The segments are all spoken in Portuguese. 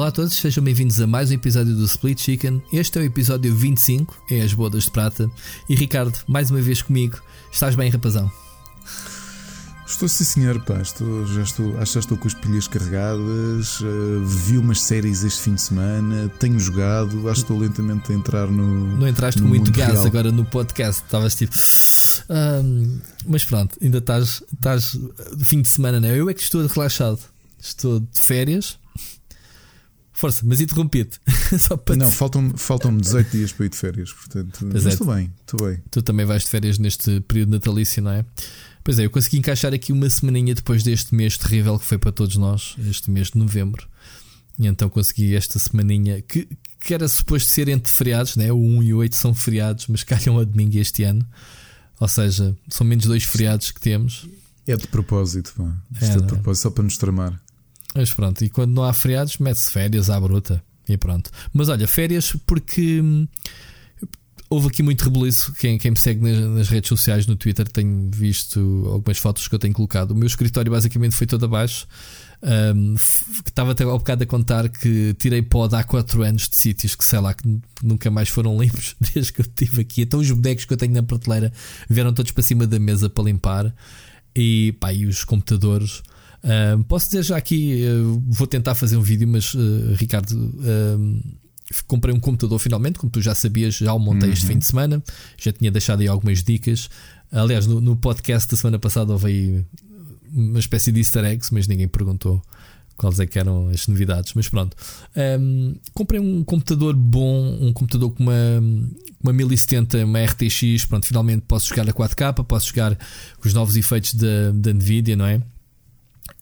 Olá a todos, sejam bem-vindos a mais um episódio do Split Chicken. Este é o episódio 25, é as bodas de prata. E Ricardo, mais uma vez comigo. Estás bem, rapazão? Estou sim, senhor. Pá, estou, já estou, acho que já estou com as pilhas carregadas. Uh, vi umas séries este fim de semana. Tenho jogado. Acho que estou lentamente a entrar no. Não entraste no com muito gás real. agora no podcast. Estavas tipo. "Ahm", mas pronto, ainda estás, estás fim de semana, não é? Eu é que estou relaxado. Estou de férias. Força, mas interrompi-te. Só para Não, faltam-me faltam 18 dias para ir de férias. Portanto, Pois mas é. estou bem, estou bem. Tu também vais de férias neste período natalício, não é? Pois é, eu consegui encaixar aqui uma semaninha depois deste mês terrível que foi para todos nós, este mês de novembro. E então consegui esta semaninha que, que era suposto ser entre feriados, né? o 1 e o 8 são feriados, mas calham a domingo este ano. Ou seja, são menos dois feriados que temos. É de propósito, pá. Isto É, é, não é? de propósito, só para nos tramar. Mas pronto, e quando não há feriados, mete-se férias à bruta e pronto. Mas olha, férias porque hum, houve aqui muito rebuliço. Quem, quem me segue nas, nas redes sociais, no Twitter, tem visto algumas fotos que eu tenho colocado. O meu escritório basicamente foi todo abaixo. Que estava até ao bocado a contar que tirei pó de há 4 anos de sítios que sei lá que nunca mais foram limpos desde que eu estive aqui. Então os bonecos que eu tenho na prateleira vieram todos para cima da mesa para limpar e, pá, e os computadores. Ahm, posso dizer já aqui, eh, vou tentar fazer um vídeo, mas eh, Ricardo, comprei um computador finalmente, como tu já sabias, já o montei este fim de semana, já tinha deixado aí algumas dicas. Aliás, no, no podcast da semana passada houve aí uma espécie de easter eggs, mas ninguém perguntou quais é que eram as novidades. Mas pronto, Ahm, comprei um computador bom, um computador com uma, uma 1070, uma RTX. Pronto, finalmente posso jogar a 4K, posso jogar com os novos efeitos da, da Nvidia, não é?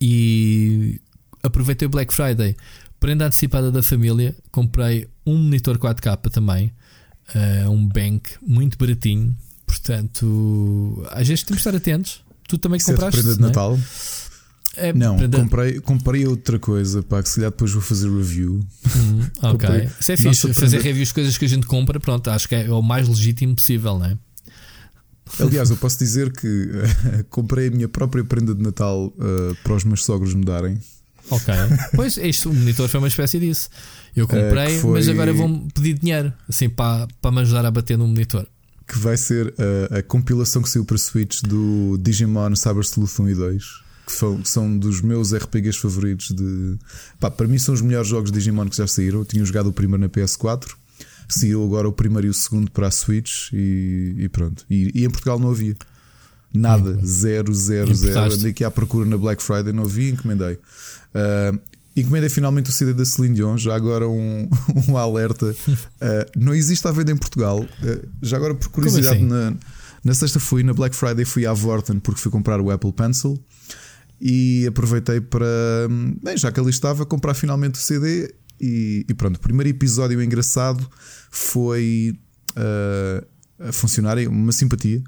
E aproveitei o Black Friday, prenda antecipada da família. Comprei um monitor 4K também, eh, um bank muito baratinho. Portanto, às vezes temos de estar atentos. Tu também Isso é compraste? prenda de não é? Natal? É, Não, prenda- comprei, comprei outra coisa, pá, que se calhar depois vou fazer review. Hum, ok. comprei. Isso é Nossa fixe. Fazer prenda- reviews de coisas que a gente compra, pronto, acho que é o mais legítimo possível, não é? Aliás, eu posso dizer que eh, comprei a minha própria prenda de Natal eh, para os meus sogros me darem. Ok. pois, este o monitor foi uma espécie disso. Eu comprei, que foi- mas agora vão-me pedir dinheiro, assim, para, para me ajudar a bater no monitor. Que vai ser a, a compilação que saiu para Switch do Digimon Cyber Sleuth 1 e 2. Que são, são dos meus RPGs favoritos de. Pá, para mim são os melhores jogos de Digimon que já saíram. Eu tinha jogado o primeiro na PS4, saiu agora o primeiro e o segundo para a Switch e, e pronto. E, e em Portugal não havia. Nada, zero, zero, zero. Importaste? Andei aqui à procura na Black Friday, não havia, encomendei. Ah, encomendei finalmente o CD da Celine Dion. Já agora um, um alerta: Ah, não existe à venda em Portugal. Ah, já agora, por curiosidade, assim? na, na sexta fui, na Black Friday, fui à Vorten porque fui comprar o Apple Pencil e aproveitei para, bem, já que ali estava, comprar finalmente o CD. E, e pronto, o primeiro episódio engraçado foi ah, a funcionar uma simpatia,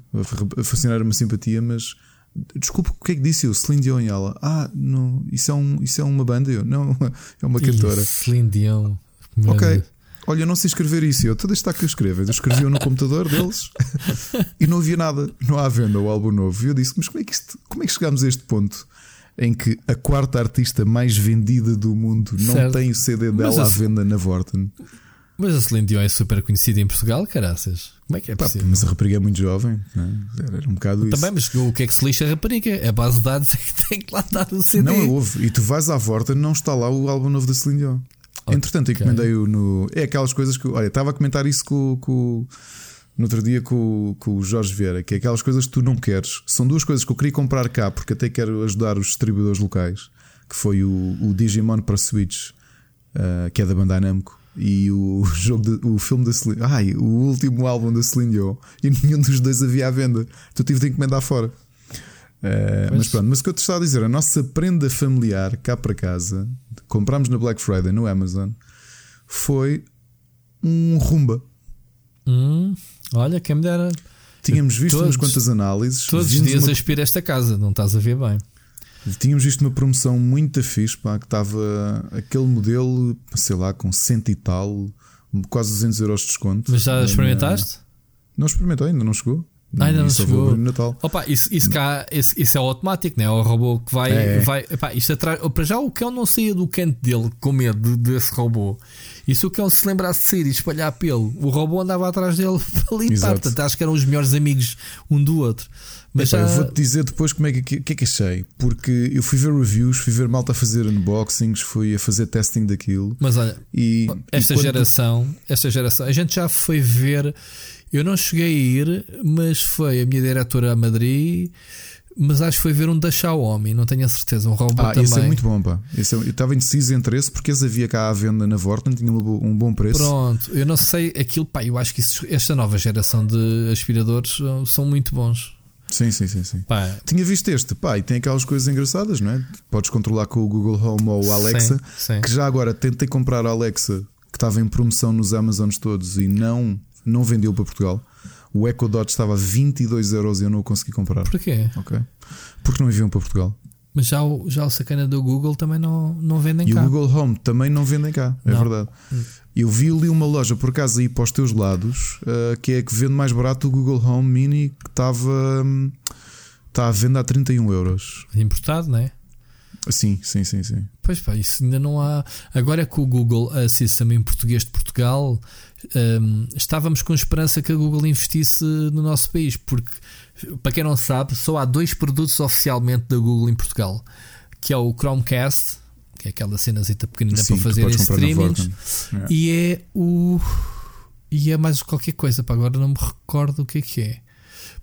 a funcionar uma simpatia, mas desculpe, o que é que disse eu? Celine Dion e ela, ah, não, isso é, um, isso é uma banda, eu não, é uma cantora. Celine Dion. Ok. Olha, eu não sei escrever isso. Eu, deixa estar que eu escrevo. Eu escrevi no computador deles e não havia nada. Não há venda o álbum novo. E eu disse: Mas como é que, isto, como é que chegámos a este ponto em que a quarta artista mais vendida do mundo não Certo. tem o CD dela Mas à venda na Vorten? Mas a Celine Dion é super conhecida em Portugal, caraças. Como é que é Pá, possível? mas a rapariga é muito jovem. né? Era um bocado isso. Também, mas o que é que se lixa a rapariga? A base de dados é que tem que lá dar o CD. Não houve. E tu vais à Vorten, não está lá o álbum novo da Celine Dion. Entretanto, encomendei-o no. É aquelas coisas que. Olha, estava a comentar isso com, com, no outro dia com, com o Jorge Vieira, que é aquelas coisas que tu não queres. São duas coisas que eu queria comprar cá, porque até quero ajudar os distribuidores locais, que foi o, o Digimon para Switch, ah, que é da Bandai Namco. E o jogo de- o filme da Celine, ai, o último álbum da Celine Dion, e nenhum dos dois havia à venda. Tu tive de encomendar fora. Uh, Pois. mas pronto, mas o que eu te estava a dizer, a nossa prenda familiar cá para casa, comprámos na Black Friday no Amazon, foi um rumba. Hum, olha, quem me dera. Tínhamos visto Todos- umas quantas análises, Todos os dias uma- aspira esta casa, não estás a ver bem. tínhamos visto uma promoção muito fixe, pá, que estava aquele modelo, sei lá, com cento e tal, quase 200 euros de desconto. Mas já experimentaste? Não experimentou, ainda não chegou. Ainda não chegou. Natal. Opa, isso, isso, cá, isso, isso é automático, né? O robô que vai. É. vai epá, isto atrás, para já o cão não saía do canto dele com medo de- desse robô. E se o cão se lembrasse de sair e espalhar pelo, o robô andava atrás dele para limpar. Exato. Portanto, acho que eram os melhores amigos um do outro. Mas Epá, já. Eu vou-te dizer depois como é que, que é que achei. Porque eu fui ver reviews, fui ver malta a fazer unboxings, fui a fazer testing daquilo. Mas olha, E esta e quando- geração, esta geração, a gente já foi ver. Eu não cheguei a ir, mas foi a minha diretora a Madrid. Mas acho que foi ver um da Xiaomi, não tenho a certeza. Um robô Ah, também. esse é muito bom, pá. Esse é- eu estava indeciso entre esse porque esse havia cá à venda na Vorten, tinha um bo- bom preço. Pronto, eu não sei aquilo, pá, eu acho que isso- esta nova geração de aspiradores uh, são muito bons. Sim, sim, sim, sim. Pá, Tinha visto este, pá, e tem aquelas coisas engraçadas, não é? Podes controlar com o Google Home ou o Alexa. Sim, sim. Que já agora tentei comprar a Alexa, que estava em promoção nos Amazons todos e não, não vendeu para Portugal. O Echo Dot estava a 22 euros e eu não o consegui comprar. porquê? Ok. Porque não enviam para Portugal. Mas já o, já o sacana do Google também não, não vendem E cá. o Google Home também não vendem cá, é Não. verdade. Eu vi ali uma loja por acaso aí para os teus lados, uh, que é a que vende mais barato o Google Home Mini, que estava hum, está à venda a 31 euros. Importado, não é? Sim, sim, sim, sim. Pois pá, isso ainda não há. Agora é que o Google Assistam em português de Portugal, hum, estávamos com esperança que a Google investisse no nosso país, porque, para quem não sabe, só há dois produtos oficialmente da Google em Portugal, que é o Chromecast, que é aquela cenazita pequenina Sim, para fazer streamings. Yeah. e é o. E é mais qualquer coisa, para agora não me recordo o que é que é.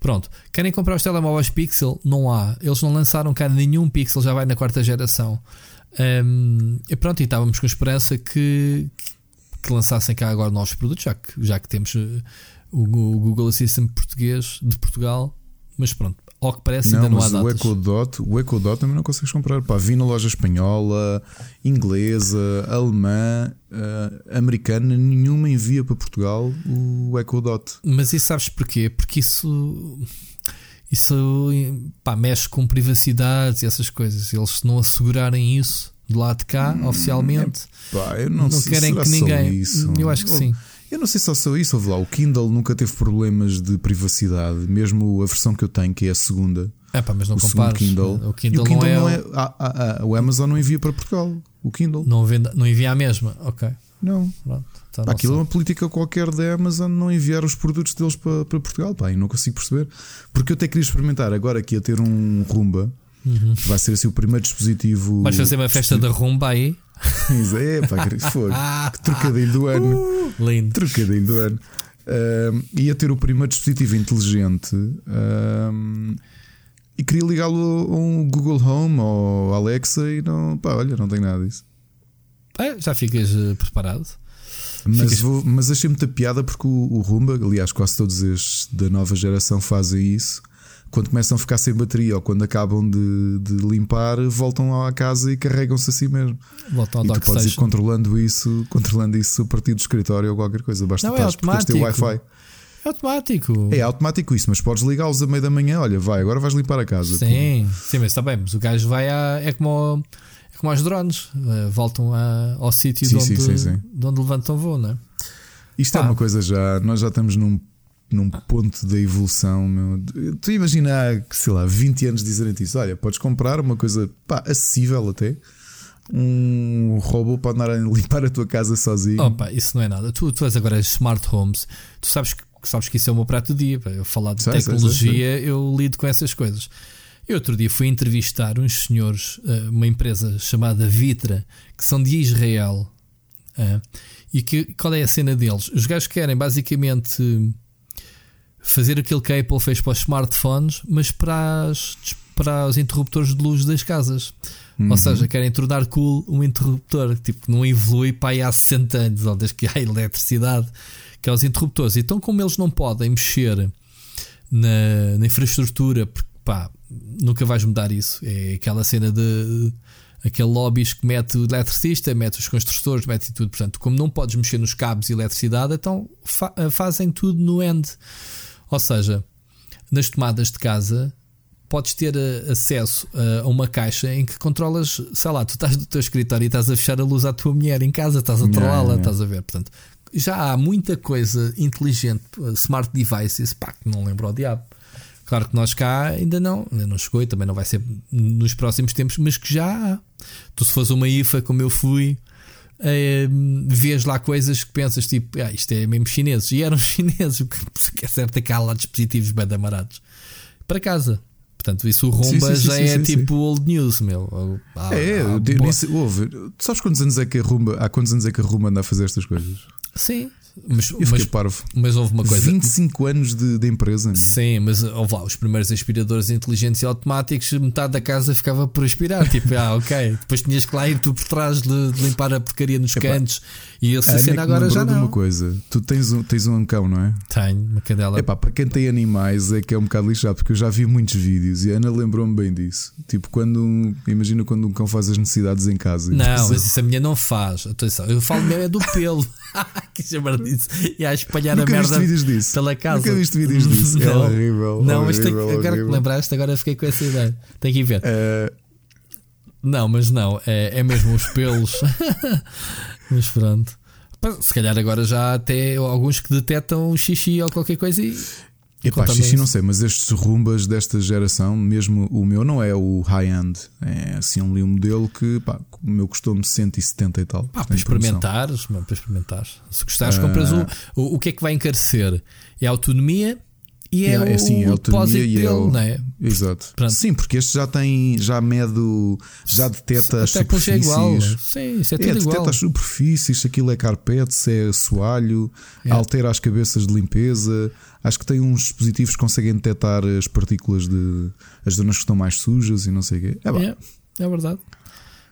Pronto, querem comprar os telemóveis Pixel? Não há. Eles não lançaram cá nenhum Pixel, já vai na quarta geração. Hum, e pronto, e estávamos com esperança que, que lançassem cá agora novos produtos, já que, já que temos eh, o, Google Assistant português de Portugal. Mas pronto, ao que parece, ainda Não, não há mas o datas. Echo Dot, o Echo Dot também não consegues comprar. Pá, vi na loja espanhola, inglesa, alemã, eh, americana, nenhuma envia para Portugal o Echo Dot. Mas isso sabes porquê? Porque isso. Isso pá, mexe com privacidade e essas coisas. Eles se não assegurarem isso do lado de cá, oficialmente, Pá, eu não, não, sei, querem que ninguém. Isso? Eu acho que sim. Eu não sei se é só isso, lá. O Kindle nunca teve problemas de privacidade, mesmo a versão que eu tenho, que é a segunda. É pá, mas não o compares. Kindle. O E Kindle, o Kindle não é. não é. ah, ah, ah, o Amazon não envia para Portugal. O Kindle. Não, vende, não envia a mesma. Ok. Não. Pronto. Pá, não aquilo é uma política qualquer da Amazon não enviar os produtos deles para, para Portugal. Pá, e não consigo perceber. Porque eu até queria experimentar agora aqui a ter um Rumba. Que Vai ser assim o primeiro dispositivo. Uhum. Vais fazer uma festa da rumba aí? É, pá, que fogo. Que trocadilho do ano. Lindo. Trocadilho do ano. Ia ter o primeiro dispositivo inteligente e queria ligá-lo a um Google Home ou Alexa e não, pá, olha, não tenho nada disso. É, já ficas eh, preparado. Mas, Ficas- vou- mas achei muita piada porque o, o Rumba, aliás, quase todos estes da nova geração fazem isso. Quando começam a ficar sem bateria ou quando acabam de, de limpar, voltam à casa e carregam-se a si mesmo. Volta ao e tu podes ir controlando isso, controlando isso a partir do escritório ou qualquer coisa. Basta Não, é automático. Wi-Fi. É automático. É automático isso, mas podes ligá-los a meio da manhã. Olha, vai, agora vais limpar a casa. Sim, sim, mas está bem. Mas o gajo vai a. É como, é como aos drones. eh, voltam a- ao sítio de, onde, sim, sim, sim. de onde levantam voo, não é? Isto é Pá. uma coisa já. Nós já estamos num, num ponto da evolução. Meu. Tu imagina, há, sei lá, 20 anos dizerem-te isso. Olha, podes comprar uma coisa pá, acessível até. Um robô para andar a limpar a tua casa sozinho. Opa, isso não é nada. Tu, tu és agora smart homes, tu sabes que, sabes que isso é o meu prato do dia. pá. Eu falar de Sei, sei, tecnologia, eu lido com essas coisas. Eu outro dia fui entrevistar uns senhores, eh, uma empresa chamada Vitra, que são de Israel. eh, e que, qual é a cena deles? Os gajos querem basicamente fazer aquilo que a Apple fez para os smartphones, mas para, as- para os interruptores de luz das casas. Ou seja, querem tornar cool um interruptor tipo, que não evolui para aí há 60 anos, ou desde que há eletricidade, que é os interruptores. Então, como eles não podem mexer na, na infraestrutura, porque pá, nunca vais mudar isso. É aquela cena de aquele lobbies que mete o eletricista, mete os construtores, mete tudo. Portanto, como não podes mexer nos cabos de eletricidade, então fa- fazem tudo no end. Ou seja, nas tomadas de casa podes ter eh, acesso a uma caixa em que controlas, sei lá, tu estás no teu escritório e estás a fechar a luz à tua mulher em casa, estás a trollá-la, estás a ver. Portanto, já há muita coisa inteligente, eh, smart devices, pá, que não lembro ao diabo. Claro que nós cá ainda não, ainda não chegou e também não vai ser nos próximos tempos, mas que já há. Tu, se fores uma IFA como eu fui, é, vês lá coisas que pensas tipo, ah, isto é mesmo chineses. E eram chineses, o que é certo é que há lá dispositivos bem amarados para casa. Portanto, isso o Rumba sim, sim, já sim, é tipo old news, meu. É, ah, disse, ouve, sabes quantos anos é que a Rumba, há quantos anos é que a Rumba anda a fazer estas coisas? Sim, mas, eu mas, parvo. Mas houve uma coisa. 25 anos de, de empresa. Sim, mas houve lá, os primeiros aspiradores inteligentes e automáticos, metade da casa ficava por aspirar. tipo, ah, ok. Depois tinhas que lá ir tu por trás de, de limpar a porcaria nos Epá, cantos. E essa cena agora já não. uma coisa: tu tens um, tens um cão, não é? Tenho, uma cadela. Epá, para quem tem animais é que é um bocado lixado, porque eu já vi muitos vídeos e a Ana lembrou-me bem disso. Tipo, quando um, imagina quando um cão faz as necessidades em casa. Não, mas isso a minha não faz. Atenção, eu falo mesmo é do pelo. que chamar disso. E a espalhar Nunca a merda vídeos disso. pela casa. Nunca viste vídeos disso. Não, é horrível. Não, horrível, mas horrível. agora que me lembraste, agora fiquei com essa ideia. Tem que ir ver. Uh... Não, mas não, é, é mesmo os pelos. mas pronto. Se calhar agora já há até alguns que detectam xixi ou qualquer coisa e. Epá, xixi não sei, mas estes rumbas desta geração, mesmo o meu não é o high-end, é assim um modelo que pá, o meu custou-me 170 e tal. Pá, para experimentares, para experimentares. Se gostares, compras o, o, o que é que vai encarecer? É a autonomia e é, é, assim, é o depósito dele, é o... não é? Exato. Pronto. Sim, porque este já tem, já mede, já detecta as superfícies. É igual. Sim, isso é, é tudo é, igual. detecta as superfícies, aquilo é carpete, se é soalho, é. altera as cabeças de limpeza. Acho que tem uns dispositivos que conseguem detectar as partículas de as zonas que estão mais sujas e não sei o quê. É, é, é verdade.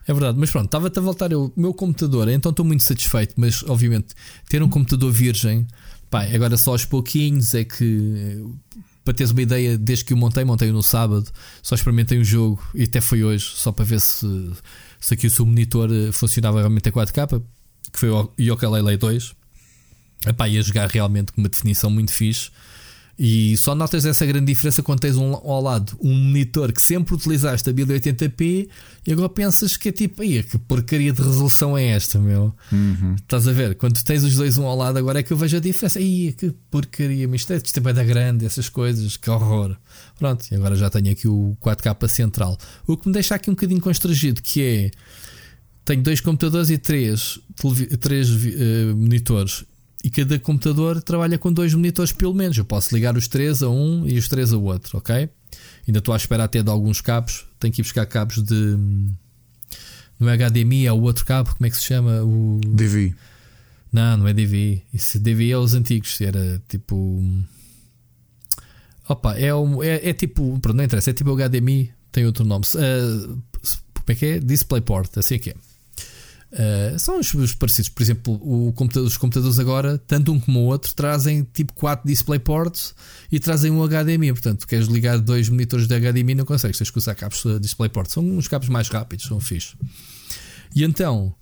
É verdade, mas pronto, estava-te a voltar o meu computador, então estou muito satisfeito, mas obviamente ter um computador virgem Pá, agora só aos pouquinhos é que para teres uma ideia, desde que o montei, montei no sábado, só experimentei o jogo e até foi hoje, só para ver se, se aqui o seu monitor eh, funcionava realmente a 4K, que foi o Yooka-Laylee 2. Epá, ia jogar realmente com uma definição muito fixe. E só notas essa grande diferença quando tens um, ao lado um monitor que sempre utilizaste a 1080p e agora pensas que é tipo, aí que porcaria de resolução é esta, meu? Uhum. Estás a ver? Quando tens os dois um ao lado, agora é que eu vejo a diferença. Aí que porcaria, mas isto é, isto é da grande, essas coisas, que horror. Pronto, e agora já tenho aqui o 4K central. O que me deixa aqui um bocadinho constrangido, que é tenho dois computadores e três, três uh, monitores e cada computador trabalha com dois monitores pelo menos. Eu posso ligar os três a um e os três a outro, ok? Ainda estou à espera até de alguns cabos. Tenho que ir buscar cabos de. Não é HDMI, é o outro cabo, como é que se chama? O... DV. Não, não é DV. Isso DV é os antigos. Era tipo. Opa, é, um, é, é tipo. Pronto, não interessa. É tipo HDMI, tem outro nome. Uh, como é que é? DisplayPort, assim é que é. Uh, são os, os, parecidos. Por exemplo, computador, os computadores agora, tanto um como o outro, trazem tipo 4 DisplayPorts e trazem um HDMI. Portanto, queres ligar dois monitores de HDMI, não consegues, tens que usar cabos de DisplayPort. São uns cabos mais rápidos, são fixe. E então,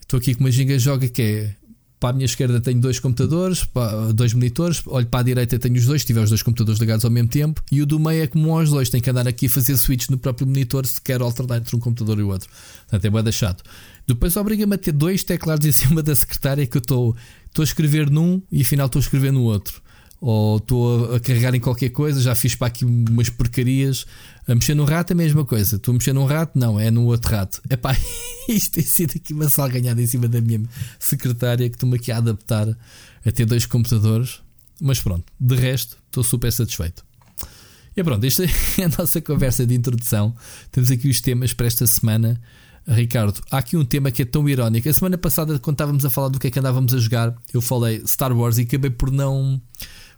estou aqui com uma ginga joga que é para a minha esquerda tenho dois computadores, dois monitores, olho para a direita tenho os dois, se tiver os dois computadores ligados ao mesmo tempo, e o do meio é como aos dois, tem que andar aqui a fazer switch no próprio monitor se quer alternar entre um computador e o outro. Portanto, é bem deixado. Depois obriga-me a ter dois teclados em cima da secretária que eu estou a escrever num e afinal estou a escrever no outro. Ou estou a carregar em qualquer coisa, já fiz para aqui umas porcarias. A mexer no rato é a mesma coisa. Estou a mexer num rato? Não, é no outro rato. Epá, isto tem sido aqui uma salganhada em cima da minha secretária que estou-me aqui a adaptar a ter dois computadores. Mas pronto, de resto, estou super satisfeito. E pronto, esta é a nossa conversa de introdução. Temos aqui os temas para esta semana. Ricardo, há aqui um tema que é tão irónico. A semana passada, quando estávamos a falar do que é que andávamos a jogar, eu falei Star Wars e acabei por não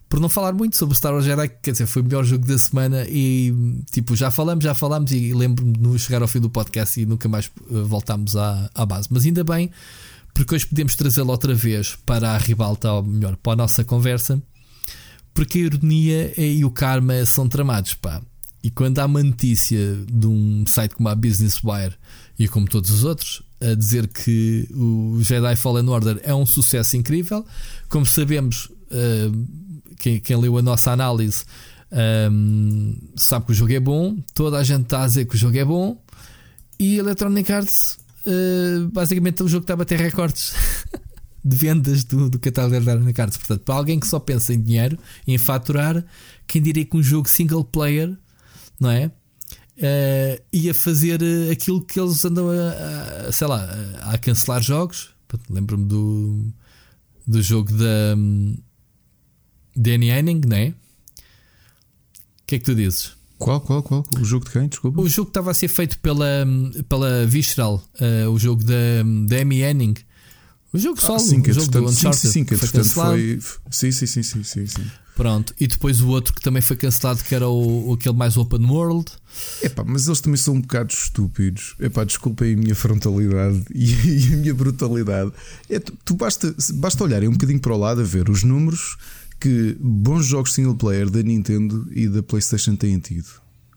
por não falar muito sobre Star Wars Jedi, quer dizer, foi o melhor jogo da semana e tipo, já falamos, já falamos e lembro-me de nos chegar ao fim do podcast e nunca mais eh, voltámos à, à base. Mas ainda bem, porque hoje podemos trazê-lo outra vez para a ribalta, ou melhor, para a nossa conversa, porque a ironia e o karma são tramados, pá. E quando há uma notícia de um site como a Business Wire e como todos os outros, a dizer que o Jedi Fallen Order é um sucesso incrível. Como sabemos, uh, quem, quem, leu a nossa análise um, sabe que o jogo é bom, toda a gente está a dizer que o jogo é bom, e Electronic Arts, uh, basicamente, o jogo está a bater recordes. de vendas do, do catálogo da Electronic Arts. Portanto, para alguém que só pensa em dinheiro, em faturar, quem diria que um jogo single player, não é? Uh, ia fazer eh, aquilo que eles andam a, a sei lá, a, a cancelar jogos. Lembro-me do, do jogo da um, Danny Henning, não é? O que é que tu dizes? Qual, qual, qual? O jogo de quem? Desculpa. O jogo estava a ser feito pela, pela Visceral, uh, o jogo da, da Amy Henning. O jogo solo, ah, sim, o jogo do Uncharted sim, sim, que foi cancelado. Foi... Sim, sim, sim, sim, sim, sim. Pronto, e depois o outro que também foi cancelado, que era o, aquele mais open world. Epá, mas eles também são um bocado estúpidos. Epá, desculpem a minha frontalidade e, a minha brutalidade. É, tu, tu, basta, basta olharem um bocadinho para o lado a ver os números que bons jogos single player da Nintendo e da PlayStation têm tido.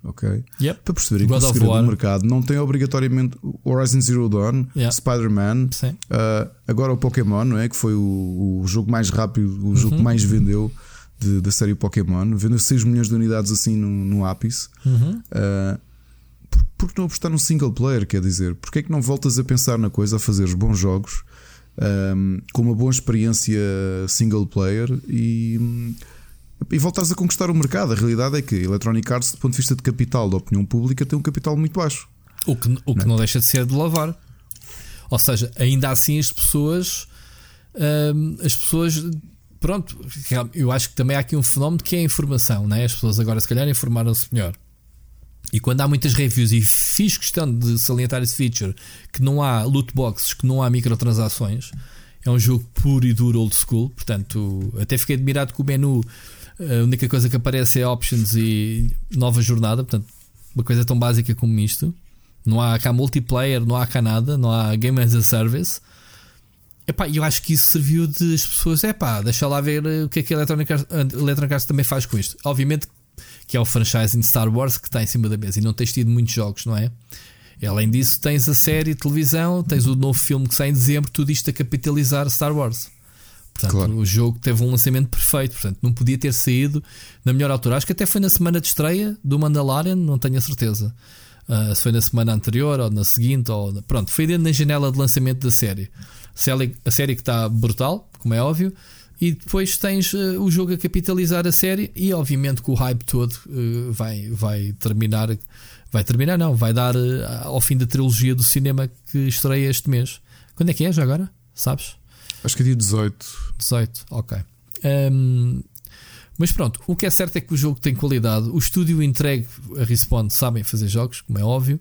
Ok? Yep. Para perceberem que o segredo do mercado não tem obrigatoriamente Horizon Zero Dawn, yep. Spider-Man, uh, agora o Pokémon, não é? Que foi o, o jogo mais rápido, o uhum. jogo que mais vendeu de, da série Pokémon. Vendeu 6 milhões de unidades assim no, no ápice. Uhum. Uh, por, por que não apostar num single player? Quer dizer, porque é que não voltas a pensar na coisa, a fazer os bons jogos um, com uma boa experiência single player e, e voltares a conquistar o mercado? A realidade é que Electronic Arts, do ponto de vista de capital da opinião pública, tem um capital muito baixo. O que, o que não, não deixa de ser de lavar. Ou seja, ainda assim as pessoas. Um, as pessoas pronto, eu acho que também há aqui um fenómeno que é a informação, né? as pessoas agora se calhar informaram-se melhor. E quando há muitas reviews, e fiz questão de salientar esse feature, que não há loot boxes, que não há microtransações, é um jogo puro e duro old school. Portanto, até fiquei admirado que o menu, a única coisa que aparece é options e nova jornada. Portanto, uma coisa tão básica como isto. Não há cá multiplayer, não há cá nada, não há game as a service. Epá, eu acho que isso serviu de as pessoas, é pá, deixa lá ver eh, o que é que a Electronic Arts, a Electronic Arts também faz com isto. Obviamente que é o franchising Star Wars que está em cima da mesa e não tens tido muitos jogos, não é? E além disso, tens a série de televisão, tens o novo filme que sai em dezembro, tudo isto a capitalizar Star Wars. Portanto, claro. o jogo teve um lançamento perfeito, portanto, não podia ter saído na melhor altura. Acho que até foi na semana de estreia do Mandalorian, não tenho a certeza. Uh, se foi na semana anterior ou na seguinte, ou pronto, foi dentro da janela de lançamento da série. Série, a série que está brutal, como é óbvio, e depois tens uh, o jogo a capitalizar a série, e obviamente que o hype todo uh, vai, vai terminar. Vai terminar, não, vai dar uh, ao fim da trilogia do cinema que estreia este mês. Quando é que é já agora? Sabes? Acho que é dia 18. 18, ok. Um, mas pronto, o que é certo é que o jogo tem qualidade. O estúdio entregue a Respawn sabem fazer jogos, como é óbvio.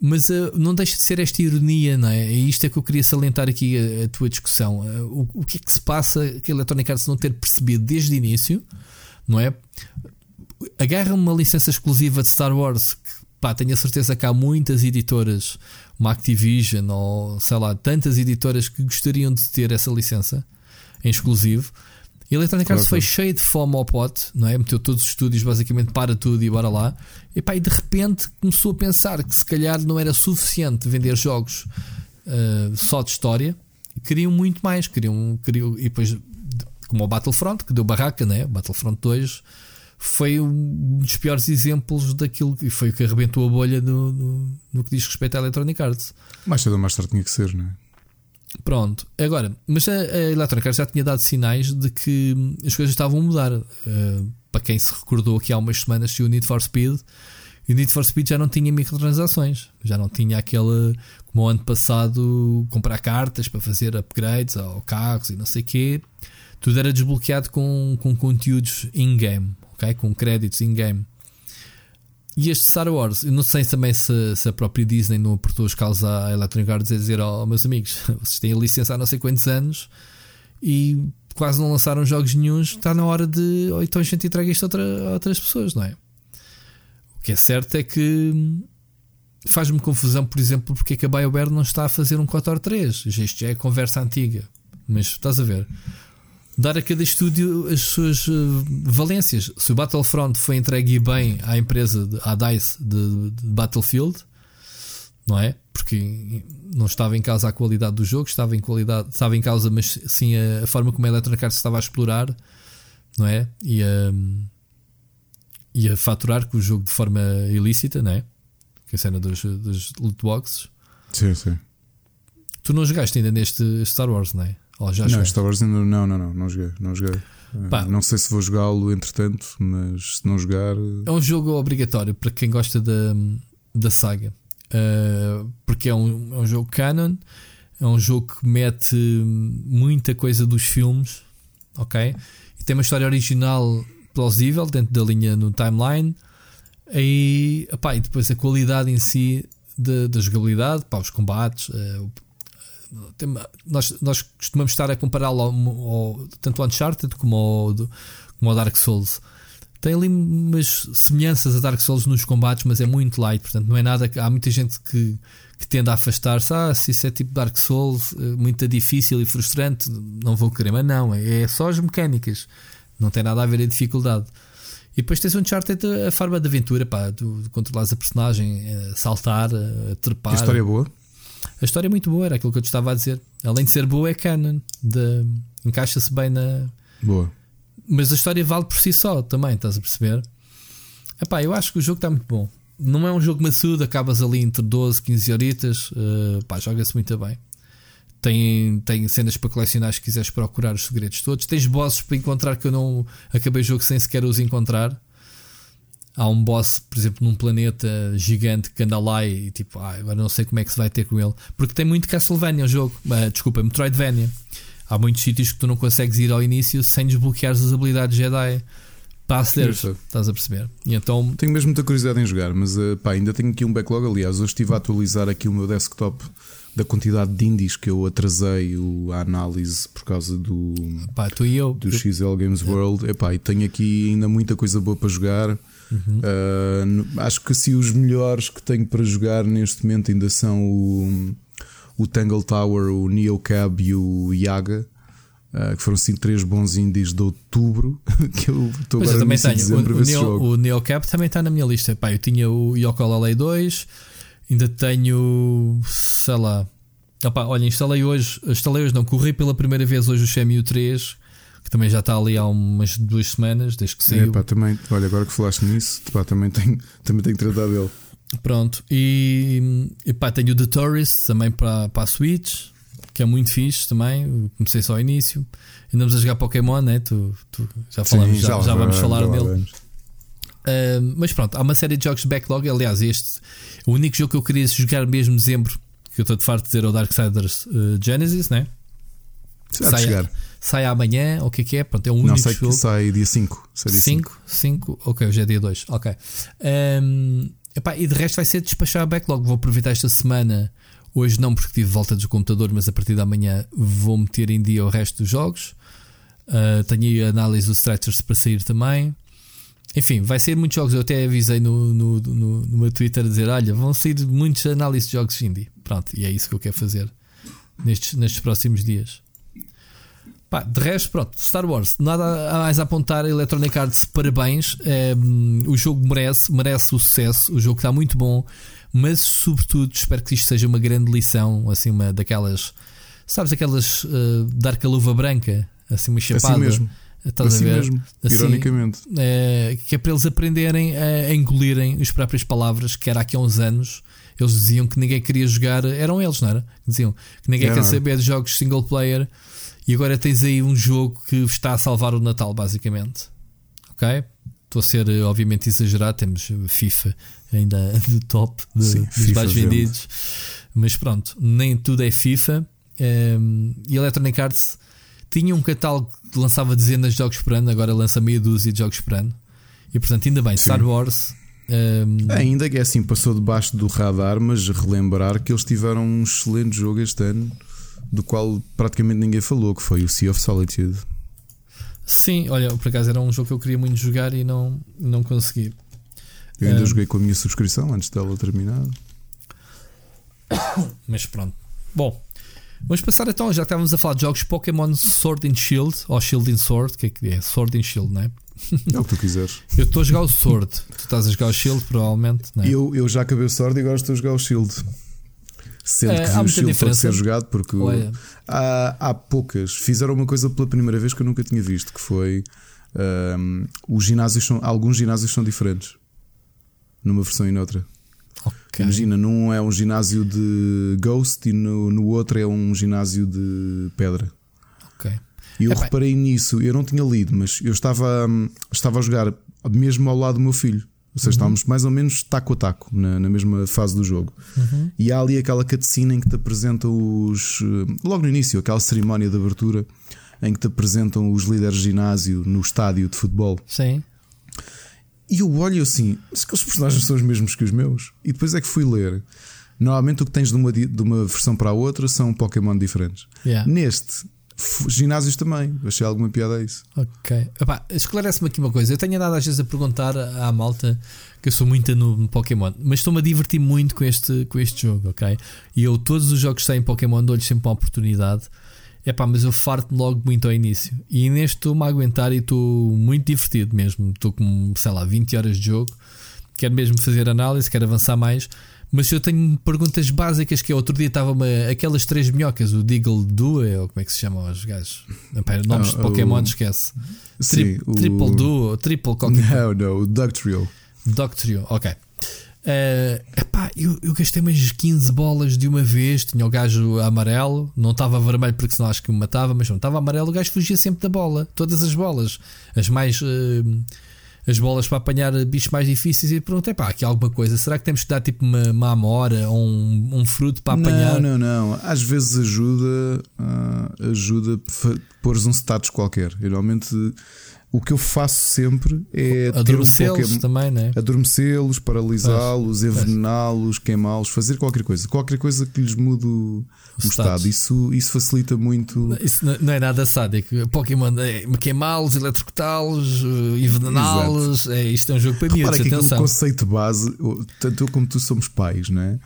Mas uh, não deixa de ser esta ironia, não é? E isto é que eu queria salientar aqui a, a tua discussão. Uh, o, o que é que se passa que a Electronic Arts não ter percebido desde o início, não é? Agarra uma licença exclusiva de Star Wars que, pá, tenho a certeza que há muitas editoras, uma Activision ou sei lá, tantas editoras que gostariam de ter essa licença em exclusivo. E a Electronic Arts claro, foi cheio de fome ao pote, não é? Meteu todos os estúdios basicamente para tudo e bora lá. E, pá, e de repente começou a pensar que se calhar não era suficiente vender jogos uh, só de história. Queriam muito mais. Queriam, queriam, e depois, como o Battlefront, que deu barraca, né? O Battlefront 2 foi um dos piores exemplos daquilo e foi o que arrebentou a bolha no, no, no que diz respeito à Electronic Arts. Mais cedo ou mais tarde tinha que ser, não é? Pronto, agora, mas a, a Electronic Arts já tinha dado sinais de que as coisas estavam a mudar. Uh, para quem se recordou aqui há umas semanas se o Need for Speed, o Need for Speed já não tinha microtransações, já não tinha aquele, como o ano passado, comprar cartas para fazer upgrades ao carros e não sei o quê. Tudo era desbloqueado com, com conteúdos in-game, okay? com créditos in-game. E este Star Wars, eu não sei também se, se, a própria Disney não apertou os calos à Electronic Arts a dizer: Ó, oh, meus amigos, vocês têm a licença há não sei quantos anos e quase não lançaram jogos nenhums. Está na hora de. Ou então a gente entrega isto a, outra, a outras pessoas, não é? O que é certo é que faz-me confusão, por exemplo, porque é que a BioWare não está a fazer um KOTOR 3. Isto já é conversa antiga, mas estás a ver dar a cada estúdio as suas uh, valências. Se o Battlefront foi entregue bem à empresa, à DICE de, de, Battlefield, não é? Porque não estava em causa a qualidade do jogo, estava em, qualidade, estava em causa, mas sim a, a forma como a Electronic Arts estava a explorar, não é? E a, e a faturar com o jogo de forma ilícita, não é? Que é a cena dos, dos loot boxes. Sim, sim. Tu não jogaste ainda neste Star Wars, não é? Ou já não, jogaste? Star Wars ainda não, não, não, não joguei. Não, joguei. Pá. não sei se vou jogá-lo entretanto, mas se não jogar. É um jogo obrigatório para quem gosta da, da saga. Uh, porque é um, é um jogo canon, é um jogo que mete muita coisa dos filmes, ok? E tem uma história original plausível dentro da linha no timeline. E, epá, e depois a qualidade em si da, da jogabilidade, pá, os combates. uh, nós, nós costumamos estar a compará-lo ao, ao- tanto ao Uncharted como ao, como ao Dark Souls. Tem ali umas semelhanças a Dark Souls nos combates, mas é muito light, portanto não é nada há muita gente que, que tende a afastar-se. Ah, se isso é tipo Dark Souls, eh, muito difícil e frustrante, não vou querer, mas não, é, é só as mecânicas, não tem nada a ver a dificuldade. E depois tens o Uncharted, a forma de aventura, pá, tu controlares a personagem, a saltar, a trepar. A história é boa. A história é muito boa, era aquilo que eu te estava a dizer. Além de ser boa, é canon. De... Encaixa-se bem na. Boa. Mas a história vale por si só também, estás a perceber? Epá, eu acho que o jogo está muito bom. Não é um jogo maçudo, acabas ali entre 12, 15 horitas. pá, joga-se muito bem. Tem, tem cenas para colecionar se quiseres procurar os segredos todos. Tens bosses para encontrar que eu não acabei o jogo sem sequer os encontrar. Há um boss, por exemplo, num planeta gigante que anda lá e tipo, ah, agora não sei como é que se vai ter com ele. Porque tem muito Castlevania o jogo. Ah, desculpa, Metroidvania. Há muitos sítios que tu não consegues ir ao início sem desbloqueares as habilidades Jedi para acederes. Estás a perceber? E então, Tenho mesmo muita curiosidade em jogar, mas eh, pá, ainda tenho aqui um backlog. Aliás, hoje estive a atualizar aqui o meu desktop da quantidade de indies que eu atrasei o- a análise por causa do, pá, tu e eu. do XL Games World. Epá, e tenho aqui ainda muita coisa boa para jogar. Uh, n- acho que assim os melhores que tenho para jogar neste momento ainda são o, o Tangle Tower, o Neocab e o Yaga. uh, que foram assim três bons indies de outubro que eu estou agora eu também tenho. O, o, se Neo, jogo. o Neocap também está na minha lista. Pá, eu tinha o Yoko 2, ainda tenho, sei lá. Opá, olha, instalei hoje, instalei hoje, não, corri pela primeira vez hoje o Shenmue 3, que também já está ali há umas duas semanas, desde que É, saiu. pá, também, olha, agora que falaste nisso, pá, também tenho, também tenho que tratar dele. Pronto, e, e pá, tenho o The Tourist também para, para a Switch, que é muito fixe também. Comecei só ao início. Andamos a jogar Pokémon, né? Tu, tu- já falamos, Sim, já, já vamos falar já dele. Uh, mas pronto, há uma série de jogos de backlog. Aliás, este, o único jogo que eu queria jogar mesmo em dezembro, que eu estou de farto de dizer, é o Darksiders uh, Genesis, né? Sai, chegar. Sai amanhã, ou o que é que é? Pronto, é Não único sei que jogo. sai dia 5. Sai dia 5. 5, 5, ok, hoje é dia 2, ok. Um, epá, e de resto vai ser despachar a backlog. Vou aproveitar esta semana. Hoje não, porque tive volta do computador, mas a partir da manhã vou meter em dia o resto dos jogos. Uh, tenho aí a análise dos Stretchers para sair também. Enfim, vai sair muitos jogos. Eu até avisei no, no, no, no meu Twitter a dizer: Olha, vão sair muitas análises de jogos indie. Pronto, e é isso que eu quero fazer nestes, nestes próximos dias. Pá, de resto, pronto, Star Wars, nada a mais a apontar. Electronic Arts, parabéns. Hum, o jogo merece, merece o sucesso. O jogo está muito bom, mas sobretudo espero que isto seja uma grande lição. Assim, uma daquelas, sabes, aquelas uh, dar com a luva branca, assim, uma chapada. Assim mesmo. Estás assim a ver? mesmo. Assim, Ironicamente. é, que é para eles aprenderem a, a engolirem as próprias palavras, que era aqui há uns anos. Eles diziam que ninguém queria jogar, eram eles, não era? Diziam que ninguém Era. quer saber de jogos single player e agora tens aí um jogo que está a salvar o Natal, basicamente. Ok? Estou a ser, eh, obviamente, exagerado. Temos FIFA ainda de top, de, Sim, dos FIFA mais vendidos, mas pronto, nem tudo é FIFA. Um, e Electronic Arts tinha um catálogo que lançava dezenas de jogos por ano, agora lança meia dúzia de jogos por ano. E portanto, ainda bem, Sim. Star Wars. um, Ainda que é assim, passou debaixo do radar, mas relembrar que eles tiveram um excelente jogo este ano, do qual praticamente ninguém falou, que foi o Sea of Solitude. sim, olha, por acaso era um jogo que eu queria muito jogar e não, não consegui. Eu ainda Ah. joguei com a minha subscrição antes dela terminar. Mas pronto. Bom, vamos passar então, já estávamos a falar de jogos Pokémon Sword and Shield, ou Shield and Sword, que é que é? Sword and Shield, não é? É o que tu quiseres. Eu estou a jogar o Sword, tu estás a jogar o Shield, provavelmente, não é? Eu, eu já acabei o Sword e agora estou a jogar o Shield. Sendo É, que o Shield pode diferença. ser jogado porque Olha. há, há poucas. Fizeram uma coisa pela primeira vez que eu nunca tinha visto, que foi ahm, os ginásios são, alguns ginásios são diferentes numa versão e noutra. Ok. Imagina, num é um ginásio de Ghost e no, no outro é um ginásio de pedra. Ok. E eu reparei nisso, eu não tinha lido, mas eu estava, hum, estava a jogar mesmo ao lado do meu filho. Ou seja, estávamos mais ou menos taco a taco na, na mesma fase do jogo. E há ali aquela cutscene em que te apresentam os. eh, Logo no início, aquela cerimónia de abertura em que te apresentam os líderes de ginásio no estádio de futebol. Sim. E eu olho assim, mas aqueles personagens são os mesmos que os meus. E depois é que fui ler. Normalmente o que tens de uma, de uma versão para a outra são Pokémon diferentes. Yeah. Neste, ginásios também. Achei alguma piada a isso. Ok. Esclarece-me aqui uma coisa. Eu tenho andado às vezes a perguntar à malta que eu sou muito no no Pokémon, mas estou-me a divertir muito com este, com este jogo, ok? E eu, todos os jogos que têm Pokémon, dou-lhes sempre uma oportunidade. Epá, mas eu farto logo muito ao início. E neste estou-me a aguentar e estou muito divertido mesmo. Estou com, sei lá, 20 horas de jogo. Quero mesmo fazer análise, quero avançar mais. Mas eu tenho perguntas básicas que é, outro dia estava aquelas três minhocas, o Deagle Duo, ou como é que se chamam os gajos? Nomes Ah, de Pokémon, o- esquece. Sim, Tri o- Triple Duo, Triple qualquer Não, não, o Dugtrio. Doctrio, ok. Eh, epá, eu, eu gastei umas 15 bolas de uma vez. Tinha o gajo amarelo, não estava vermelho porque senão acho que me matava, mas não estava amarelo. O gajo fugia sempre da bola, todas as bolas, as mais eh, as bolas para apanhar bichos mais difíceis. E perguntei: pá, aqui há alguma coisa? Será que temos que dar tipo uma, uma amora ou um, um fruto para apanhar? Não, não, não. Às vezes ajuda, ah, ajuda pôres um status qualquer. Eu, normalmente o que eu faço sempre é Adormecê-los também, né? Adormecê-los, paralisá-los, envenená-los, queimá-los, fazer qualquer coisa. Qualquer coisa que lhes mude o, o estado. Isso, isso facilita muito. Isso não- é nada sádico. Pokémon é queimá-los, eletrocutá-los, eh, envenená-los. É, isto é um jogo para Repara miúdos, que aquilo, o atenção. conceito base, tanto eu como tu somos pais, não é?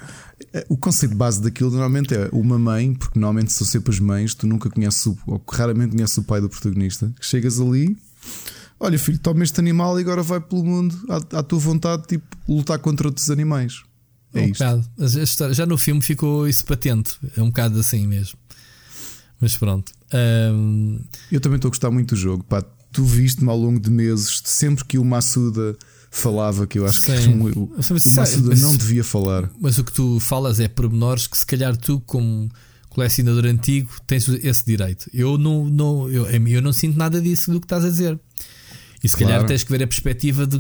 Eh, O conceito base daquilo normalmente é uma mãe, porque normalmente são sempre as mães, tu nunca conheces, o, ou raramente conheces o pai do protagonista. Chegas ali, olha filho, toma este animal e agora vai pelo mundo à, à tua vontade, tipo, lutar contra outros animais. É um isto. bocado. Já no filme ficou isso patente. É um bocado assim mesmo. Mas pronto. Ahm, Eu também estou a gostar muito do jogo. Pá, tu viste-me ao longo de meses, sempre que o Massuda falava, que eu acho que Sim. um- o, o é- Massuda mas- não devia falar. mas o que tu falas é pormenores que se calhar tu, como colecionador antigo, tens esse direito. Eu não, não, eu, eu não sinto nada disso do que estás a dizer. E se calhar Claro. tens que ver a perspectiva de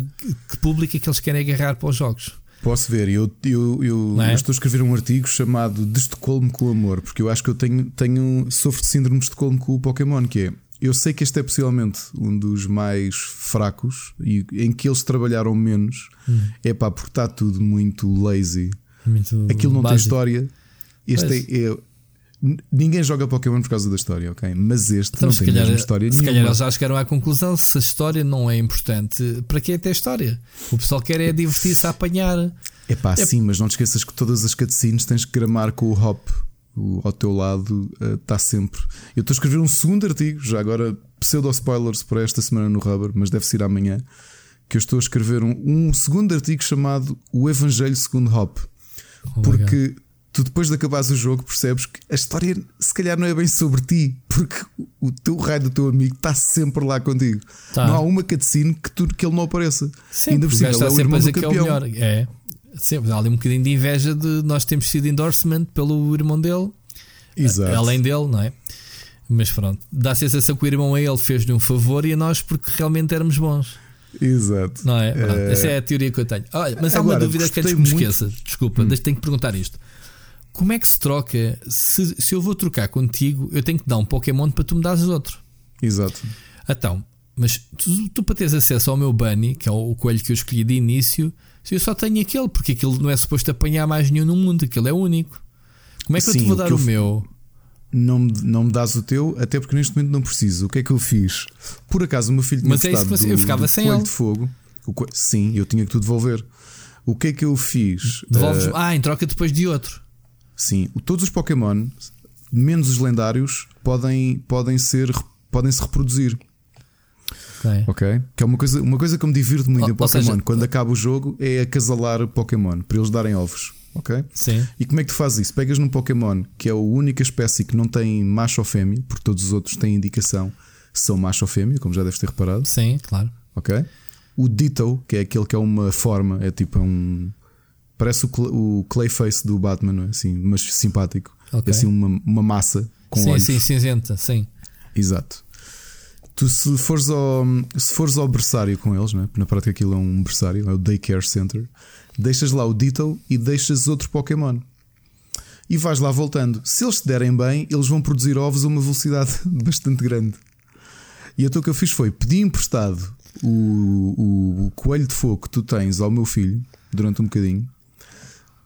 que público é que eles querem agarrar para os jogos. Posso ver, eu, eu, eu, é? eu estou a escrever um artigo chamado De Estocolmo com o Amor, porque eu acho que eu tenho, tenho sofro de síndrome de Estocolmo com o Pokémon, que é eu sei que este é possivelmente um dos mais fracos e em que eles trabalharam menos. Hum. É pá, porque está tudo muito lazy. Muito Aquilo não tem básico. história. Este é, é- Ninguém joga Pokémon por causa da história, ok? Mas este Então, não se tem calhar, mesmo história se calhar nenhuma. eles já chegaram à conclusão: se a história não é importante, para que é ter história? O pessoal quer é divertir-se a apanhar. É pá, É- sim, mas não te esqueças que todas as cutscenes tens que gramar com o hop o- ao teu lado, está sempre. Eu estou a escrever um segundo artigo, já agora pseudo-spoilers para esta semana no Rubber, mas deve ser amanhã. Que eu estou a escrever um, um segundo artigo chamado O Evangelho segundo Hop, Oh porque tu depois de acabares o jogo percebes que a história se calhar não é bem sobre ti, porque o teu raio do teu amigo está sempre lá contigo. Tá. Não há uma cutscene que, tu, que ele não apareça. Sempre, Ainda por cima, ele está é o irmão do que é o campeão. melhor. É. Sempre, há ali um bocadinho de inveja de nós termos sido endorsement pelo irmão dele, Exato. além dele, não é? Mas pronto, dá a sensação que o irmão a ele fez-lhe um favor e a nós porque realmente éramos bons, Exato. não é? Eh, essa é a teoria que eu tenho. Olha, mas há uma Agora, dúvida que antes que me muito- Hum. esqueça, desculpa, deixa tenho que perguntar isto. Como é que se troca? Se, se eu vou trocar contigo, eu tenho que dar um Pokémon para tu me dares outro. Exato. Então, mas tu, tu para teres acesso ao meu Bunny, que é o coelho que eu escolhi de início, eu só tenho aquele, porque aquele não é suposto apanhar mais nenhum no mundo, aquele é único. Como é que eu Sim, te vou dar o eu f- meu? Não me, não me dás o teu, até porque neste momento não preciso. O que é que eu fiz? Por acaso o meu filho tinha Mas é isso que você- eu do- ficava do sem coelho ele. de fogo. Co- Sim, eu tinha que tu devolver. O que é que eu fiz? Devolves, Eh, ah, em troca depois de outro. Sim, todos os Pokémon, menos os lendários, podem, podem, ser, podem se reproduzir. Ok. Ok? Que é uma coisa, uma coisa que me divirto muito Ou- em Pokémon seja- quando acaba o jogo é acasalar Pokémon para eles darem ovos. Ok? Sim. E como é que tu fazes isso? Pegas num Pokémon que é a única espécie que não tem macho ou fêmea, porque todos os outros têm indicação são macho ou fêmea, como já deves ter reparado. Sim, claro. Ok? O Ditto, que é aquele que é uma forma, é tipo um. Parece o, o Clayface do Batman, não é? assim, mas simpático. Ok. É assim uma, uma massa com sim, olhos. sim, cinzenta, sim. Exato. Tu, se fores ao, se fores ao berçário com eles, né? na prática aquilo é um berçário, é o Daycare Center, deixas lá o Ditto e deixas outro Pokémon. E vais lá voltando. Se eles te derem bem, eles vão produzir ovos a uma velocidade bastante grande. E então o que eu fiz foi pedir emprestado o, o, o coelho de fogo que tu tens ao meu filho durante um bocadinho.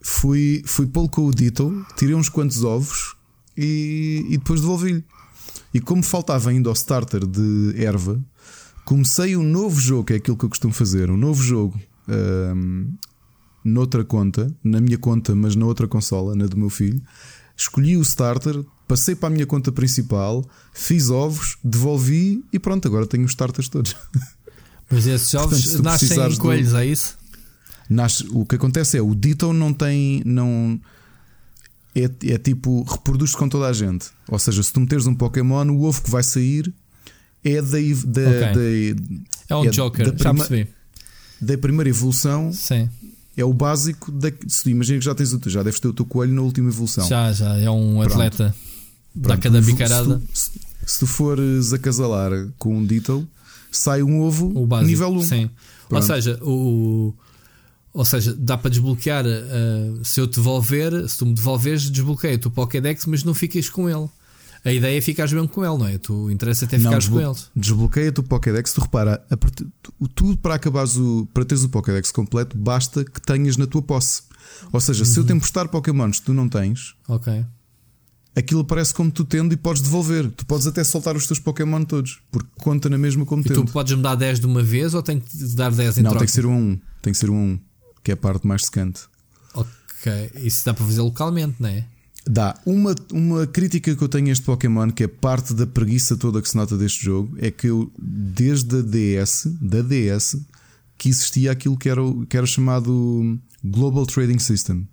Fui, fui pô-lo com o Ditto, tirei uns quantos ovos e, e depois devolvi-lhe. E como faltava ainda o starter de erva, comecei um novo jogo, que é aquilo que eu costumo fazer, um novo jogo um, noutra conta, na minha conta, mas na outra consola, na do meu filho. Escolhi o starter, passei para a minha conta principal, fiz ovos, devolvi e pronto, agora tenho os starters todos. Mas esses ovos Portanto, nascem em coelhos, do... é isso? Nasce, o que acontece é o Ditto não tem. Não, é, é tipo, reproduz-se com toda a gente. Ou seja, se tu meteres um Pokémon, o ovo que vai sair é da. da, okay. da é um é Joker, da já percebi. Da primeira evolução. Sim. É o básico da. Se imagina que já tens o já deves ter o teu coelho na última evolução. Já, já, é um atleta. Pronto. Dá cada bicarada. Se tu, se tu fores acasalar com um Ditto, sai um ovo nível 1. Sim. Pronto. Ou seja, o, ou seja, dá para desbloquear. Uh, se eu te devolver, se tu me devolveres, desbloqueia o teu Pokédex, mas não ficas com ele. A ideia é ficares mesmo com ele, não é? Tu interessa até ficares com ele. Desbloqueia-te o Pokédex, tu repara, tudo para acabares o. para teres o Pokédex completo, basta que tenhas na tua posse. Ou seja, uhum. se eu te emprestar Pokémons tu não tens, ok aquilo aparece como tu tendo e podes devolver. Tu podes até soltar os teus Pokémon todos, porque conta na mesma como e tendo. tu podes me dar 10 de uma vez ou tem que dar 10 em Não, troca? tem que ser um 1. Tem que ser um 1, que é a parte mais secante. Ok, isso dá para fazer localmente, não é? Dá. Uma, uma crítica que eu tenho a este Pokémon, que é parte da preguiça toda que se nota deste jogo, é que eu, desde a DS, da DS, que existia aquilo que era, que era chamado Global Trading System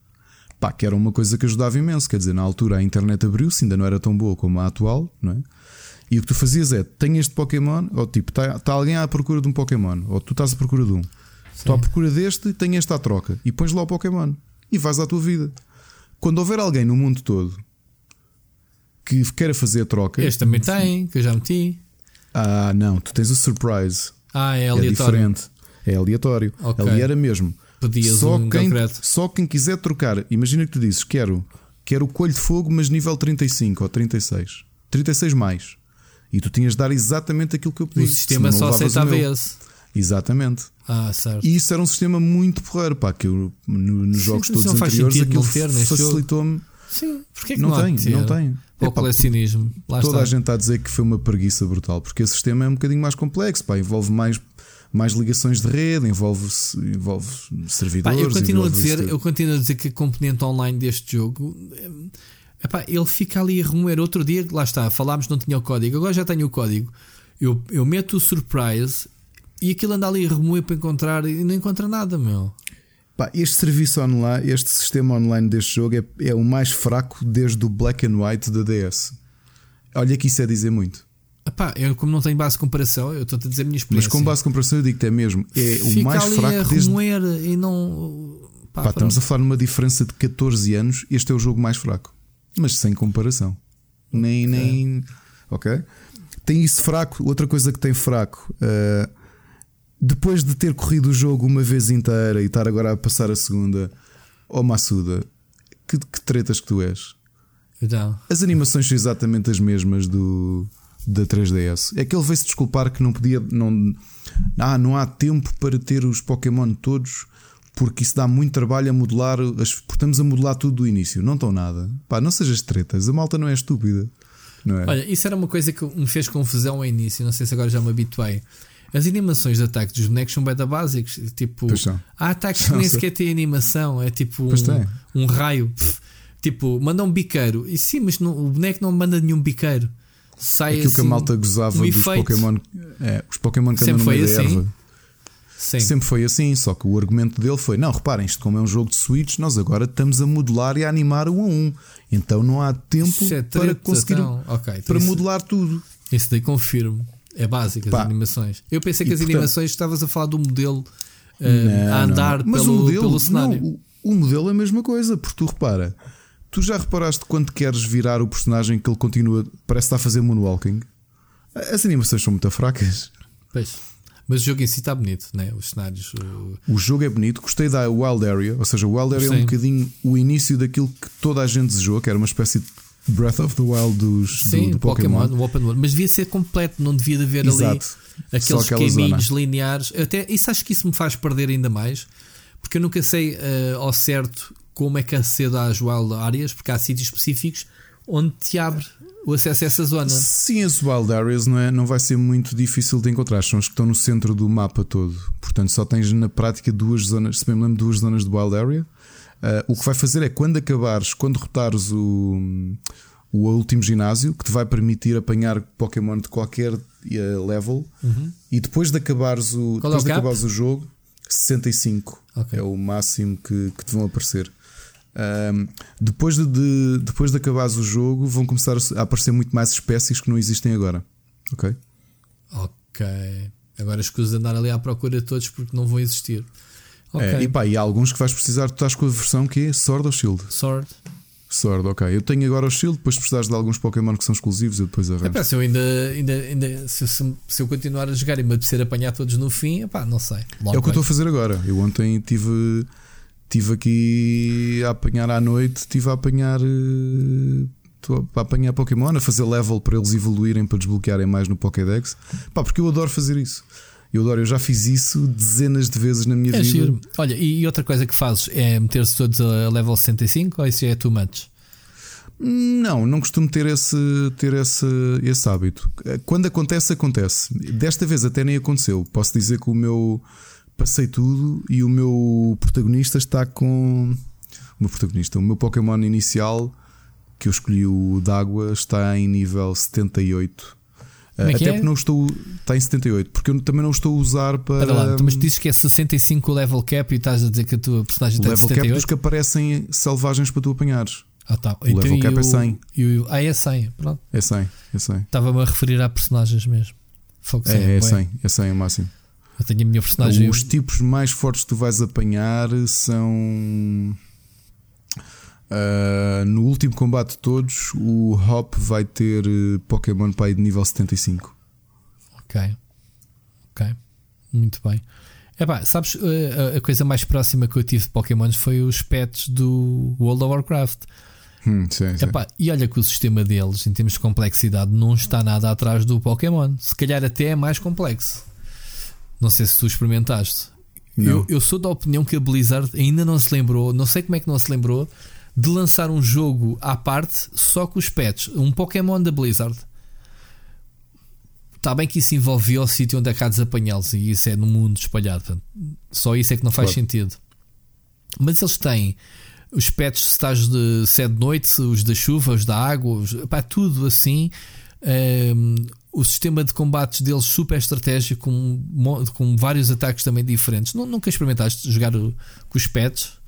Pá, que era uma coisa que ajudava imenso. Quer dizer, na altura a internet abriu-se, ainda não era tão boa como a atual, não é? E o que tu fazias é: tem este Pokémon, ou tipo, está tá alguém à procura de um Pokémon, ou tu estás à procura de um. Estou à procura deste e tenho esta à troca. E pões lá o Pokémon e vais à tua vida. Quando houver alguém no mundo todo que queira fazer a troca. Este também tem, que eu já meti. Ah, não, tu tens o surprise. Ah, é aleatório. É diferente. É aleatório. Okay. Ali era mesmo. Pedias só um quem, concreto. Só quem quiser trocar, imagina que tu dizes: quero, quero o coelho de fogo, mas nível 35 ou 36. 36 mais. E tu tinhas de dar exatamente aquilo que eu pedi. O sistema só aceitava esse. Exatamente. Ah, certo. E isso era um sistema muito porreiro, pá, que eu no, nos jogos Sim, todos anteriores aquilo facilitou-me. Sim, porque é que não, não tem, não tem. Para o colecionismo. Lá toda está. a gente está a dizer que foi uma preguiça brutal, porque esse sistema é um bocadinho mais complexo, pá, envolve mais mais ligações de rede, envolve, envolve servidores. eu, continuo a dizer, eu continuo a dizer que a componente online deste jogo epá, ele fica ali a remoer. Outro dia, lá está, falámos, não tinha o código, agora já tenho o código. Eu, eu meto o surprise e aquilo anda ali a remoer para encontrar e não encontra nada, meu. Pá, este serviço online, este sistema online deste jogo é, é o mais fraco desde o Black and White da DS. Olha que isso é dizer muito. Epá, eu como não tenho base de comparação, eu estou a dizer a minha experiência. Mas com base de comparação eu digo-te é mesmo. É Fica o mais fraco a desde. e não. Pá, Pá, estamos a falar numa diferença de 14 anos. Este é o jogo mais fraco. Mas sem comparação. Nem. nem... Ok? Tem isso fraco. Outra coisa que tem fraco. Uh, depois de ter corrido o jogo uma vez inteira e estar agora a passar a segunda, oh Massuda, que, que tretas que tu és? Então. As animações são exatamente as mesmas do da 3DS. É que ele veio-se desculpar que não podia. Não, ah, não há tempo para ter os Pokémon todos porque isso dá muito trabalho a modelar. As, estamos a modelar tudo do início. Não estão nada. Pá, não sejas tretas. A malta não é estúpida. Não é? Olha, isso era uma coisa que me fez confusão ao início. Não sei se agora já me habituei. As animações de ataque dos bonecos são beta básicos. Tipo, há ataques que nem sequer têm animação. É tipo um, um raio. Tipo, manda um biqueiro. E sim, mas não, o boneco não manda nenhum biqueiro sai Aquilo assim, que a malta gozava um dos Pokémon. É, os Pokémon que andam no meio assim. erva. Sim. Sempre foi assim, só que o argumento dele foi: não, reparem, isto como é um jogo de Switch, nós agora estamos a modelar e a animar um a um. Então não há tempo é para conseguir então, okay, então para isso, modelar tudo. Isso daí confirmo. É básico as Pá. animações. Eu pensei que e as portanto, animações estavas a falar do modelo uh, não, a andar. Mas pelo, o modelo, pelo cenário. Não, o, o modelo é a mesma coisa, porque tu repara, Tu já reparaste quando queres virar o personagem que ele continua, parece estar a fazer moonwalking? As animações são muito fracas. Pois. Mas o jogo em si está bonito, né? Os cenários. O... o jogo é bonito, gostei da Wild Area, ou seja, o Wild Area Sim. é um bocadinho o início daquilo que toda a gente desejou, que era uma espécie de Breath of the Wild dos, Sim, do, do Pokémon. Pokémon Open World, mas devia ser completo, não devia haver Exato. ali aqueles caminhos zona. lineares. Até, isso acho que isso me faz perder ainda mais, porque eu nunca sei uh, ao certo como é que aceda às wild áreas, porque há sítios específicos onde te abre o acesso a essa zona. Sim, as wild areas não, é, não vai ser muito difícil de encontrar, são as que estão no centro do mapa todo. Portanto, só tens na prática duas zonas, se bem me lembro, duas zonas de wild area. Uh, o que vai fazer é quando acabares, quando derrotares o, o último ginásio, que te vai permitir apanhar Pokémon de qualquer uh, level, uhum. e depois de acabares o, Qual é depois é o de acabares o jogo, 65 okay. é o máximo que, que te vão aparecer. Um, depois, de, de, depois de acabares o jogo, vão começar a aparecer muito mais espécies que não existem agora. Ok? Ok. Agora escuso de andar ali à procura de todos porque não vão existir. Okay. É, e pá, e há alguns que vais precisar, tu estás com a versão que é Sword ou Shield? Sword. Sword, ok. Eu tenho agora o Shield, depois precisares de alguns Pokémon que são exclusivos, eu depois arranjo. Epá, se eu ainda, ainda, ainda se, se, se, eu continuar a jogar e me apetecer apanhar todos no fim, epá, não sei. Long é o que eu estou a fazer agora. Eu ontem tive Estive aqui a apanhar à noite, estive a apanhar. Estou a apanhar Pokémon, a fazer level para eles evoluírem, para desbloquearem mais no Pokédex. Pá, porque eu adoro fazer isso. Eu adoro, eu já fiz isso dezenas de vezes na minha é vida. Giro. Olha, e outra coisa que fazes é meter-se todos a level 65 ou isso é too much? Não, não costumo ter esse, ter esse, esse hábito. Quando acontece, acontece. Desta vez até nem aconteceu. Posso dizer que o meu passei tudo e o meu protagonista está com. O meu protagonista, o meu Pokémon inicial, que eu escolhi o d'água, está em nível 78. Como é Até é? porque não estou. Está em 78, porque eu também não estou a usar para. Para lá, mas dizes que é 65 o level cap e estás a dizer que a tua personagem o está em 78. level cap dos que aparecem selvagens para tu apanhares. Ah, tá. O então, level cap é 100. O, ah, é 100. Pronto. É 100, é 100. Estava-me a referir a personagens mesmo. Fogo é, é 100, é 100 o máximo. Eu tenho a minha personagem. Os tipos mais fortes que tu vais apanhar são. Uh, no último combate de todos, o Hop vai ter uh, Pokémon Pai de nível 75. Ok. Ok. Muito bem. Epá, sabes, uh, a coisa mais próxima que eu tive de Pokémon foi os pets do World of Warcraft. Hum, sim, sim. Epá, e olha que o sistema deles, em termos de complexidade, não está nada atrás do Pokémon. Se calhar até é mais complexo. Não sei se tu experimentaste. Eu, eu, sou da opinião que a Blizzard ainda não se lembrou, não sei como é que não se lembrou, de lançar um jogo à parte só com os pets. Um Pokémon da Blizzard. Está bem que isso envolvia o sítio onde é que há desapanhá-los e isso é no mundo espalhado. Portanto, só isso é que não faz claro. sentido. Mas eles têm os pets se estás de sede noite, os da chuva, os da água, os, pá, tudo assim. Um, o sistema de combates deles super estratégico, com, com vários ataques também diferentes. Nunca experimentaste jogar com os pets?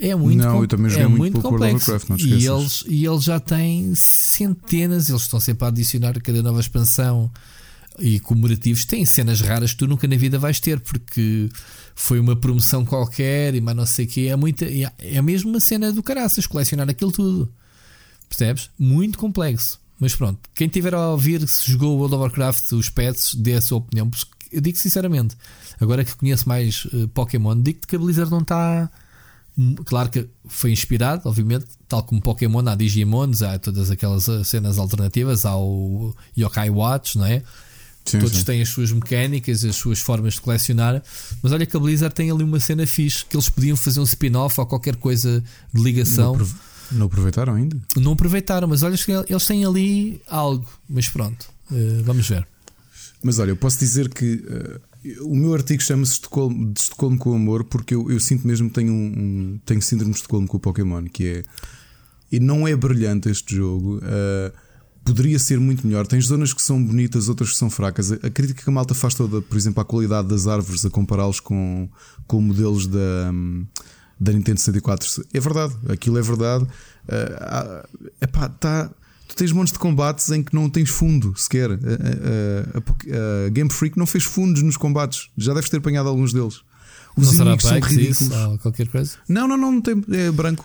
É muito, não, eu também joguei é muito, muito complexo. Warcraft, e, eles, e eles já têm centenas, eles estão sempre a adicionar cada nova expansão e comemorativos. Têm cenas raras que tu nunca na vida vais ter, porque foi uma promoção qualquer e mais não sei o que. É, muita, é mesmo uma cena do caraças colecionar aquilo tudo. Percebes? Muito complexo. Mas pronto, quem tiver a ouvir se jogou World of Warcraft, os pets, dê a sua opinião. Eu digo sinceramente, agora que conheço mais uh, Pokémon, digo-te que a Blizzard não está. Claro que foi inspirado, obviamente, tal como Pokémon, há Digimons, há todas aquelas eh, cenas alternativas, há o Yokai Watch, não é? Sim, Todos sim. têm as suas mecânicas, as suas formas de colecionar, mas olha que a Blizzard tem ali uma cena fixe que eles podiam fazer um spin-off ou qualquer coisa de ligação. Não aproveitaram ainda? Não aproveitaram, mas olha, eles têm ali algo. Mas pronto, uh, vamos ver. Mas olha, eu posso dizer que uh, o meu artigo chama-se Estocolmo, de Estocolmo com Amor, porque eu, eu sinto mesmo que tenho, um, um, tenho síndrome de Estocolmo com o Pokémon, que é. E não é brilhante este jogo. Uh, poderia ser muito melhor. Tens zonas que são bonitas, outras que são fracas. A, crítica que a malta faz toda, por exemplo, à qualidade das árvores, a compará-los com, com modelos da. Da Nintendo 64. É verdade, aquilo é verdade. Uh, epá, tá, tens montes de combates em que não tens fundo sequer. Uh, uh, Game Freak não fez fundos nos combates, já deves ter apanhado alguns deles. Os não inimigos são ridículos. Isso, qualquer coisa? Não, não, não, não tem, é branco.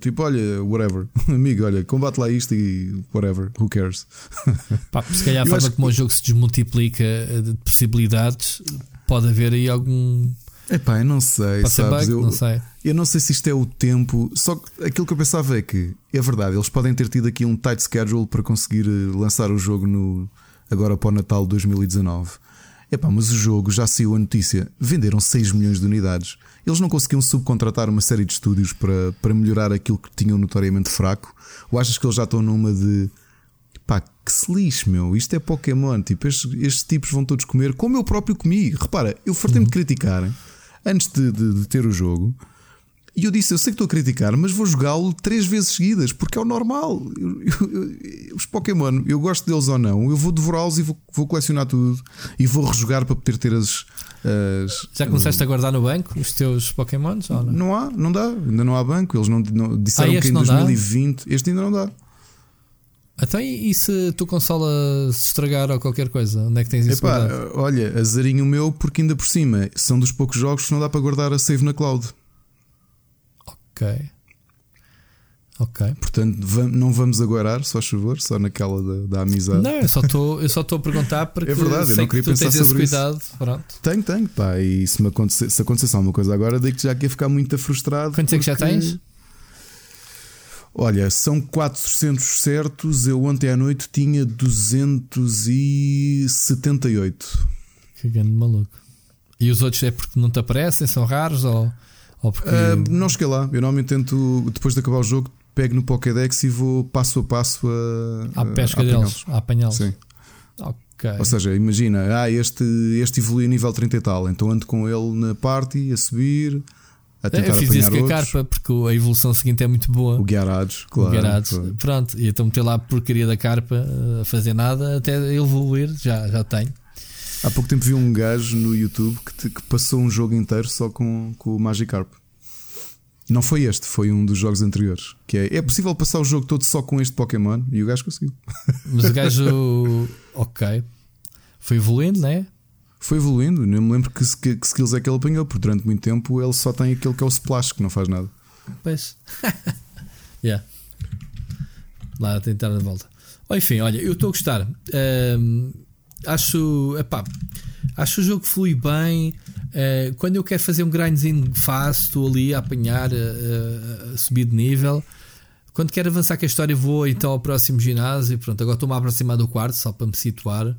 Tipo, olha, whatever. Amigo, olha, combate lá isto e whatever, who cares? Pá, se calhar a forma como que... o jogo se desmultiplica eh, de possibilidades, pode haver aí algum. Epá, eu não sei, sabes? Bug, eu, não sei. eu não sei se isto é o tempo. Só que aquilo que eu pensava é que é verdade, eles podem ter tido aqui um tight schedule para conseguir eh, lançar o jogo no agora para o Natal de 2019. Epá, mas o jogo já saiu a notícia, venderam 6 milhões de unidades. Eles não conseguiam subcontratar uma série de estúdios para, para melhorar aquilo que tinham notoriamente fraco? Ou achas que eles já estão numa de pá, que se lixe, meu, isto é Pokémon, tipo, estes, estes tipos vão todos comer, como eu próprio comi. Repara, eu fartei-me de criticar antes de, de, de ter o jogo. E eu disse: Eu sei que estou a criticar, mas vou jogá-lo três vezes seguidas, porque é o normal. Eu, eu, eu, os Pokémon, eu gosto deles ou não, eu vou devorá-los e vou, vou, colecionar tudo e vou rejogar para poder ter as. as Já começaste a guardar no banco os teus Pokémons? Ou não? não há, não dá, ainda não há banco. Eles não, não disseram ah, que em 2020 dá? este ainda não dá. Então, e se a tua consola se estragar ou qualquer coisa? Onde é que tens isso Epá, Olha, azarinho meu, porque ainda por cima são dos poucos jogos que não dá para guardar a save na cloud. Ok. Ok. Portanto, não vamos aguardar, só favor, só naquela da, da amizade. Não, eu só estou a perguntar porque é verdade, eu não queria pensar tens sobre esse cuidado. Isso. Pronto. Tenho, tenho, pá. E se, me acontecer, se acontecesse alguma coisa agora, digo-te já que ia ficar muito frustrado. Quantos é que já tens? Olha, são 400 certos. Eu ontem à noite tinha 278. Que grande maluco. E os outros é porque não te aparecem? São raros? Ou, ou porque... Uh, não cheguei lá. Eu normalmente tento, depois de acabar o jogo, pego no Pokédex e vou passo a passo a, à pesca a deles, a apanhá-los. Sim. Okay. Ou seja, imagina, ah, este, este evolui a nível 30 e tal, então ando com ele na party a subir Eu fiz isso com a carpa porque a evolução seguinte é muito boa. O Guiarados, claro. O Guiarados. Claro. Pronto, e então meter lá a porcaria da carpa a fazer nada até evoluir, já, já tenho. Há pouco tempo vi um gajo no YouTube que, te, que passou um jogo inteiro só com, com o Magikarp. Não foi este, foi um dos jogos anteriores. Que é, é possível passar o jogo todo só com este Pokémon e o gajo conseguiu. Mas o gajo, ok, foi evoluindo, não é? Foi evoluindo. Não me lembro que, que, skills é que ele apanhou, porque durante muito tempo ele só tem aquele que é o splash, que não faz nada. Pois. yeah. Lá a tentar de volta. Oh, enfim, olha, eu estou a gostar. Um, acho. Epá, acho o jogo flui bem. Uh, quando eu quero fazer um grindzinho faço, estou ali a apanhar, uh, a subir de nível. Quando quero avançar com a história, vou então ao próximo ginásio. Pronto, agora estou-me a aproximar do quarto, só para me situar.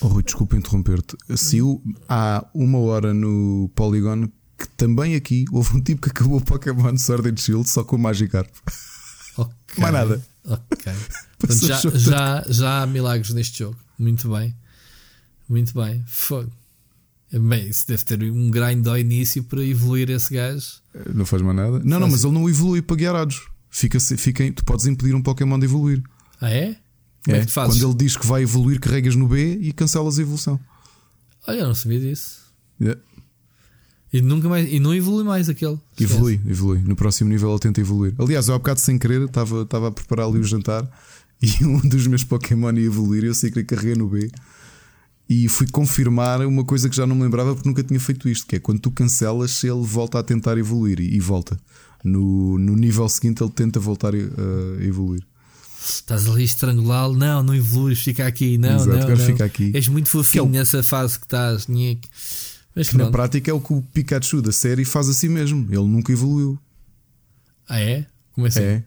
Oh, Rui, desculpa interromper-te. Saiu há uma hora no Polygon que também aqui houve um tipo que acabou o Pokémon Sword and Shield só com o Magikarp. Okay. Mais nada. Ok. Portanto, já, já, já há milagres neste jogo. Muito bem. Muito bem. Fogo. Bem, isso deve ter um grind ao início para evoluir esse gajo. Não faz mais nada. Não, não, mas ele não evolui para guiarados. Fica, fica, tu podes impedir um Pokémon de evoluir. Ah, é? Como é, é quando ele diz que vai evoluir, carregas no B e cancelas a evolução. Olha, eu não sabia disso. Yeah. E, nunca mais, e não evolui mais aquele. Evolui, evolui. No próximo nível ele tenta evoluir. Aliás, eu há bocado sem querer estava, estava a preparar ali o jantar e um dos meus Pokémon ia evoluir eu sei que carreguei no B. E fui confirmar uma coisa que já não me lembrava porque nunca tinha feito isto: que é quando tu cancelas, ele volta a tentar evoluir e, e volta. No, no nível seguinte, ele tenta voltar a, a evoluir estás ali a estrangulá-lo, não, não evolues, fica aqui, não, Exato, não, não. Fica aqui. És muito fofinho é o... nessa fase que estás, Mas que na prática é o que o Pikachu da série faz assim mesmo, ele nunca evoluiu. Ah, é? Como é assim? É,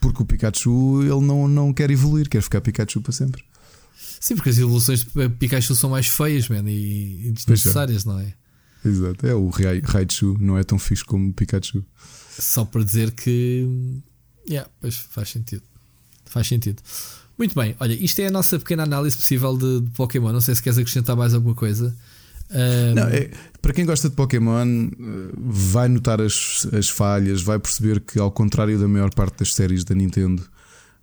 porque o Pikachu ele não, não quer evoluir, quer ficar Pikachu para sempre. Sim, porque as evoluções de Pikachu são mais feias, man, e, e desnecessárias, não é? Exato, é o Raichu, não é tão fixe como o Pikachu. Só para dizer que. Yeah, pois faz sentido. Faz sentido. Muito bem, olha, isto é a nossa pequena análise possível de, de Pokémon. Não sei se queres acrescentar mais alguma coisa. Um... Não, é, para quem gosta de Pokémon, vai notar as, as falhas, vai perceber que, ao contrário da maior parte das séries da Nintendo,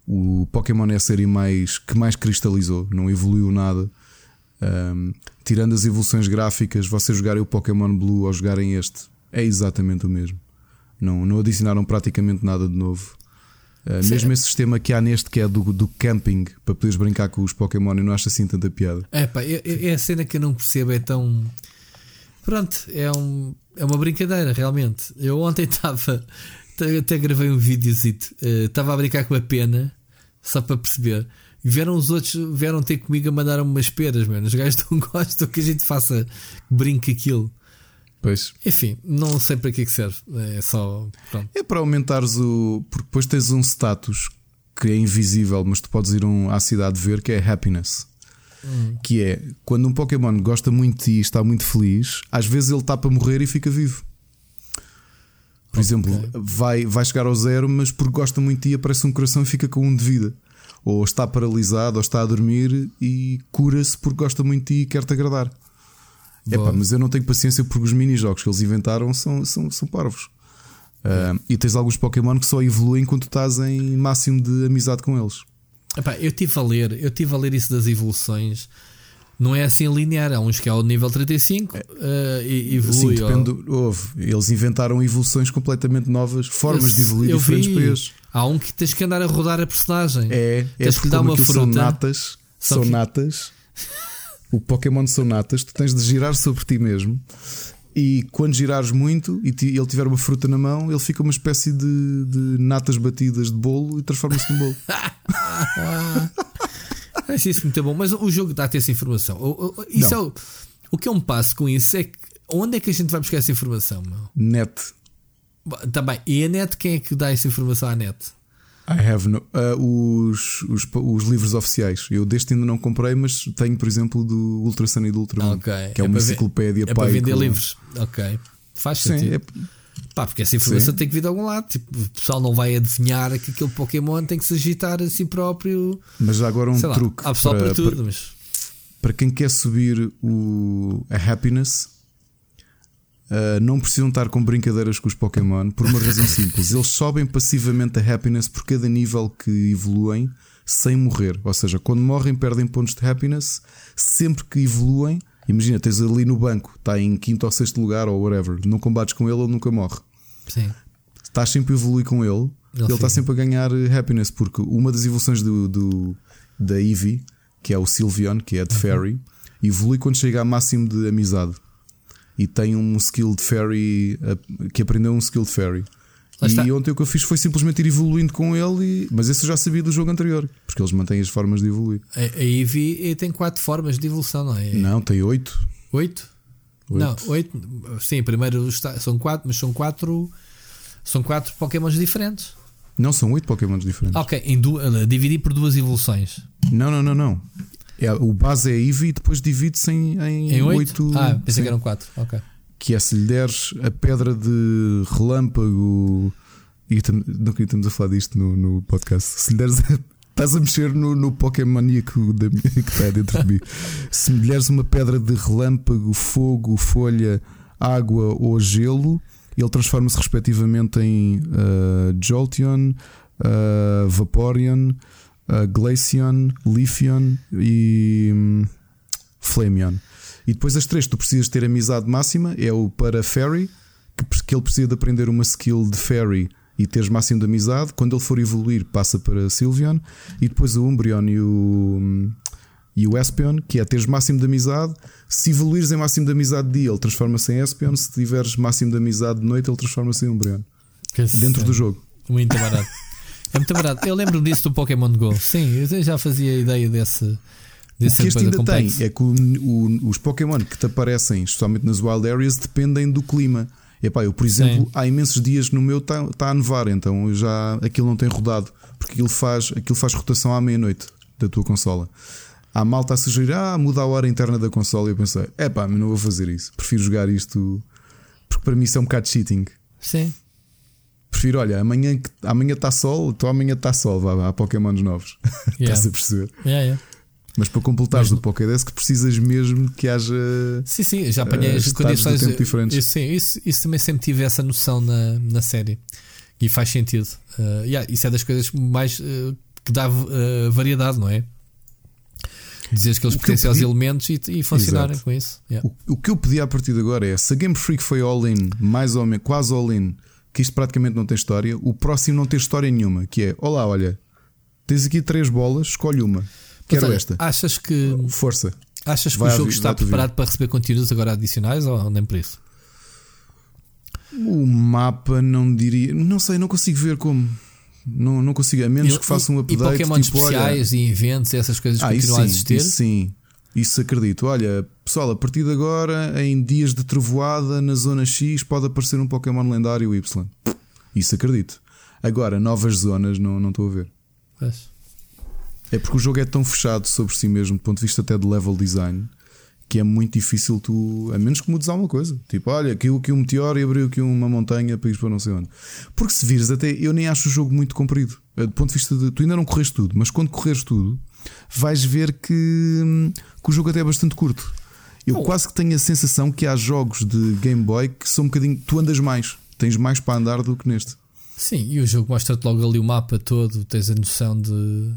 o Pokémon é a série mais, que mais cristalizou, não evoluiu nada. Um, tirando as evoluções gráficas, vocês jogarem o Pokémon Blue ou jogarem este, é exatamente o mesmo. Não, não adicionaram praticamente nada de novo. Uh, mesmo esse sistema que há neste que é do, do camping para poderes brincar com os Pokémon, eu não acho assim tanta piada. É pá, é, é a cena que eu não percebo, é tão. Pronto, é, um, é uma brincadeira realmente. Eu ontem estava até gravei um videozito. Estava a brincar com a pena, só para perceber. Vieram os outros, vieram ter comigo a mandar umas peras, mano. Os gajos não gostam que a gente faça brinque aquilo. Pois. Enfim, não sei para que, é que serve. É só. Pronto. É para aumentares o. Porque depois tens um status que é invisível, mas tu podes ir um, à cidade ver que é happiness. Hum. Que é quando um Pokémon gosta muito de ti e está muito feliz, às vezes ele está para morrer e fica vivo. Por okay. exemplo, vai, vai chegar ao zero, mas porque gosta muito de ti, aparece um coração e fica com um de vida. Ou está paralisado, ou está a dormir e cura-se porque gosta muito de ti e quer-te agradar. Epá, mas eu não tenho paciência porque os mini-jogos que eles inventaram são, são, são parvos. Uh, e tens alguns Pokémon que só evoluem quando estás em máximo de amizade com eles. Epá, eu tive a ler, eu tive a ler isso das evoluções. Não é assim linear, há uns que é ao nível 35 é. uh, e evolui. Sim, depende, houve. Eles inventaram evoluções completamente novas, formas eu, de evoluir diferentes vi. para eles. Há um que tens que andar a rodar a personagem. É, é tens é que lhe dar uma fruta. São natas, são que... natas. o Pokémon são natas, tu tens de girar sobre ti mesmo e quando girares muito e ele tiver uma fruta na mão, ele fica uma espécie de, de natas batidas de bolo e transforma-se num bolo. Acho isso muito bom, mas o jogo dá-te essa informação. Isso é o, o que eu me passo com isso é que onde é que a gente vai buscar essa informação? Meu? Net. Tá bem, e a net quem é que dá essa informação à net? I have no, uh, os, os, os, livros oficiais. Eu deste ainda não comprei, mas tenho, por exemplo, do Ultra Sun e do Ultra okay. que é, é uma enciclopédia É para vender livros. Ok. Faz Sim, sentido. É... Pá, porque essa informação Sim. tem que vir de algum lado. Tipo, o pessoal não vai adivinhar que aquele Pokémon tem que se agitar a si próprio. Mas agora um truque. Há pessoal para, para tudo, para, mas... para quem quer subir o, a happiness, Uh, não precisam estar com brincadeiras com os Pokémon por uma razão simples. Eles sobem passivamente a happiness por cada nível que evoluem sem morrer. Ou seja, quando morrem, perdem pontos de happiness. Sempre que evoluem, imagina, tens ali no banco, está em quinto ou sexto lugar ou whatever, não combates com ele, ele nunca morre. Sim. Estás sempre a evoluir com ele, ele, ele está sempre a ganhar happiness, porque uma das evoluções do, do da Eevee, que é o Sylveon, que é de uhum. Fairy, evolui quando chega a máximo de amizade e tem um skill de fairy que aprendeu um skill de fairy. e ontem o que eu fiz foi simplesmente ir evoluindo com ele, e... mas esse eu já sabia do jogo anterior, porque eles mantêm as formas de evoluir. A, a Eevee tem quatro formas de evolução, não é? Não, tem oito. Oito? Não, oito. Sim, primeiro são quatro, mas são quatro. São quatro Pokémons diferentes. Não, são oito Pokémons diferentes. Ok, em du... dividi por duas evoluções. Não, não, não, não. É, o base é Eevee e depois divide-se em, em, em 8. Ah, pensei sim. que eram 4. Ok. Que é se lhe deres a pedra de relâmpago. E não estamos a falar disto no, no podcast. Se lhe deres. Estás a mexer no, no Pokémoníaco da que está dentro de mim. Se lhe deres uma pedra de relâmpago, fogo, folha, água ou gelo, ele transforma-se respectivamente em uh, Jolteon, uh, Vaporeon, uh, Glaceon, Lithion e um, Flameon. E depois as três tu precisas ter amizade máxima, é o para Fairy, que, que ele precisa de aprender uma skill de Fairy e teres máximo de amizade. Quando ele for evoluir, passa para Sylveon. E depois o Umbreon e o, hum, e o Espion, que é teres máximo de amizade. Se evoluires em máximo de amizade de dia, ele transforma-se em Espion. Se tiveres máximo de amizade de noite, ele transforma-se em Umbreon. Que dentro do jogo. Muito barato. É muito barato. Eu lembro disso do Pokémon Go. Sim, eu já fazia ideia desse. Desse o que este ainda complexo. tem é que o, o, os Pokémon que te aparecem, especialmente nas Wild Areas, dependem do clima. Epá, eu, por exemplo, Sim. há imensos dias no meu está tá a nevar, então já aquilo não tem rodado, porque aquilo faz, aquilo faz rotação à meia-noite da tua consola. Há malta a sugerir, ah, muda a hora interna da consola. E eu pensei, é pá, não vou fazer isso. Prefiro jogar isto, porque para mim isso é um bocado cheating. Sim. Prefiro, olha, amanhã, amanhã está sol, então amanhã está sol, vá, há Pokémons novos. Yeah. Estás a perceber? Yeah, yeah. Mas para completares Mas, o Pokédex precisas mesmo que haja. Sim, sim, já apanhei uh, as condições diferentes. Isso, sim, isso, isso também sempre tive essa noção na, na série e faz sentido. Uh, yeah, isso é das coisas mais uh, que dá uh, variedade, não é? Dizes que eles pertencem aos elementos e, e funcionarem Exato. com isso. Yeah. O, o, que eu pedi a partir de agora é se a Game Freak foi all-in, mais ou menos, quase all-in que isto praticamente não tem história. O próximo não tem história nenhuma, que é: Olá, olha, tens aqui três bolas, escolhe uma. Quero olha, esta. Achas que. Força. Achas que vai o jogo está preparado para receber conteúdos agora adicionais ou nem por isso? O mapa não diria. Não sei, não consigo ver como. Não, não consigo, a menos E- que faça um update. E Pokémon tipo, olha, especiais e eventos e essas coisas Ah, continuam a sim, existir. isso sim, isso acredito. Olha, pessoal, a partir de agora, em dias de trovoada na zona X, pode aparecer um Pokémon lendário Y. Isso acredito. Agora, novas zonas, não não estou a ver. É porque o jogo é tão fechado sobre si mesmo, do ponto de vista até de level design, que é muito difícil tu, a menos que mudes alguma coisa. Tipo, olha, caiu aqui um meteoro e abriu aqui uma montanha para ir para não sei onde. Porque se vires, até eu nem acho o jogo muito comprido. Eh, Do ponto de vista de. Tu ainda não corres tudo, mas quando correres tudo, vais ver que, hum, que o jogo até é bastante curto. Eu Oh. quase que tenho a sensação que há jogos de Game Boy que são um bocadinho. Tu andas mais, tens mais para andar do que neste. Sim, e o jogo mostra-te logo ali o mapa todo, tens a noção de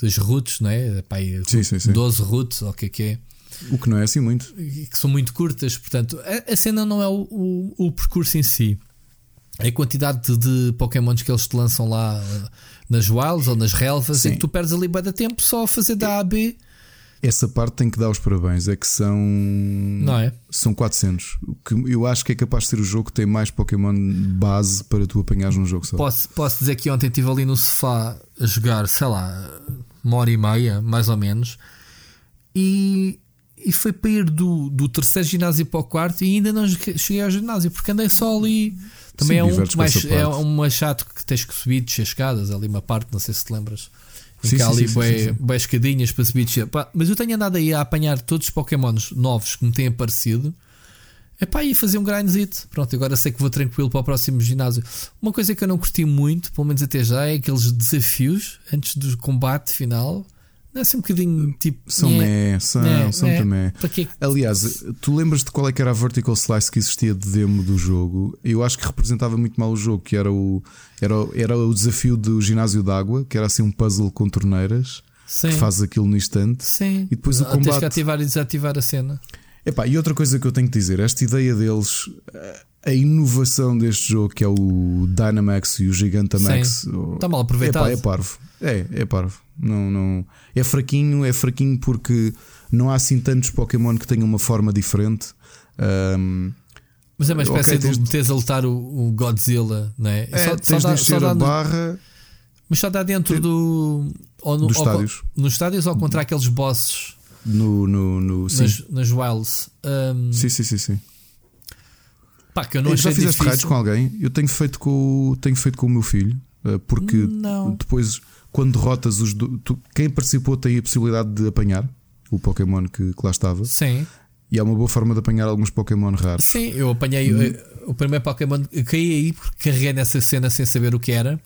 das routes, não é? Pá, Sim, sim, sim. 12 routes, ou o que é que é, O que não é assim muito. que são muito curtas, portanto, a, a cena não é o, o, o percurso em si, é a quantidade de, de Pokémons que eles te lançam lá nas wilds ou nas relvas, Sim. em que tu perdes ali bem tempo só a fazer da A a B, Essa parte tem que dar os parabéns. É que são. não é? São 400. O que eu acho que é capaz de ser o jogo que tem mais Pokémon base para tu apanhares num jogo só. Posso, posso dizer que ontem estive ali no sofá a jogar, sei lá, uma hora e meia, mais ou menos, e, e foi para ir do, do terceiro ginásio para o quarto e ainda não cheguei ao ginásio, porque andei só ali. Também Sim, é um mais, é um mais chato que tens que subir e descer escadas, ali uma parte, não sei se te lembras. Em Sim, que há ali bué escadinhas para subir e mas eu tenho andado aí a apanhar todos os Pokémons novos que me têm aparecido. É pá, e fazer um grindzito. Pronto, agora sei que vou tranquilo para o próximo ginásio. Uma coisa que eu não curti muito, pelo menos até já, é aqueles desafios antes do combate final. É assim um bocadinho tipo. São mé, são, nhé, são nhé. também. Quê? Aliás, tu lembras de qual é que era a vertical slice que existia de demo do jogo? Eu acho que representava muito mal o jogo, que era o, era, o- era o desafio do ginásio d'água, que era assim um puzzle com torneiras, Sim. que faz aquilo no instante. Sim. E depois o Ah, Tens que combate. ativar e desativar a cena. Epá, e outra coisa que eu tenho que dizer, esta ideia deles, a inovação deste jogo, que é o Dynamax e o Gigantamax, Está mal aproveitado. Epá, é parvo. É, é parvo. Não, não, é fraquinho, é fraquinho porque não há assim tantos Pokémon que tenham uma forma diferente. Ahm, Mas é uma espécie Ok, de tens- meteres a lutar o, o Godzilla, não é? é, Só- tens de dá- só dá a no- barra Mas só dá dentro do. Ou no, dos ou- estádios. nos estádios ou contra aqueles bosses No, no, no, sim. nas, nas wilds. Um, sim, sim, sim, sim. Pá, que eu não Já achei fizeste difícil. raids com alguém? Eu tenho feito com, o- tenho feito com o meu filho, eh, porque Não. depois, quando derrotas os. do- tu- quem participou tem a possibilidade de apanhar o Pokémon que, que lá estava. Sim, E é uma boa forma de apanhar alguns Pokémon raros. sim, eu apanhei Hum. eh, o primeiro Pokémon. Caí aí porque carreguei nessa cena sem saber o que era.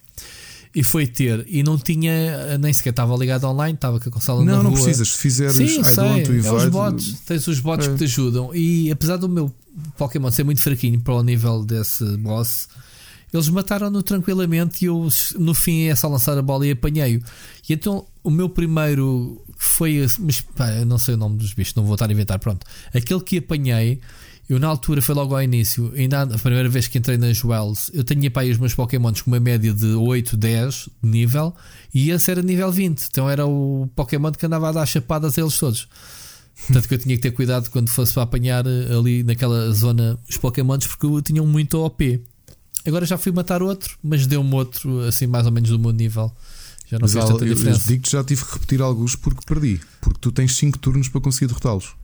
E foi ter, e não tinha, nem sequer estava ligado online, estava com a consola na Não, não precisas. Se fizeres Sim, don't sei. É os bots. Tens os bots É. que te ajudam. E apesar do meu Pokémon ser muito fraquinho para o nível desse boss, eles mataram-no tranquilamente. E eu, no fim, é só lançar a bola e apanhei-o. E então, o meu primeiro foi. Mas pá, eu não sei o nome dos bichos, não vou estar a inventar. Pronto, aquele que apanhei. Eu na altura foi logo ao início, ainda a primeira vez que entrei nas Wells, eu tinha para aí os meus Pokémons com uma média de 8, 10 de nível e esse era nível 20. Então era o Pokémon que andava a dar chapadas a eles todos. Tanto que eu tinha que ter cuidado quando fosse para apanhar eh, ali naquela zona os Pokémons porque tinham muito OP. Agora já fui matar outro, mas deu-me outro assim mais ou menos do meu nível. Já não Mas fez tanta eu, eu diferença. digo que já tive que repetir alguns porque perdi. Porque tu tens 5 turnos para conseguir derrotá-los.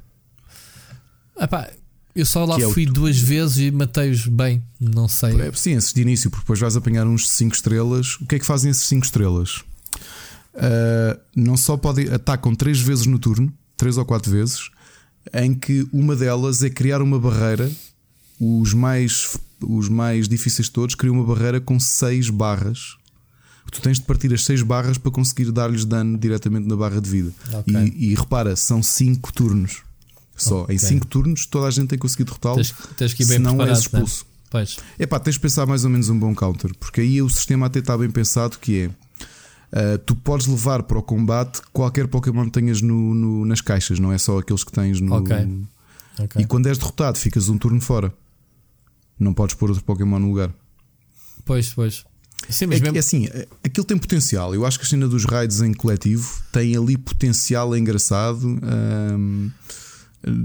Epá, eu só lá Que é fui tu- duas vezes e matei-os bem. Não sei. É, sim, esses de início, porque depois vais apanhar uns 5 estrelas. O que é que fazem esses 5 estrelas? Ah, não só podem atacam 3 vezes no turno, 3 ou 4 vezes, em que uma delas é criar uma barreira. Os mais, os mais difíceis de todos criam uma barreira com 6 barras. Tu tens de partir as 6 barras para conseguir dar-lhes dano diretamente na barra de vida. Ok. E, e repara, são 5 turnos. Só Ok. em 5 turnos toda a gente tem conseguido derrotá-los. Tens, tens que ir bem Senão és preparado. né? expulso. Pois. É pá, tens de pensar mais ou menos um bom counter, porque aí o sistema até está bem pensado que é. ah, tu podes levar para o combate qualquer Pokémon que tenhas no, no- nas caixas, não é só aqueles que tens no. Ok. Ok. E quando és derrotado, ficas um turno fora. Não podes pôr outro Pokémon no lugar. Pois, pois. Sim, É, mas que- mesmo. é assim, é- aquilo tem potencial. Eu acho que a cena dos raids em coletivo tem ali potencial engraçado, ahm,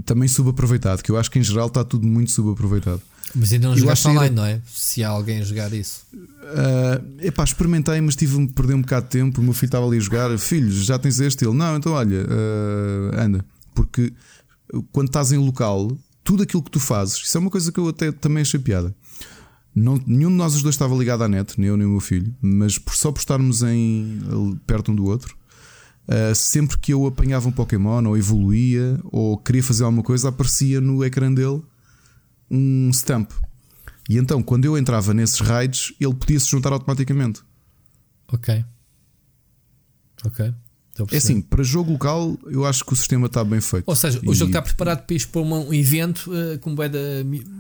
também subaproveitado. Que eu acho que em geral está tudo muito subaproveitado. Mas ainda não jogaste online, não é? Se há alguém a jogar isso. Uh, epá, experimentei, mas tive de perder um bocado de tempo. O meu filho estava ali a jogar. Filhos, já tens este? Ele, não, então olha, uh, anda. Porque quando estás em local, tudo aquilo que tu fazes, isso é uma coisa que eu até também achei piada. Não, nenhum de nós os dois estava ligado à net, nem eu nem o meu filho, mas por, só por estarmos em, perto um do outro, uh, sempre que eu apanhava um Pokémon ou evoluía ou queria fazer alguma coisa, aparecia no ecrã dele um stamp. E então, quando eu entrava nesses raids, ele podia se juntar automaticamente. Ok. Ok. É assim, para jogo local, eu acho que o sistema está bem feito. Ou seja, o jogo está preparado para expor um evento uh, com bué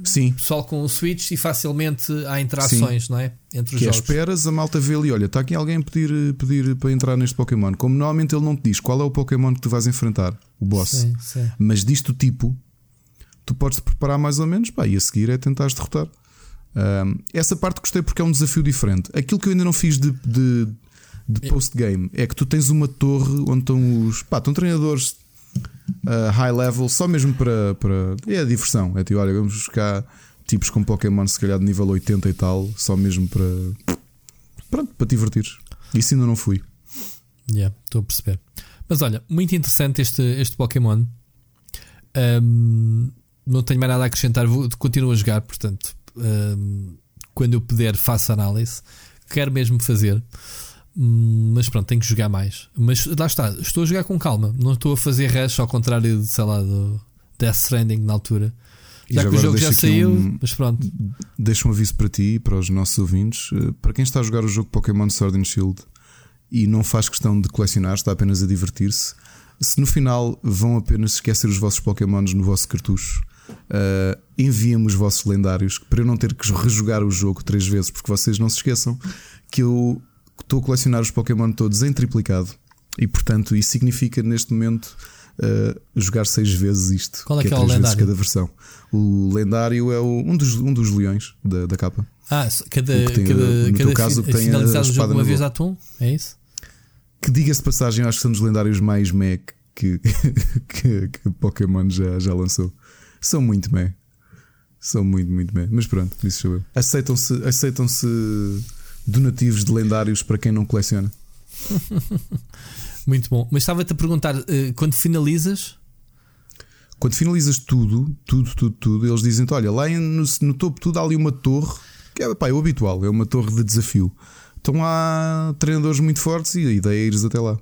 Sim. pessoal com o Switch e facilmente há interações, Sim. não é? Entre os que jogos. É, esperas, a malta vê ali, olha, está aqui alguém a pedir, pedir para entrar neste Pokémon. Como normalmente ele não te diz qual é o Pokémon que tu vais enfrentar, o boss, sim, sim. mas diz-te o tipo, tu podes te preparar mais ou menos, pá, e a seguir é tentar derrotar. Um, essa parte gostei porque é um desafio diferente. Aquilo que eu ainda não fiz de, de, de post-game é que tu tens uma torre onde estão os pá, estão treinadores uh, high level só mesmo para, para. É a diversão. É tipo, olha, vamos buscar tipos com Pokémon se calhar de nível 80 e tal, só mesmo para. Pronto, para divertir. Isso ainda não fui. Yeah, estou a perceber. Mas olha, muito interessante este, este Pokémon. Um, não tenho mais nada a acrescentar, vou, continuo a jogar, portanto, um, quando eu puder, faço análise. Quero mesmo fazer, mas pronto, tenho que jogar mais. Mas lá está, estou a jogar com calma, não estou a fazer rush ao contrário de, sei lá, do Death Stranding na altura. Já, que o jogo já saiu, um, mas pronto. Deixa um aviso para ti e para os nossos ouvintes. Eh, para quem está a jogar o jogo Pokémon Sword and Shield e não faz questão de colecionar, está apenas a divertir-se. Se no final vão apenas esquecer os vossos Pokémons no vosso cartucho, uh, enviem-me os vossos lendários para eu não ter que rejogar o jogo três vezes, porque vocês não se esqueçam que eu estou a colecionar os Pokémon todos em triplicado e, portanto, isso significa neste momento uh, jogar seis vezes isto. Qual é que, que é, é o lendário? cada versão. O lendário é o, um, dos, um dos leões da, da capa. Ah, cada, tem, cada, no cada caso, fi, tem o jogo uma vez à tum? É isso? Que diga-se de passagem, acho que são dos lendários mais meh que, que, que Pokémon já, já lançou. São muito meh. São muito, muito meh. Mas pronto, isso sou eu. Aceitam-se aceitam donativos de lendários para quem não coleciona. muito bom. Mas estava-te a perguntar, eh, quando finalizas. Quando finalizas tudo, tudo, tudo, tudo, eles dizem-te: olha, lá no, no topo tudo há ali uma torre, que é, pá, é o habitual, é uma torre de desafio. Estão lá treinadores muito fortes e a ideia é ires até lá.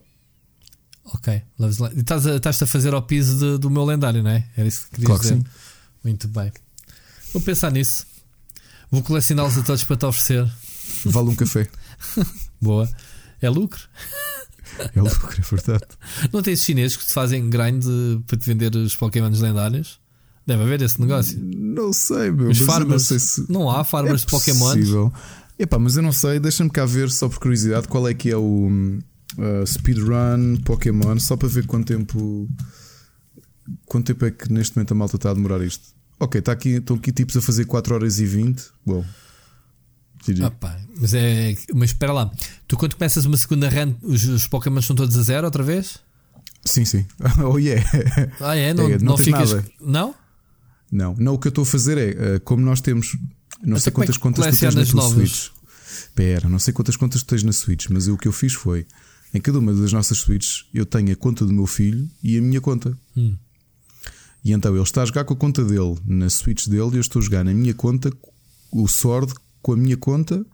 Ok, estás a, estás a fazer ao piso de, do meu lendário, não é? Era isso que querias claro dizer. Que sim. Muito bem. Vou pensar nisso. Vou colecioná-los a todos para te oferecer. Vale um café. Boa. É lucro? É lucro, é verdade. Não tens chineses que te fazem grind para te vender os Pokémons lendários? Deve haver esse negócio. Não sei, meu. Os farmers. Não, se... não, há farmers é de Pokémon. Epá, mas eu não sei. Deixa-me cá ver, só por curiosidade, qual é que é o uh, speedrun Pokémon, só para ver quanto tempo. Quanto tempo é que neste momento a malta está a demorar isto? Ok, tá aqui, estão aqui tipos a fazer 4 horas e 20. Uau. Ah, pá, mas é. Mas espera lá, tu quando começas uma segunda run, os, os Pokémon são todos a zero outra vez? Sim, sim. Oh yeah. Ah, é? Não, é, não, não ficas. Nada. Não? Não, não. O que eu estou a fazer é, uh, como nós temos. Não sei quantas é contas tu tens na tua? Switch. Espera, não sei quantas contas tu tens na Switch, mas o que eu fiz foi. Em cada uma das nossas Switches eu tenho a conta do meu filho e a minha conta. Hum. E então ele está a jogar com a conta dele na Switch dele e eu estou a jogar na minha conta o Sword com a minha conta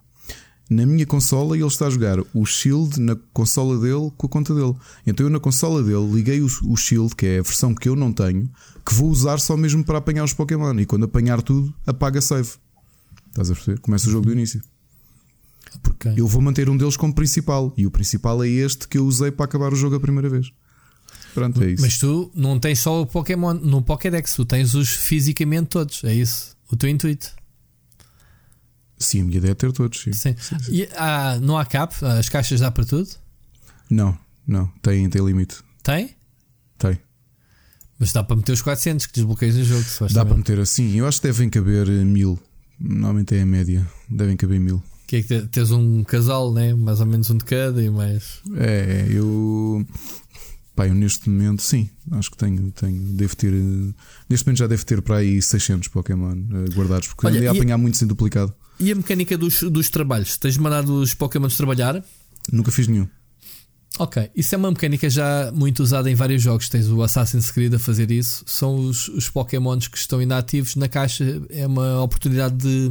na minha consola e ele está a jogar o Shield na consola dele com a conta dele. Então eu na consola dele liguei o, o Shield, que é a versão que eu não tenho, que vou usar só mesmo para apanhar os Pokémon. E quando apanhar tudo, apaga save. Estás a perceber? Começa o jogo do início. Porque eu vou manter um deles como principal. E o principal é este que eu usei para acabar o jogo a primeira vez. Pronto, é isso. Mas tu não tens só o Pokémon no Pokédex, tu tens os fisicamente todos. É isso o teu intuito. Sim, a minha ideia é ter todos. Sim. sim. sim, sim. E, ah, não há cap? As caixas dá para tudo? Não, não. Tem, tem limite. Tem? Tem. Mas dá para meter os 400 que desbloqueias no jogo. Dá para meter assim. Eu acho que devem caber mil. Normalmente é a média. Devem caber mil. Que é que tens um casal, né? mais ou menos um de cada e mais. É, eu. Pá, eu neste momento, sim, acho que tenho, tenho devo ter, neste momento já devo ter para aí 600 Pokémon uh, guardados, porque Olha, andei a apanhar muitos em duplicado. E a mecânica dos, dos trabalhos? Tens mandado os Pokémons trabalhar? Nunca fiz nenhum. Ok, isso é uma mecânica já muito usada em vários jogos. Tens o Assassin's Creed a fazer isso. São os, os Pokémons que estão inativos na caixa. É uma oportunidade de,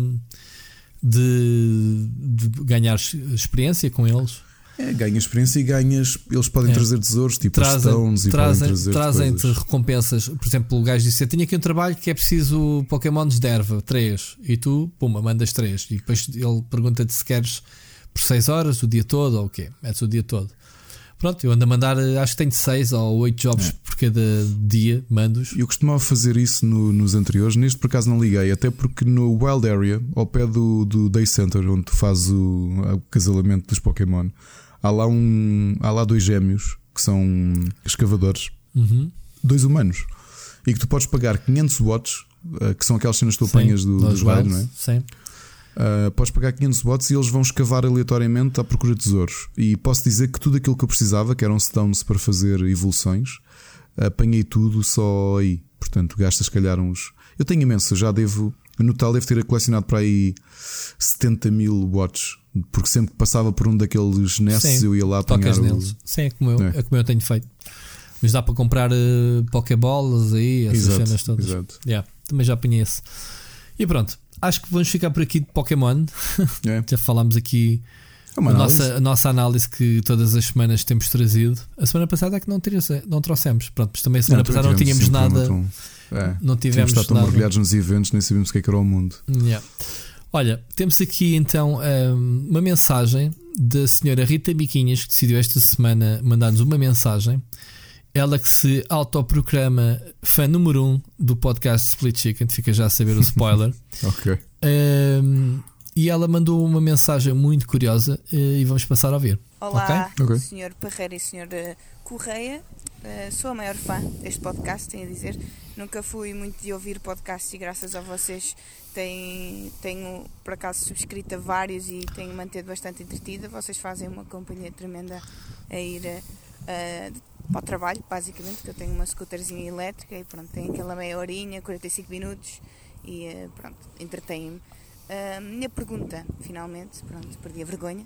de, de ganhar experiência com eles. É, ganhas experiência e ganhas. Eles podem é. trazer tesouros, tipo trazem, stones, e trazem, podem trazer. Trazem-te recompensas. Por exemplo, o gajo disse: Eu tinha aqui um trabalho que é preciso Pokémons de erva, 3. E tu, puma, mandas 3. E depois ele pergunta-te se queres por 6 horas, o dia todo ou o quê? Metes o dia todo. Pronto, eu ando a mandar, acho que tenho 6 ou 8 jobs é. por cada dia, mandos. Eu costumava fazer isso no, nos anteriores, neste por acaso não liguei, até porque no Wild Area, ao pé do, do Day Center, onde tu fazes o, o casalamento dos Pokémon há lá, um, há lá dois gêmeos que são escavadores, uhum. dois humanos, e que tu podes pagar 500 watts, uh, que são aquelas cenas que tu apanhas do, dos raios, não é? Sim. Uh, podes pagar 500 watts e eles vão escavar aleatoriamente à procura de tesouros. E posso dizer que tudo aquilo que eu precisava, que eram stones para fazer evoluções, apanhei tudo só aí. Portanto, gastas, se calhar, uns. Eu tenho imenso, já devo. No total, devo ter colecionado para aí 70 mil watts porque sempre que passava por um daqueles nesses eu ia lá apanhar o... Sim, é como, eu, é. é como eu tenho feito. Mas dá para comprar uh, Pokéballs aí, essas exato, cenas todas. Exato. Yeah, também já apanhei esse. E pronto, acho que vamos ficar por aqui de Pokémon. É. já falámos aqui é a, nossa, a nossa análise que todas as semanas temos trazido. A semana passada é que não, não trouxemos. Pronto, mas também a semana não, passada não tínhamos nada. É, não tivemos. Tínhamos estado mergulhados nos eventos, nem sabíamos o que, é que era o mundo. Yeah. Olha, temos aqui então hum, uma mensagem da senhora Rita Biquinhas que decidiu esta semana mandar-nos uma mensagem. Ela que se autoproclama fã número um do podcast Split Chicken, fica já a saber o spoiler. ok. Um, e ela mandou uma mensagem muito curiosa uh, e vamos passar a ouvir. Olá, okay? Sr. Parreira e Sr. Correia. Uh, sou a maior fã deste podcast, tenho a dizer. Nunca fui muito de ouvir podcasts e graças a vocês tenho, tenho por acaso subscrito a vários e tenho mantido bastante entretida. Vocês fazem uma companhia tremenda a ir uh, para o trabalho, basicamente, porque eu tenho uma scooterzinha elétrica e pronto, tenho aquela meia horinha, 45 minutos e uh, pronto, entretém-me. Uh, minha pergunta, finalmente, pronto, perdi a vergonha.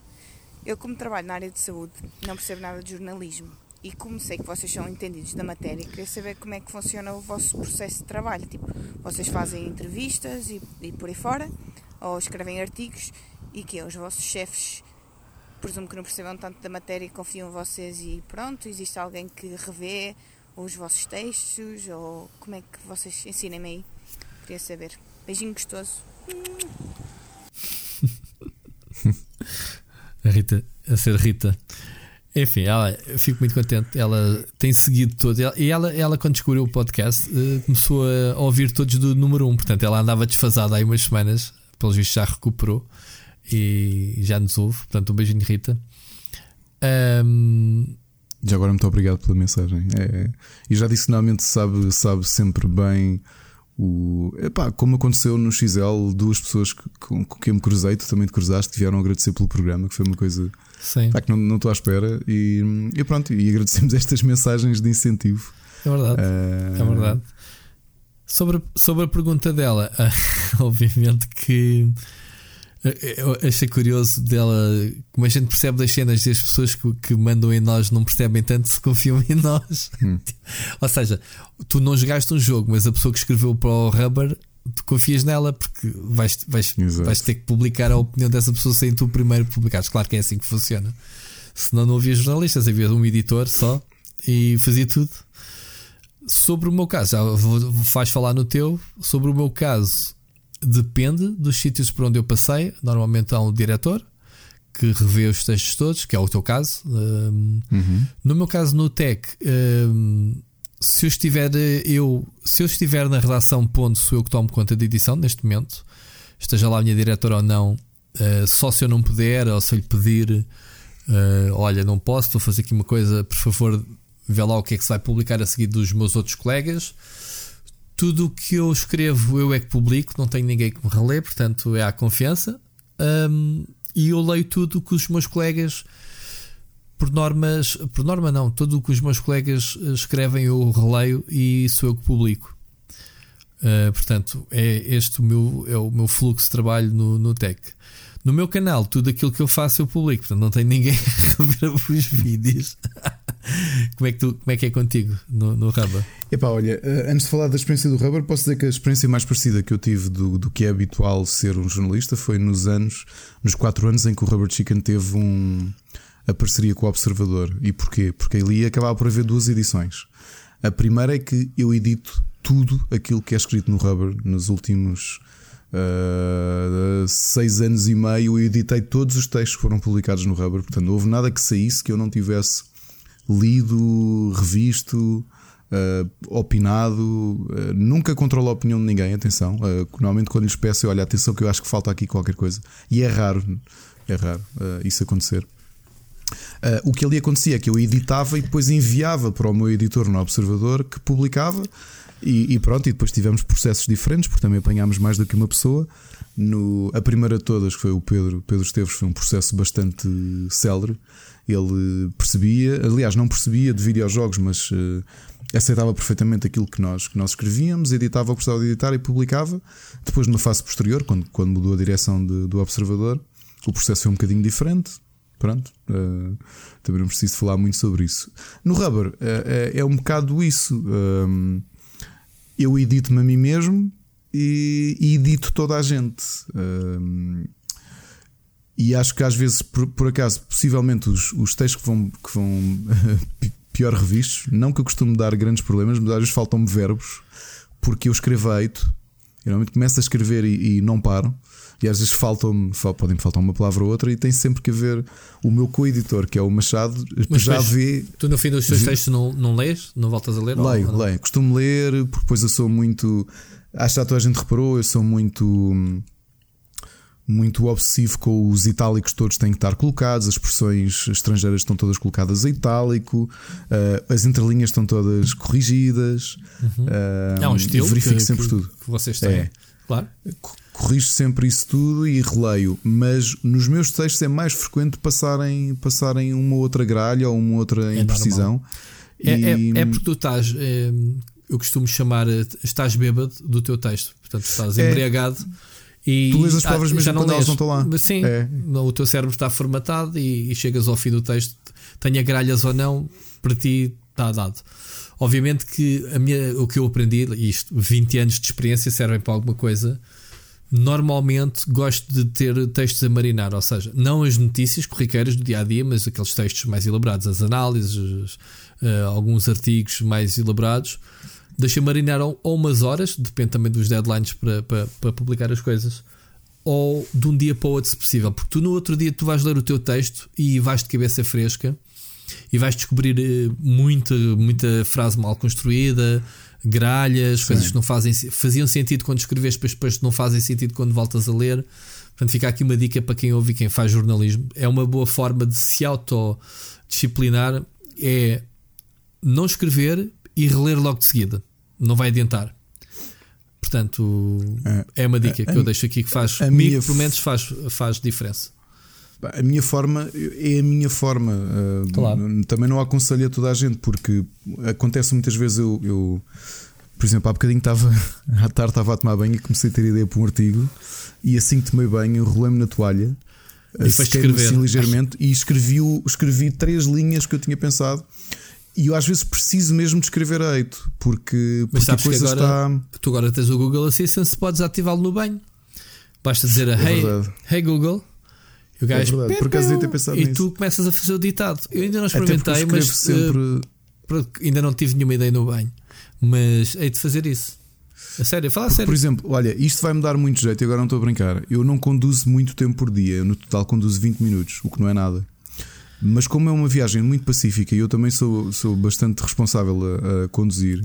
Eu, como trabalho na área de saúde, não percebo nada de jornalismo e como sei que vocês são entendidos da matéria, queria saber como é que funciona o vosso processo de trabalho. Tipo, vocês fazem entrevistas e, e por aí fora, ou escrevem artigos, e que os vossos chefes, presumo que não percebam tanto da matéria confiam em vocês e pronto, existe alguém que revê os vossos textos, ou como é que vocês ensinem-me aí? Queria saber. Beijinho gostoso. a Rita, a ser Rita. Enfim, ela, eu fico muito contente. Ela tem seguido todo. E ela, ela quando descobriu o podcast, eh, começou a ouvir todos do número 1. Um. Portanto, ela andava desfasada aí umas semanas. Pelos vistos, já recuperou e já nos ouve. Portanto, um beijinho, Rita. Um... Já agora, muito obrigado pela mensagem. É, e já disse, finalmente sabe, sabe sempre bem o, epá, como aconteceu no XL, duas pessoas com, com quem me cruzei, tu também te cruzaste, vieram agradecer pelo programa, que foi uma coisa Sim. Pá, que não, não estou à espera. E, e pronto, e agradecemos estas mensagens de incentivo. É verdade. Uh... É verdade. Sobre, sobre a pergunta dela, obviamente que eu achei curioso dela, como a gente percebe das cenas das pessoas que, que mandam em nós não percebem tanto se confiam em nós. Hum. Ou seja, tu não jogaste um jogo, mas a pessoa que escreveu para o Rubber, tu confias nela porque vais, vais, vais ter que publicar a opinião dessa pessoa sem tu primeiro publicares. Claro que é assim que funciona. Senão não havia jornalistas, havia um editor só e fazia tudo. Sobre o meu caso, já faz falar no teu. Sobre o meu caso, depende dos sítios por onde eu passei. Normalmente há um diretor que revê os textos todos, que é o teu caso. Uhum. No meu caso, no Tech, se eu estiver eu, se eu estiver na redação ponto, sou eu que tomo conta da edição neste momento, esteja lá a minha diretora ou não, uh, só se eu não puder ou se eu lhe pedir, uh, olha, não posso, estou a fazer aqui uma coisa, por favor, vê lá o que é que se vai publicar a seguir dos meus outros colegas tudo o que eu escrevo eu é que publico, não tenho ninguém que me relê, portanto é à confiança. Um, e eu leio tudo o que os meus colegas por normas, por norma não, tudo o que os meus colegas escrevem eu releio e sou eu que publico. Uh, portanto, é este o meu, é o meu fluxo de trabalho no, no Tech. No meu canal, tudo aquilo que eu faço eu publico, portanto não tem ninguém a ver os vídeos. como, é que tu, como é que é contigo no, no Rubber? Epá, olha, eh, antes de falar da experiência do Rubber, posso dizer que a experiência mais parecida que eu tive do, do que é habitual ser um jornalista foi nos anos, nos quatro anos em que o Rubber Chicken teve um, a parceria com o Observador. E porquê? Porque ali acabava por haver duas edições. A primeira é que eu edito tudo aquilo que é escrito no Rubber nos últimos uh, seis anos e meio. Eu editei todos os textos que foram publicados no Rubber, portanto, não houve nada que saísse que eu não tivesse lido, revisto. Uh, opinado, uh, nunca controlo a opinião de ninguém. Atenção, uh, normalmente quando lhes peço, olha, atenção que eu acho que falta aqui qualquer coisa, e é raro, é raro isso acontecer. o que ali acontecia é que eu editava e depois enviava para o meu editor no Observador que publicava e, e, pronto, e depois tivemos processos diferentes, porque também apanhámos mais do que uma pessoa. No, a primeira de todas foi o Pedro, Pedro Esteves, foi um processo bastante célere. Ele percebia, aliás, não percebia de videojogos, mas uh, aceitava perfeitamente aquilo que nós, que nós escrevíamos, editava o que precisava de editar e publicava. Depois, numa fase posterior, quando, quando mudou a direção de, do Observador, o processo foi um bocadinho diferente. Pronto, uh, também não preciso falar muito sobre isso. No Rubber, uh, é, um bocado isso eu edito-me a mim mesmo e, e, edito toda a gente. E acho que às vezes, por, por acaso, possivelmente os, os textos que vão, que vão pior revistos, não que eu costume dar grandes problemas, mas às vezes faltam-me verbos, porque eu escrevo a eito. Eu normalmente começo a escrever e, e não paro. E às vezes faltam-me, podem faltar uma palavra ou outra, e tem sempre que haver o meu co-editor, que é o Machado, Mas já vê. Tu no fim dos teus textos não, não lês? Não voltas a ler? Leio, ou, leio. Costumo ler, porque depois eu sou muito. Acho que já toda a gente reparou, eu sou muito. Muito obsessivo com os itálicos, todos têm que estar colocados, as expressões estrangeiras estão todas colocadas em itálico, uh, as entrelinhas estão todas corrigidas. Uhum. Uh, é um estilo verifico que, sempre que, tudo. que vocês têm. É. Claro corrijo sempre isso tudo e releio, mas nos meus textos é mais frequente passarem, passarem uma outra gralha ou uma outra é imprecisão. É, e... é, é, porque tu estás, é, eu costumo chamar, estás bêbado do teu texto, portanto estás é. embriagado. E, tu lês as palavras ah, mesmo quando elas não estão lá. Sim, é. o teu cérebro está formatado e, e chegas ao fim do texto, tenha gralhas ou não, para ti está dado. Obviamente que a minha, o que eu aprendi, isto, 20 anos de experiência servem para alguma coisa normalmente gosto de ter textos a marinar, ou seja, não as notícias corriqueiras do dia a dia, mas aqueles textos mais elaborados, as análises, uh, alguns artigos mais elaborados. Deixa marinar ou, ou umas horas, depende também dos deadlines para, para, para, publicar as coisas, ou de um dia para o outro, se possível, porque tu no outro dia tu vais ler o teu texto e vais de cabeça fresca e vais descobrir uh, muita, muita frase mal construída gralhas, Sim. coisas que não fazem, faziam sentido quando escreveste, mas depois não fazem sentido quando voltas a ler. Portanto, fica aqui uma dica para quem ouve e quem faz jornalismo. É uma boa forma de se autodisciplinar é não escrever e reler logo de seguida. Não vai adiantar. Portanto, é, é uma dica a, que eu deixo aqui que faz, comigo, minha... pelo menos faz, faz diferença. A minha forma é a minha forma. Ah, claro. Também não aconselho a toda a gente, porque acontece muitas vezes eu, eu por exemplo, há bocadinho estava à tarde estava a tomar banho e comecei a ter ideia para um artigo e assim que tomei banho, rolei-me na toalha e escrever assim, ligeiramente e escrevi, escrevi três linhas que eu tinha pensado. E eu às vezes preciso mesmo de escrever a eito, porque, porque a coisa agora, está. Tu agora tens o Google Assistant, podes ativá-lo no banho. Basta dizer a é hey, hey Google, e o gajo, é por acaso ter pensado e nisso. tu começas a fazer o ditado. Eu ainda não experimentei, mas sempre... uh, ainda não tive nenhuma ideia no banho. Mas hei de fazer isso. A sério, fala a sério. Por exemplo, olha, isto vai me dar muito jeito e agora não estou a brincar. Eu não conduzo muito tempo por dia, eu no total conduzo 20 minutos, o que não é nada. Mas como é uma viagem muito pacífica e eu também sou, sou bastante responsável a, a conduzir,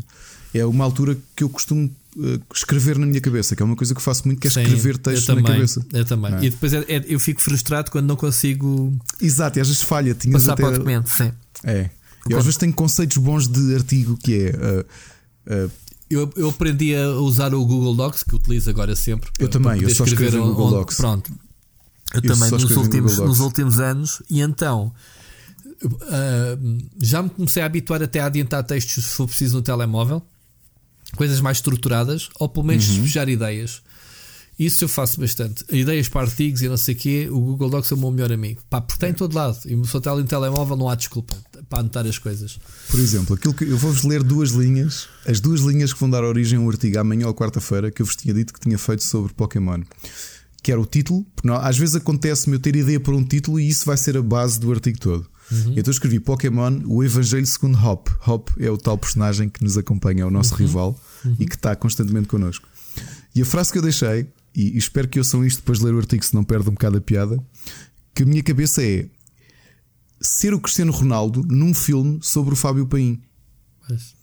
é uma altura que eu costumo uh, escrever na minha cabeça, que é uma coisa que faço muito, que é Sim, escrever texto na cabeça. Eu também. É? E depois é, é, eu fico frustrado quando não consigo. Exato, e às vezes falha. Tinhas passar até... para o documento, sim. É. E às vezes tenho conceitos bons de artigo que é. Uh, uh, eu, eu aprendi a usar o Google Docs, que utilizo agora sempre. eu também, eu só escrevo no Google Docs. Pronto. Eu, também nos últimos, nos últimos anos, e então uh, já me comecei a habituar até a adiantar textos se for preciso no telemóvel, coisas mais estruturadas, ou pelo menos uhum. despejar ideias. Isso eu faço bastante. Ideias para artigos e não sei o quê, o Google Docs é o meu melhor amigo. Pá, porque tem em todo lado. E se eu estar ali no telemóvel, não há desculpa para anotar as coisas. Por exemplo, aquilo que eu vou-vos ler duas linhas, as duas linhas que vão dar origem a um artigo amanhã ou quarta-feira que eu vos tinha dito que tinha feito sobre Pokémon. Que era o título, porque não, às vezes acontece-me eu ter ideia para um título e isso vai ser a base do artigo todo. Uhum. Então escrevi Pokémon, o Evangelho segundo Hop. Hop é o tal personagem que nos acompanha, é o nosso uhum. rival uhum. e que está constantemente connosco. E a frase que eu deixei e, espero que ouçam isto depois de ler o artigo, se não perde um bocado a piada. Que a minha cabeça é ser o Cristiano Ronaldo num filme sobre o Fábio Paim. Mas,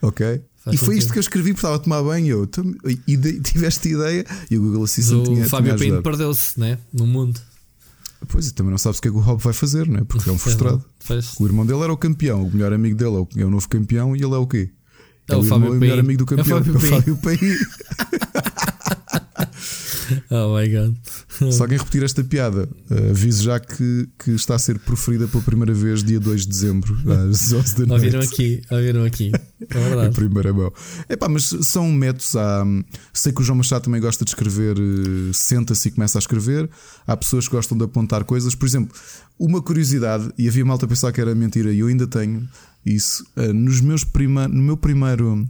ok? E foi isto que eu escrevi porque estava a tomar banho. Eu, e tiveste ideia e o Google Assistant o tinha. O Fábio Paim perdeu-se né? no mundo. Pois, e também não sabes o que é que o Rob vai fazer, né? porque é um frustrado. o irmão dele era o campeão, o melhor amigo dele é o, é novo campeão e ele é o quê? É, é o, o, irmão, o melhor amigo do campeão, é o Fábio Paim. Oh my god. Se alguém repetir esta piada, uh, aviso já que, que está a ser proferida pela primeira vez dia 2 de dezembro, às 11 da noite. Ouviram aqui, ouviram aqui. É verdade. a primeira mão. Epá, mas são métodos. Há, sei que o João Machado também gosta de escrever, uh, senta-se e começa a escrever. Há pessoas que gostam de apontar coisas. Por exemplo, uma curiosidade, e havia malta a pensar que era mentira, e eu ainda tenho isso. Uh, nos meus prima, no meu primeiro.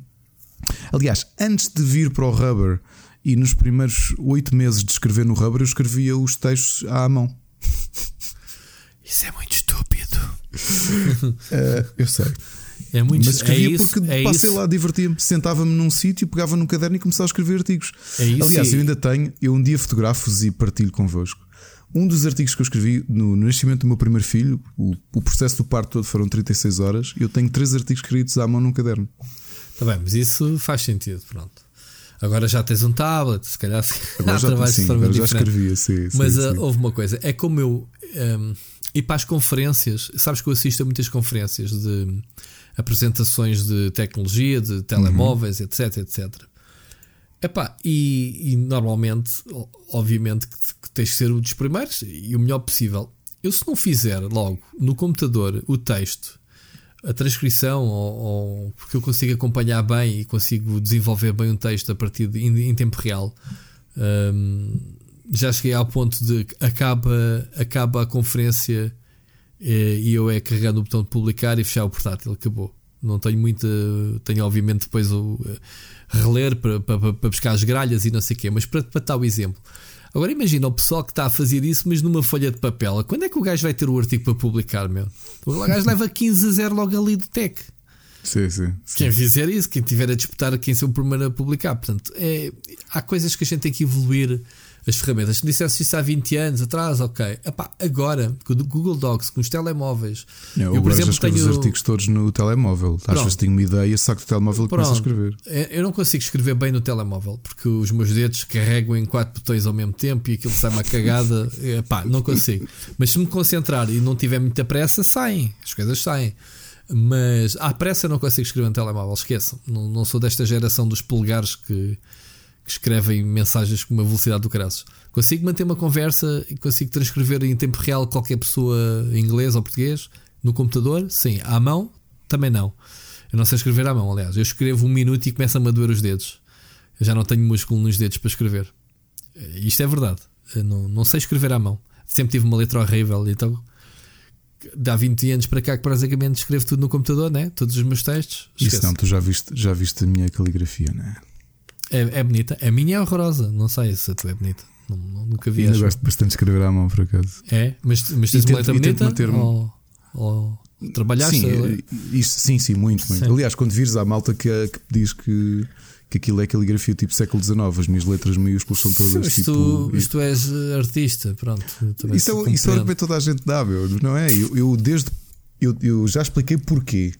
Aliás, antes de vir para o Rubber e nos primeiros oito meses de escrever no Rubber, eu escrevia os textos à mão. Isso é muito estúpido. uh, eu sei. É muito Mas escrevia é isso, porque é passei isso. lá, divertia-me. Sentava-me num sítio, pegava num caderno e começava a escrever artigos. É isso, Aliás, eu ainda tenho, eu um dia fotografo-vos e partilho convosco. Um dos artigos que eu escrevi no, no nascimento do meu primeiro filho, o, o, processo do parto todo foram 36 horas. Eu tenho três artigos escritos à mão num caderno. Tá bem, mas isso faz sentido, pronto. Agora já tens um tablet, se calhar agora já, sim, agora já escrevia, sim, Mas sim, uh, sim. houve uma coisa, é como eu um, e para as conferências, sabes que eu assisto a muitas conferências de apresentações de tecnologia, de telemóveis, uhum. etc, etc. Epá, e, e normalmente, obviamente, que, tens que ser um dos primeiros e o melhor possível. Eu, se não fizer logo no computador o texto a transcrição ou, ou, porque eu consigo acompanhar bem e consigo desenvolver bem um texto a partir de em, em tempo real. Um, já cheguei ao ponto de acaba, acaba a conferência e, e eu é carregando o botão de publicar e fechar o portátil, acabou. Não tenho muita. Tenho, obviamente, depois o reler para, para, para buscar as gralhas e não sei o quê, mas para, para tal exemplo, Agora imagina o pessoal que está a fazer isso, mas numa folha de papel. Quando é que o gajo vai ter o artigo para publicar, meu? O gajo leva 15 a 0 logo ali do tech. Sim, sim, sim. Quem fizer isso, quem tiver a disputar, quem ser o primeiro a publicar. Portanto, é, há coisas que a gente tem que evoluir as ferramentas. Se dissesse isso há 20 anos atrás, ok. Epá, agora, com o Google Docs, com os telemóveis. Não, eu, por exemplo, tenho os artigos todos no telemóvel. Às vezes tenho uma ideia, saco do telemóvel e começo a escrever. É, eu não consigo escrever bem no telemóvel porque os meus dedos carregam em quatro botões ao mesmo tempo e aquilo sai uma cagada. Epá, não consigo. Mas se me concentrar e não tiver muita pressa, saem. As coisas saem. Mas à pressa não consigo escrever no telemóvel, esqueçam. Não, não sou desta geração dos polegares que que escrevem mensagens com uma velocidade do caraças. Consigo manter uma conversa e consigo transcrever em tempo real qualquer pessoa em inglês ou português no computador? Sim. À mão? Também não. Eu não sei escrever à mão, aliás. Eu escrevo um minuto e começa-me a doer os dedos. Eu já não tenho músculo nos dedos para escrever. Isto é verdade. Eu não, não sei escrever à mão. Sempre tive uma letra horrível. Então, dá 20 anos para cá que basicamente escrevo tudo no computador, né? Todos os meus textos. Esquece. Isso não, tu já viste, já viste a minha caligrafia, né? É, é bonita. A minha é horrorosa. Não sei se a tua é bonita. Não, nunca vi. Ainda gosto bastante de escrever à mão, por acaso. É? Mas, mas tens uma letra bonita? Ou, ou trabalhaste? Sim, isso, sim, sim, muito, muito. Sim. Aliás, quando vires à malta que, que diz que que aquilo é caligrafia tipo século XIX, as minhas letras maiúsculas são todas Sim, tipo. Tu, mas tu és artista, pronto. Isso é, isso é o que toda a gente dá, meu, não é? Eu, eu desde. Eu, eu já expliquei porquê.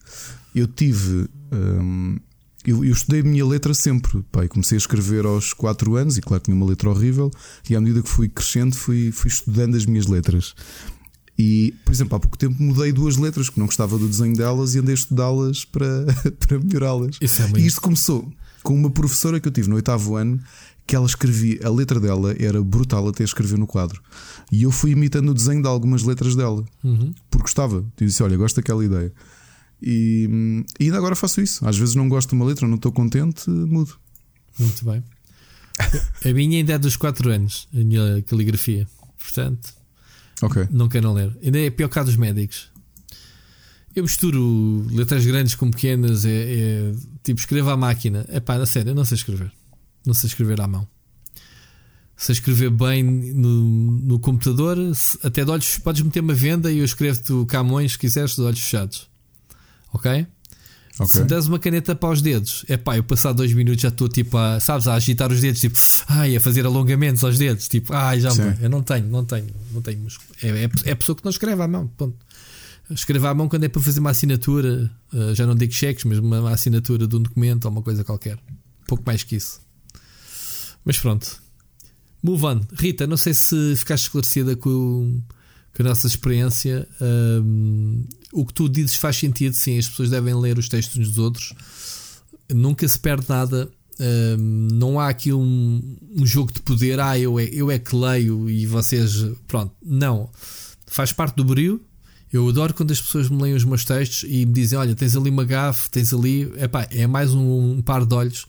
Eu tive. Hum, eu, eu, estudei a minha letra sempre. Pai, comecei a escrever aos 4 anos e, claro, tinha uma letra horrível. E à medida que fui crescendo, fui, fui estudando as minhas letras. E, por exemplo, há pouco tempo mudei duas letras, porque não gostava do desenho delas e andei a estudá-las para, para melhorá-las. Isso é. E isto começou. com uma professora que eu tive no oitavo ano que ela escrevia, a letra dela era brutal até escrever no quadro. E eu fui imitando o desenho de algumas letras dela, Uhum. porque gostava. Eu disse: Olha, gosto daquela ideia. E, e ainda agora faço isso. Às vezes não gosto de uma letra, não estou contente, mudo. Muito bem. A minha ainda é dos 4 anos, a minha caligrafia. Portanto, Ok. não quero ler. Ainda é pior que a dos médicos. Eu misturo letras grandes com pequenas, é, é tipo escrevo à máquina. É pá, na sério, eu não sei escrever. Não sei escrever à mão. Sei escrever bem no, no computador, se- até de olhos, podes meter uma venda e eu escrevo-te o Camões se quiseres de olhos fechados. Ok? Se Ok. me des uma caneta para os dedos, é pá, eu passar dois minutos já estou tipo a, sabes, a agitar os dedos, tipo, ai, a fazer alongamentos aos dedos, tipo, ai, já me. Eu não tenho, não tenho, não tenho músculo. É, é, é a pessoa que não escreve à mão. Ponto. Escreve à mão quando é para fazer uma assinatura, eh, já não digo cheques, mas uma, uma assinatura de um documento ou uma coisa qualquer. Pouco mais que isso. Mas pronto. Move on. Rita, não sei se ficaste esclarecida com, com a nossa experiência. Hum, o que tu dizes faz sentido, sim. As pessoas devem ler os textos dos outros. Nunca se perde nada. Hum, não há aqui um, um jogo de poder. Ah, eu é, eu é que leio e vocês. Pronto. Não. Faz parte do brilho. Eu adoro quando as pessoas me leem os meus textos e me dizem: Olha, tens ali uma gafe, tens ali. Epá, é mais um, um par de olhos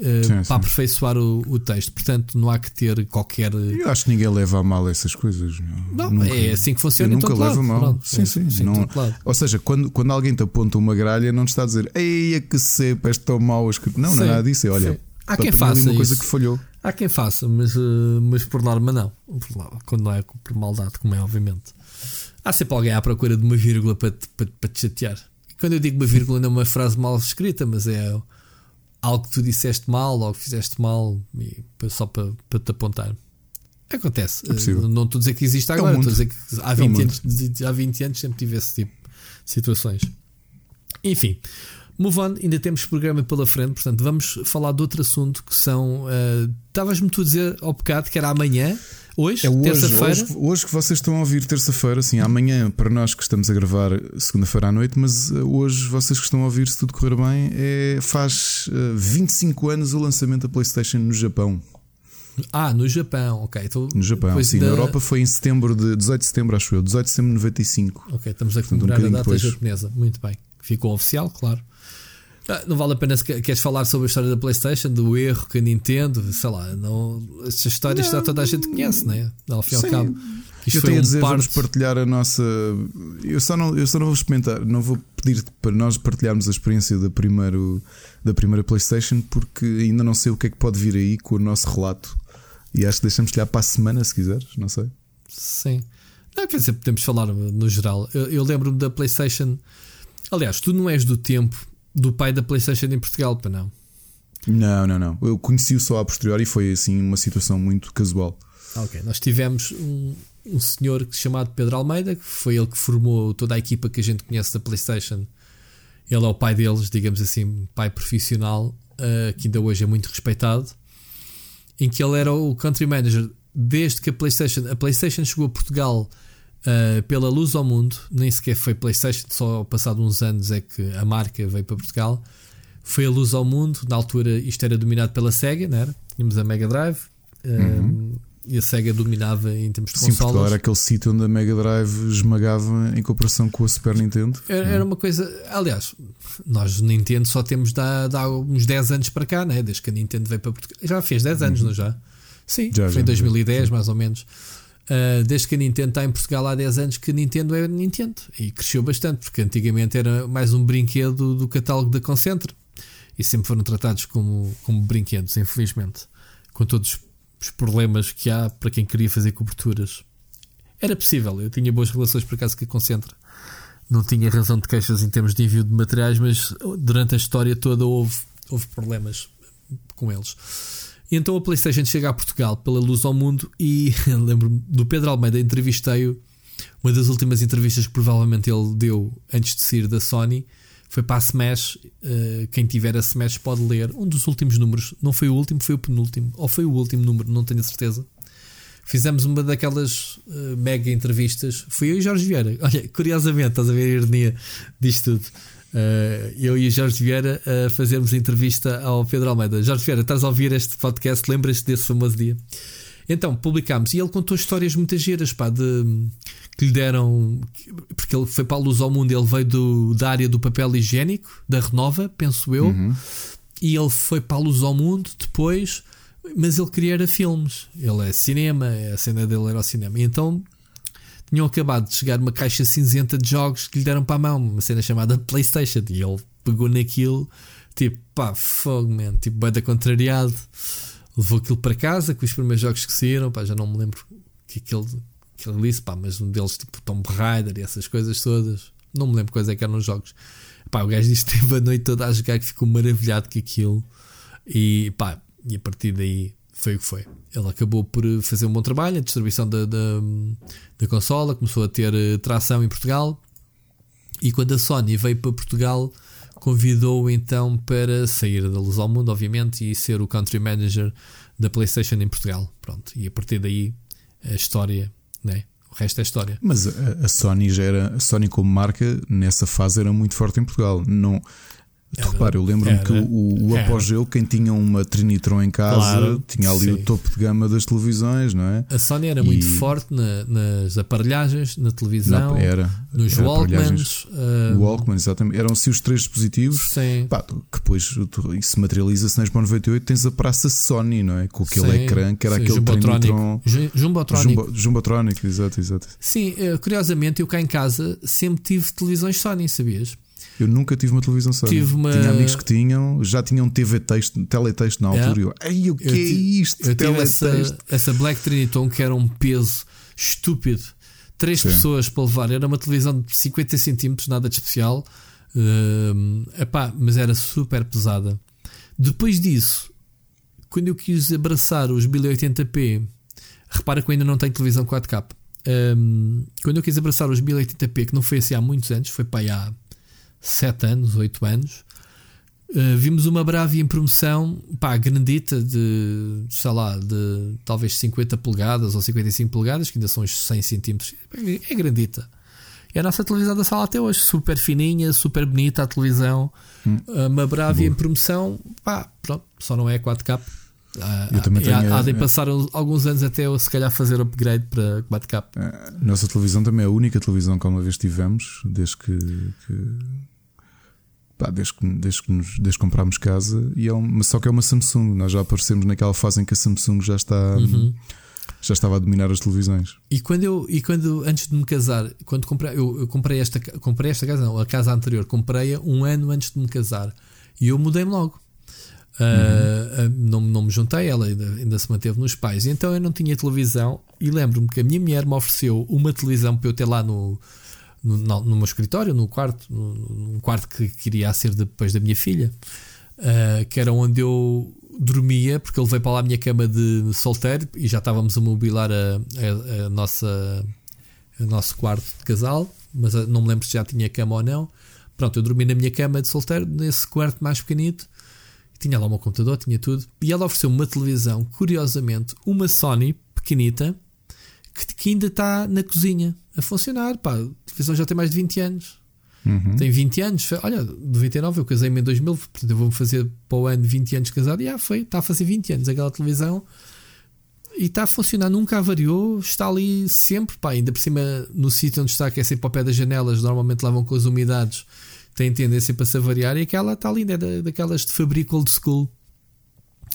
eh, Sim, para sim. aperfeiçoar o, o texto. Portanto, não há que ter qualquer. Eu acho que ninguém leva a mal essas coisas. Não, Nunca- é assim que funciona nunca todo levo lado. a mal. Pronto, sim, é sim. em não-. Ou seja, quando, quando alguém te aponta uma gralha, não te está a dizer Ei, que sepa, és tão mau. a escrever." Não, não é Sim, nada disso. É, olha, sim. Há quem faça uma coisa isso. que falhou. Há quem faça, mas, eh, mas por norma não. Por norma, Quando não é por maldade, como é, obviamente. Há sempre alguém à procura de uma vírgula para te, para, para te chatear. Quando eu digo uma vírgula, não é uma frase mal escrita, mas é algo que tu disseste mal ou que fizeste mal só para, para te apontar. Acontece. É. Eh, não estou a dizer que existe o agora, mundo. estou a dizer que há É o 20, mundo. anos, há 20 anos sempre tive esse tipo de situações. Enfim, move on, ainda temos programa pela frente, portanto vamos falar de outro assunto que são. eh, Estavas-me tu a dizer ao bocado que era amanhã, hoje, É hoje, terça-feira. hoje, hoje que vocês estão a ouvir terça-feira, sim, amanhã para nós que estamos a gravar segunda-feira à noite, mas uh, hoje vocês que estão a ouvir, se tudo correr bem, é, faz uh, 25 anos o lançamento da PlayStation no Japão. Ah, no Japão, ok. Então, No Japão, sim. da- Na Europa foi em setembro de 18 de setembro, acho eu, 18 de setembro de 95. Ok, estamos a um comemorar a bocadinho data depois. japonesa. Muito bem. Ficou oficial, claro. Ah, Não vale a pena se que- queres falar sobre a história da PlayStation, do erro que a Nintendo, sei lá, não, essas histórias já toda a gente conhece, não é? Ao fim e ao cabo. Isto eu foi tenho a um dizer, vamos parte. partilhar a nossa. Eu só não, eu só não vou experimentar, não vou pedir para nós partilharmos a experiência da, primeiro, da primeira PlayStation, porque ainda não sei o que é que pode vir aí com o nosso relato. E acho que deixamos lhe para a semana, se quiseres, não sei. Sim. Não, quer dizer, podemos falar no geral. Eu, eu lembro-me da PlayStation. Aliás, tu não és do tempo do pai da PlayStation em Portugal, para não? Não, não, não. Eu conheci-o só a posteriori e foi assim uma situação muito casual. Ah, Ok, nós tivemos um, um senhor chamado Pedro Almeida, que foi ele que formou toda a equipa que a gente conhece da PlayStation. Ele é o pai deles, digamos assim, pai profissional, ah, que ainda hoje é muito respeitado, em que ele era o country manager desde que a PlayStation, a PlayStation chegou a Portugal ah, pela luz ao mundo, nem sequer foi PlayStation, só passado uns anos é que a marca veio para Portugal. Foi a luz ao mundo, na altura isto era dominado pela Sega, não era? Tínhamos a Mega Drive. ah, e a Sega dominava em termos de Sim, Portugal era aquele sítio onde a Mega Drive esmagava em comparação com a Super Nintendo. Era, era uma coisa. Aliás, nós Nintendo só temos há uns 10 anos para cá, né? desde que a Nintendo veio para Portugal. Já fez 10 anos, não já? Sim, Uhum. Já, foi já, em 2010, sim. mais ou menos. Uh, desde que a Nintendo está em Portugal há 10 anos, que a Nintendo é Nintendo e cresceu bastante, porque antigamente era mais um brinquedo do catálogo da Concentra e sempre foram tratados como, como brinquedos, infelizmente, com todos os problemas que há para quem queria fazer coberturas. Era possível, eu tinha boas relações por acaso com a Concentra não tinha razão de queixas em termos de envio de materiais, mas durante a história toda houve, houve problemas com eles. E então a PlayStation chega a Portugal pela luz ao mundo e lembro-me do Pedro Almeida, entrevistei-o. Uma das últimas entrevistas que provavelmente ele deu antes de sair da Sony foi para a Smash. Uh, quem tiver a Smash pode ler um dos últimos números. Não foi o último, foi o penúltimo, ou foi o último número, não tenho a certeza. Fizemos uma daquelas uh, mega entrevistas. Fui eu e Jorge Vieira. Olha, curiosamente, estás a ver a ironia disto tudo. Uh, eu e o Jorge Vieira a fazermos entrevista ao Pedro Almeida. Jorge Vieira, estás a ouvir este podcast? Lembras-te desse famoso dia? Então, publicámos e ele contou histórias muito giras pá, de, que lhe deram. Porque ele foi para a luz ao mundo, ele veio do, da área do papel higiênico, da Renova, penso eu, uhum. e ele foi para a luz ao mundo depois, mas ele queria era filmes. Ele é cinema, a cena dele era o cinema. E então tinham acabado de chegar uma caixa cinzenta de jogos que lhe deram para a mão, uma cena chamada PlayStation. E ele pegou naquilo, tipo, pá, fogo, man, tipo, bem da contrariado. Levou aquilo para casa com os primeiros jogos que saíram, pá, já não me lembro que aquele, que ele disse, pá, mas um deles, tipo, Tomb Raider e essas coisas todas. Não me lembro quais é que eram os jogos. Pá, o gajo disse que teve a noite toda a jogar que ficou maravilhado com aquilo. E pá, e a partir daí foi o que foi. Ele acabou por fazer um bom trabalho, a distribuição da, da, da consola começou a ter eh, tração em Portugal. E quando a Sony veio para Portugal, convidou-o então para sair da luz ao mundo, obviamente, e ser o country manager da PlayStation em Portugal. Pronto, e a partir daí a história, né? o resto é história. Mas a, a Sony já era, a Sony como marca nessa fase era muito forte em Portugal. Não, era, Repara, eu lembro-me que o, o apogeu, quem tinha uma Trinitron em casa, claro, tinha ali sim. o topo de gama das televisões, não é? A Sony era e... muito forte na, nas aparelhagens, na televisão, não, era, nos era Walkmans. Uh... Walkman, exatamente. Eram assim os três dispositivos. Sim. Pá, que depois isso materializa-se na Expo 98. Tens a praça Sony, não é? Com aquele sim, ecrã que era sim, aquele Trinitron. Jumbotrónico. Jumbo, Jumbotrónico, exato, exato. Sim, eh, curiosamente, eu cá em casa sempre tive televisões Sony, sabias? Eu nunca tive uma televisão Sony. Tive uma... Tinha amigos que tinham, já tinham TV texto, teletexto na altura. Yeah. E eu, o que eu é isto? Eu essa, essa Black Triniton que era um peso estúpido. Três Sim. pessoas para levar. Era uma televisão de 50 centímetros, nada de especial. Uh, epá, mas era super pesada. Depois disso, quando eu quis abraçar os 1080p, repara que eu ainda não tenho televisão 4K. Um, quando eu quis abraçar os 1080p, que não foi assim há muitos anos, foi para aí há 7 anos, 8 anos. Uh, vimos uma Bravia em promoção, pá, grandita de, sei lá, de talvez 50 polegadas ou 55 polegadas, que ainda são uns 100 centímetros. É grandita. É a nossa televisão da sala até hoje, super fininha, super bonita a televisão. Hum. Uh, uma Bravia Boa. em promoção, pá, pronto, só não é 4K. Uh, eu também tenho, há, há de passar alguns anos até eu se calhar fazer upgrade para 4K. A nossa televisão também é a única televisão que uma vez tivemos, desde que, que Pá, desde, que, desde, que nos, desde que comprámos casa, e é uma, só que é uma Samsung. Nós já aparecemos naquela fase em que a Samsung já está. Uhum. Já estava a dominar as televisões. E quando eu, e quando antes de me casar, quando comprei, eu, eu comprei esta, comprei esta casa, não, a casa anterior, comprei-a um ano antes de me casar e eu mudei-me logo. Uhum. Uh, não, não me juntei, ela ainda, ainda se manteve nos pais. E então eu não tinha televisão. E lembro-me que a minha mulher me ofereceu uma televisão para eu ter lá no, no, no, meu escritório, no quarto, num quarto que queria ser depois da minha filha, uh, que era onde eu dormia, porque ele veio para lá a minha cama de solteiro e já estávamos a mobilar a, a, a nossa o nosso quarto de casal, mas ah, não me lembro se já tinha cama ou não. Pronto, eu dormi na minha cama de solteiro, nesse quarto mais pequenito. Tinha lá o meu computador, tinha tudo. E ela ofereceu uma televisão, curiosamente, uma Sony pequenita, que, que ainda está na cozinha a funcionar. Pá, a televisão já tem mais de 20 anos. Uhum. Tem 20 anos. Olha, 99 eu casei-me em 2000, portanto eu vou-me fazer para o ano 20 anos casado. E ah, foi, está a fazer 20 anos aquela televisão e está a funcionar, nunca variou, está ali sempre, pá, ainda por cima no sítio onde está, que é sempre ao pé das janelas, normalmente lavam com as umidades, tem tendência para se avariar, e aquela está ali, é da, daquelas de fabrico old school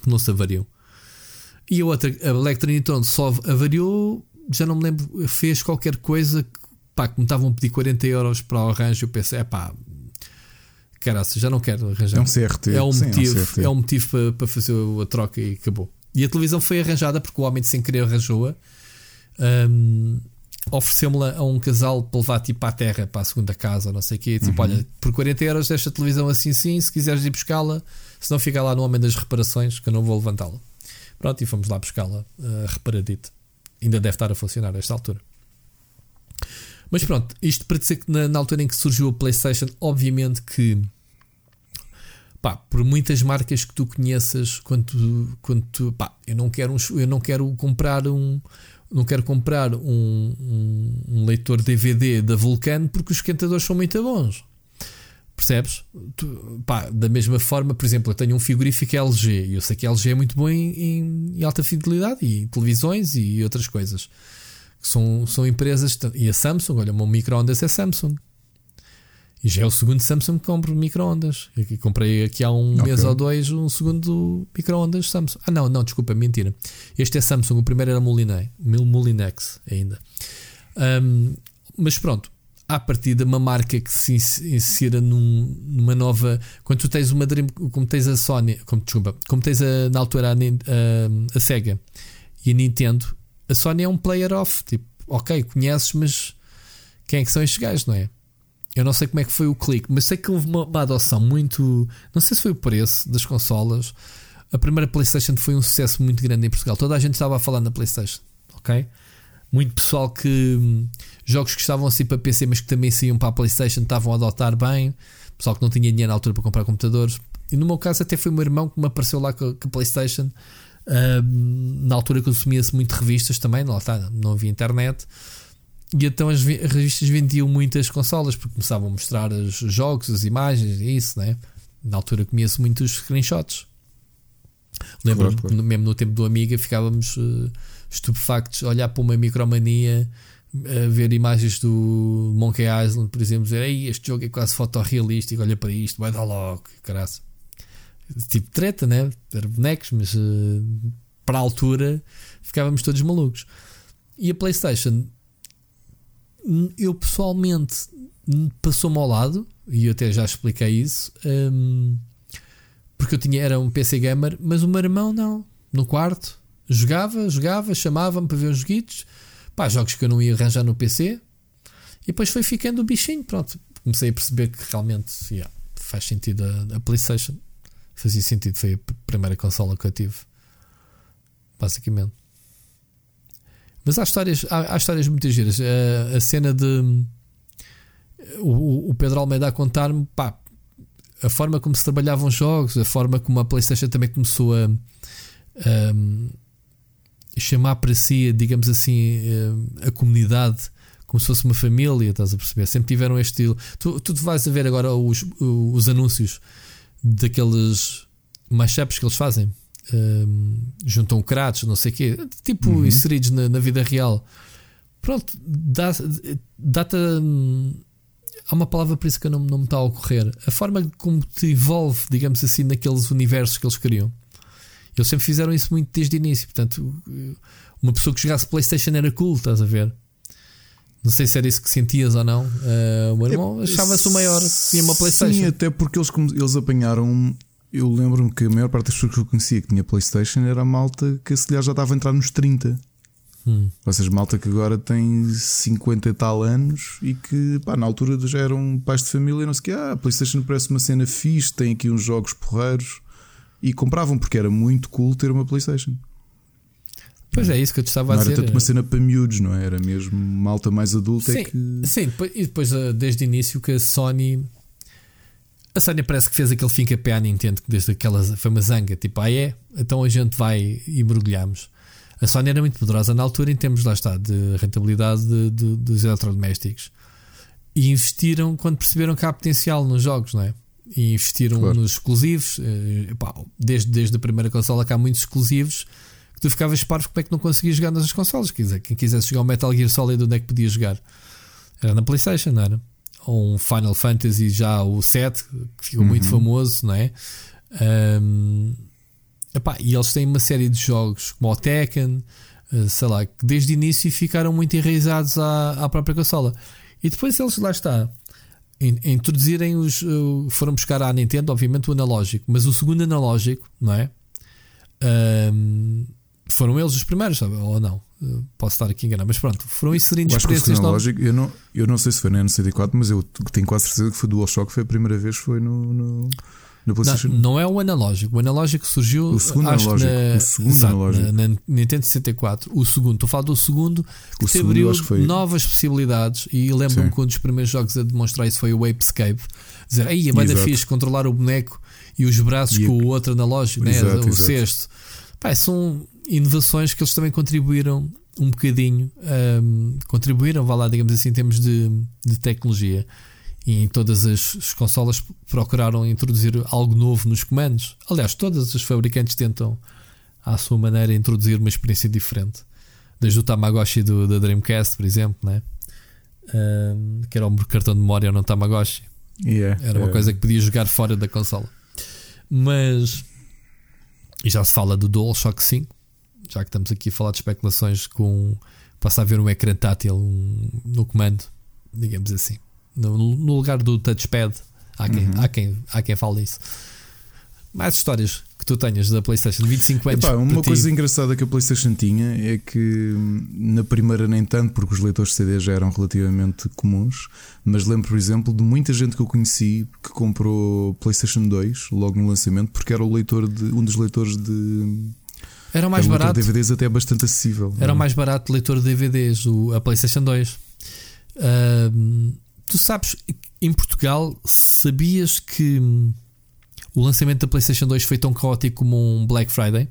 que não se avariam. E a outra, a Electronitron só avariou já não me lembro, fez qualquer coisa pá, que me estavam a pedir 40 euros para o arranjo. Eu pensei, é pá, caraca, já não quero arranjar. É um CRT. É um Sim, motivo, é um, CRT. É um motivo para, para fazer a troca e acabou. E a televisão foi arranjada porque o homem sem querer arranjou-a. Um, ofereceu-me-la a um casal para levar tipo à terra para a segunda casa, não sei o quê. Tipo, uhum. olha, por 40 euros desta televisão assim, sim. Se quiseres ir buscá-la, se não fica lá no homem das reparações, que eu não vou levantá-la. Pronto, e fomos lá buscá-la uh, reparadita ainda deve estar a funcionar a esta altura. Mas pronto, isto para dizer que na, na altura em que surgiu a PlayStation, obviamente que pá, por muitas marcas que tu conheças, quando tu, quando tu pá, eu não quero um, eu não quero comprar um não quero comprar um, um, um leitor DVD da Vulcan porque os esquentadores são muito bons. Percebes? Tu, pá, da mesma forma, por exemplo, eu tenho um frigorífico LG e eu sei que a LG é muito bom em, em, em alta fidelidade e televisões e outras coisas. São, são empresas. E a Samsung, olha, o meu micro-ondas é Samsung. E já é o segundo Samsung que compro micro-ondas. Comprei aqui há um okay. mês ou dois um segundo micro-ondas Samsung. Ah, não, não, desculpa, mentira. Este é Samsung, o primeiro era Moliné, Molinex ainda. Um, mas pronto, à partida, uma marca que se insira num, numa nova. Quando tu tens uma Dream, como tens a Sony, como, desculpa, como tens a, na altura a, a, a Sega e a Nintendo, a Sony é um player off. Tipo, ok, conheces, mas quem é que são estes gajos, não é? Eu não sei como é que foi o clique, mas sei que houve uma, uma, adoção muito. Não sei se foi o preço das consolas. A primeira PlayStation foi um sucesso muito grande em Portugal. Toda a gente estava a falar na PlayStation, ok? Muito pessoal que. Jogos que estavam assim para PC, mas que também saíam para a PlayStation, estavam a adotar bem. Pessoal que não tinha dinheiro na altura para comprar computadores. E no meu caso, até foi o meu irmão que me apareceu lá com, a PlayStation. Uh, na altura consumia-se muito revistas também, lá está, não havia internet. E então as, as, revistas vendiam muitas consolas porque começavam a mostrar os jogos, as imagens e isso, né? Na altura comia-se muitos screenshots. Lembro-me, claro, claro. mesmo no tempo do Amiga, ficávamos uh, estupefactos a olhar para uma micromania, a ver imagens do Monkey Island, por exemplo, dizer Ei, este jogo é quase fotorrealístico, olha para isto, vai dar logo, caralho. Tipo treta, né? Era bonecos, mas uh, para a altura ficávamos todos malucos. E a PlayStation eu pessoalmente passou-me ao lado, e eu até já expliquei isso, um, porque eu tinha, era um PC gamer, mas o meu irmão não, no quarto, jogava, jogava, chamava-me para ver os joguitos, pá, jogos que eu não ia arranjar no PC, e depois foi ficando o bichinho, pronto, comecei a perceber que realmente yeah, faz sentido a, a PlayStation, fazia sentido, foi a primeira consola que eu tive, basicamente. Mas há histórias, há, há histórias muito giras. A, a cena de o, o Pedro Almeida a contar-me a forma como se trabalhavam os jogos, a forma como a PlayStation também começou a chamar para si, digamos assim, a, a comunidade como se fosse uma família, estás a perceber? Sempre tiveram este estilo. Tu, tu vais a ver agora os, os anúncios daqueles mashups que eles fazem um, juntam Kratos, não sei o quê, tipo uhum. inseridos na, na, vida real. Pronto, dá-te. Dá há uma palavra por isso que não, não me está a ocorrer. A forma como te envolve, digamos assim, naqueles universos que eles criam. Eles sempre fizeram isso muito desde o início. Portanto, uma pessoa que jogasse PlayStation era cool, estás a ver? Não sei se era isso que sentias ou não. Uh, o meu irmão achava-se o maior, tinha uma PlayStation. Sim, até porque eles, eles apanharam eu lembro-me que a maior parte das pessoas que eu conhecia que tinha Playstation era a malta que se calhar já estava a entrar nos 30. Hum. Ou seja, malta que agora tem 50 e tal anos e que pá, na altura já eram pais de família e não sei o que. Ah, a Playstation parece uma cena fixe, tem aqui uns jogos porreiros e compravam porque era muito cool ter uma Playstation. Pois é, isso que eu te estava a dizer. Não era tanto uma cena para miúdos, não é? Era mesmo malta mais adulta. Sim, é que... sim e depois ah, desde o início que a Sony a Sony parece que fez aquele fim que a PA Nintendo, que desde aquela foi uma zanga, tipo, ah é? Então a gente vai e mergulhamos. A Sony era muito poderosa na altura em termos, lá está, de rentabilidade de, de, dos eletrodomésticos. E investiram quando perceberam que há potencial nos jogos, não é? E investiram claro. nos exclusivos. Eh, desde, desde a primeira consola que há muitos exclusivos que tu ficavas parvo como é que não conseguias jogar nas consolas. Quer dizer, quem quisesse jogar o Metal Gear Solid, onde é que podia jogar? Era na PlayStation, não era? ou um Final Fantasy já o 7, que ficou uhum. muito famoso, não é? Um, epá, e eles têm uma série de jogos como o Tekken, uh, sei lá, que desde o início ficaram muito enraizados à, à própria consola. E depois eles, lá está, introduzirem os. Uh, foram buscar à Nintendo, obviamente, o analógico, mas o segundo analógico, não é? Um, foram eles os primeiros, sabe? ou não? Posso estar aqui enganado, mas pronto, foram inserindo experiências novas. Eu não, eu não sei se foi na N64, mas eu tenho quase certeza que foi o DualShock, foi a primeira vez foi no, no, PlayStation. Não, não, é o analógico, o analógico surgiu o segundo analógico, na, o segundo exato, analógico. Na, na, Nintendo 64. O segundo, estou a falar do segundo que o te abriu foi... novas possibilidades. E lembro-me que um dos primeiros jogos a demonstrar isso foi o Apescape. Dizer, aí a banda fixe controlar o boneco e os braços e com o outro analógico, né? Exato, o exato. sexto. Pá, são inovações que eles também contribuíram um bocadinho, um, contribuíram, vá lá, digamos assim, em termos de, de tecnologia. E em todas as, as consolas procuraram introduzir algo novo nos comandos. Aliás, todas os fabricantes tentam, à sua maneira, introduzir uma experiência diferente. Desde o Tamagotchi do, da Dreamcast, por exemplo, né? Uh, que era o cartão de memória no Tamagotchi. Yeah, era uma yeah. coisa que podia jogar fora da consola. Mas. E já se fala do DualShock 5, já que estamos aqui a falar de especulações com. Passa a ver um ecrã tátil um, no comando, digamos assim. No, no, lugar do touchpad. Há quem, uhum. há, quem, há quem fale isso. Mais histórias que tu tenhas da PlayStation 25 anos. Epá, uma coisa ti. engraçada que a PlayStation tinha é que na primeira nem tanto, porque os leitores de CD já eram relativamente comuns, mas lembro, por exemplo, de muita gente que eu conheci que comprou PlayStation 2 logo no lançamento, porque era o leitor de um dos leitores de era mais era barato. DVDs até bastante acessível. Era o mais barato leitor de DVDs, o, a PlayStation 2. Uh, tu sabes, em Portugal, sabias que o lançamento da PlayStation 2 foi tão caótico como um Black Friday?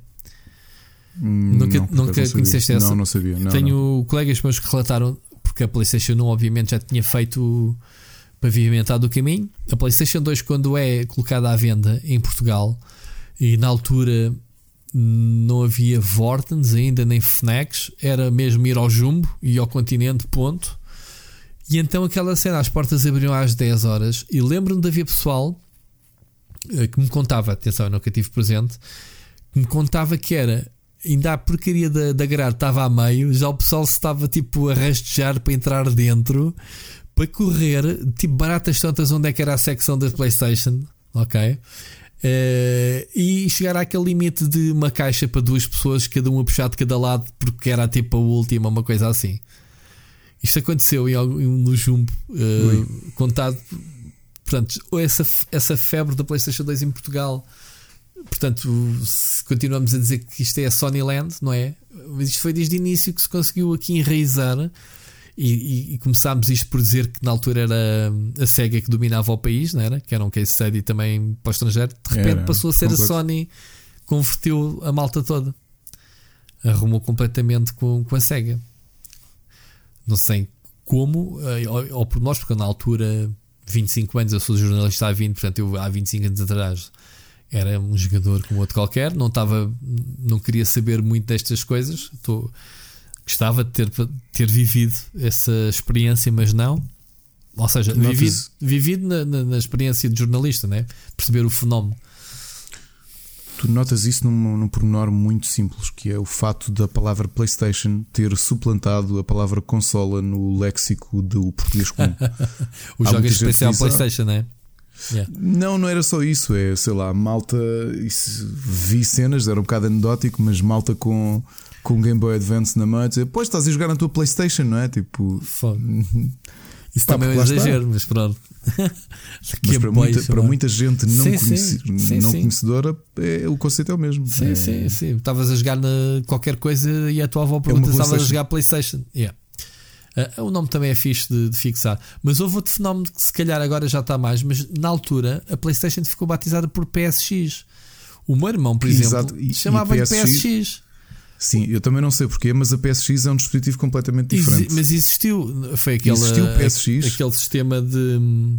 Hum, nunca não, nunca conheceste essa? Não, não sabia. Não, Tenho não. colegas meus que relataram, porque a PlayStation 1 obviamente já tinha feito pavimentado o caminho. A PlayStation 2, quando é colocada à venda em Portugal, e na altura não havia Vortens ainda, nem Fnacs, era mesmo ir ao Jumbo e ao continente, ponto. E então aquela cena, as portas abriam às 10 horas. E lembro-me de haver pessoal que me contava, atenção, eu nunca tive presente, que me contava que era ainda a porcaria da, da grade estava a meio, já o pessoal se estava tipo a rastejar para entrar dentro para correr, tipo baratas tantas onde é que era a secção da PlayStation, ok? Uh, e chegar àquele limite de uma caixa para duas pessoas, cada um a puxar de cada lado, porque era tipo a última, uma coisa assim. Isto aconteceu em, no Jumbo, uh, contado Portanto, essa, essa febre da PlayStation 2 em Portugal. Portanto, se continuamos a dizer que isto é a Sony Land, não é? Mas isto foi desde o início que se conseguiu aqui enraizar. E, e, e começámos isto por dizer que na altura era a Sega que dominava o país, não era? Que era um case study também para o estrangeiro. De repente era, passou a ser a Sony, converteu a malta toda, arrumou completamente com, com a Sega. Não sei como, ou, ou por nós, porque na altura 25 anos, eu sou jornalista há 20, portanto, eu há 25 anos atrás era um jogador como outro qualquer, não estava, não queria saber muito destas coisas. Estou, gostava de ter, ter vivido essa experiência, mas não. Ou seja, vivido, vivido na, na, na, experiência de jornalista, né? perceber o fenómeno. Tu notas isso num, num pormenor muito simples, que é o fato da palavra PlayStation ter suplantado a palavra consola no léxico do português comum. o jogo especial PlayStation, não é? Yeah. Não, não era só isso. É, sei lá, malta. Isso, vi cenas, era um bocado anedótico, mas malta com, com Game Boy Advance na mão dizer: Pois estás a jogar na tua PlayStation, não é? Tipo. Fogo. Isso Pá, também é um exagero, mas pronto. mas para, muita, para muita gente não, sim, conhece, sim, não sim. conhecedora, é, o conceito é o mesmo. Sim, é... sim, sim. Estavas a jogar na qualquer coisa e a tua avó pergunta é estavas a jogar PlayStation. Yeah. Uh, o nome também é fixe de, de, fixar. Mas houve outro fenómeno que se calhar agora já está mais, mas na altura a PlayStation ficou batizada por PSX. O meu irmão, por exemplo, chamava-lhe PSX, PSX. Sim, eu também não sei porquê, mas a PSX é um dispositivo completamente diferente. Mas existiu, foi aquele, existiu PSX. aquele sistema de.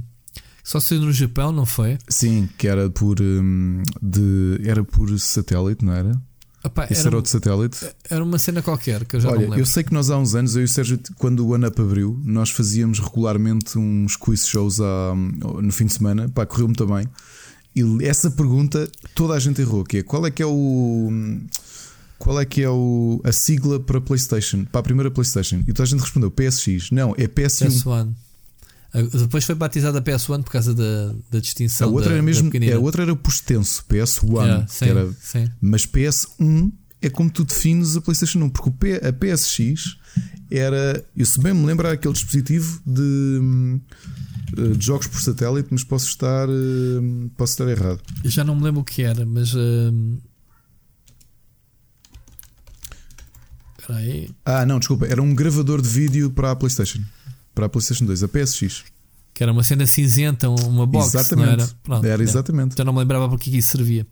Só saiu no Japão, não foi? Sim, que era por hum, de, era por satélite, não era? Opa, Isso era, era o de satélite? Era uma cena qualquer que eu já Olha, não lembro. Eu sei que nós há uns anos, eu e o Sérgio, quando o ANAP abriu, nós fazíamos regularmente uns quiz shows à, no fim de semana. Pá, correu-me também. E essa pergunta toda a gente errou: que é qual é que é o. Qual é que é o, a sigla para a PlayStation? Para a primeira PlayStation? E toda a gente respondeu PSX. Não, é PS1. PS1. Depois foi batizada a PS1 por causa da, da distinção. A outra da, era mesmo, a outra era por extenso, PS1. Yeah, sim, era, sim. Mas PS1 é como tu defines a PlayStation 1, porque o P, a PSX era, eu se bem me lembro, era aquele dispositivo de, eh, de, jogos por satélite, mas posso estar, eh, posso estar errado. Eu já não me lembro o que era, mas. Uh... Ah, não, desculpa, era um gravador de vídeo para a PlayStation para a PlayStation 2, a PSX. Que era uma cena cinzenta, uma box. Exatamente. Era? Pronto, era exatamente. Então não me lembrava para que isso servia.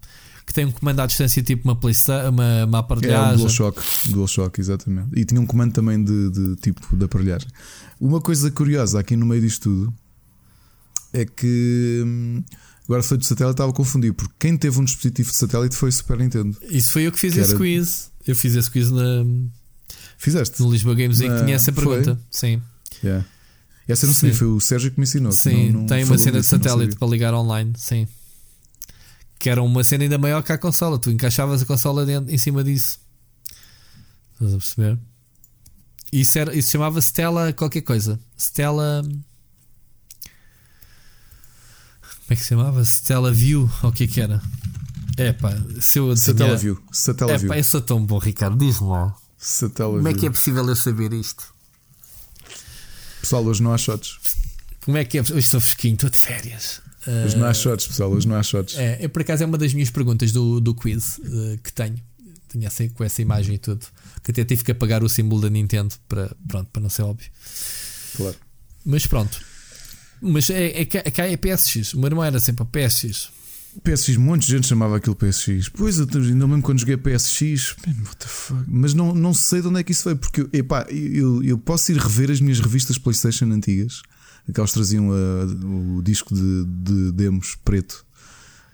Que tem um comando à distância, tipo uma, PlayStation, uma, uma aparelhagem. É um DualShock, DualShock, exatamente. E tinha um comando também de, de tipo de aparelhagem. Uma coisa curiosa aqui no meio disto tudo é que hum, agora foi de satélite, estava a confundir, porque quem teve um dispositivo de satélite foi o Super Nintendo. Isso foi eu que fiz Que esse era- quiz. Eu fiz esse quiz na, Fizeste? no Lisboa Games Week. Tinha essa foi? pergunta. Sim, Yeah. Essa não sabia, Sim. foi o Sérgio que me ensinou. sim. não- não tem uma cena de disso, satélite para ligar online. Sim. Que era uma cena ainda maior que a consola. Tu encaixavas a consola dentro, em cima disso. Estás a perceber? Isso, era, isso chamava Stella qualquer coisa. Stella. Como é que se chamava? Stella View? Ou o que é que era? É pá, se eu adivinhar- Satellaview. É Satellaview. pá, eu sou tão bom, Ricardo. Diz-me lá. Como é que é possível eu saber isto? Pessoal, hoje não há shots. Como é que é? Hoje estou fresquinho, estou de férias. Hoje não há shots, pessoal. Hoje não há shots. É, eu, por acaso é uma das minhas perguntas do, do quiz eh, que tenho. Tenho essa, com essa imagem e tudo. Que até tive que apagar o símbolo da Nintendo para, pronto, para não ser óbvio. Claro. Mas pronto. Mas é, é, cá- cá é PSX. O meu irmão era sempre a PSX. PSX, um monte de gente chamava aquilo PSX. Pois, eu ainda mesmo quando joguei PSX, man, what the fuck? mas não, não sei de onde é que isso veio, porque epá, eu, eu posso ir rever as minhas revistas PlayStation antigas, que traziam ah, o disco de, de demos preto.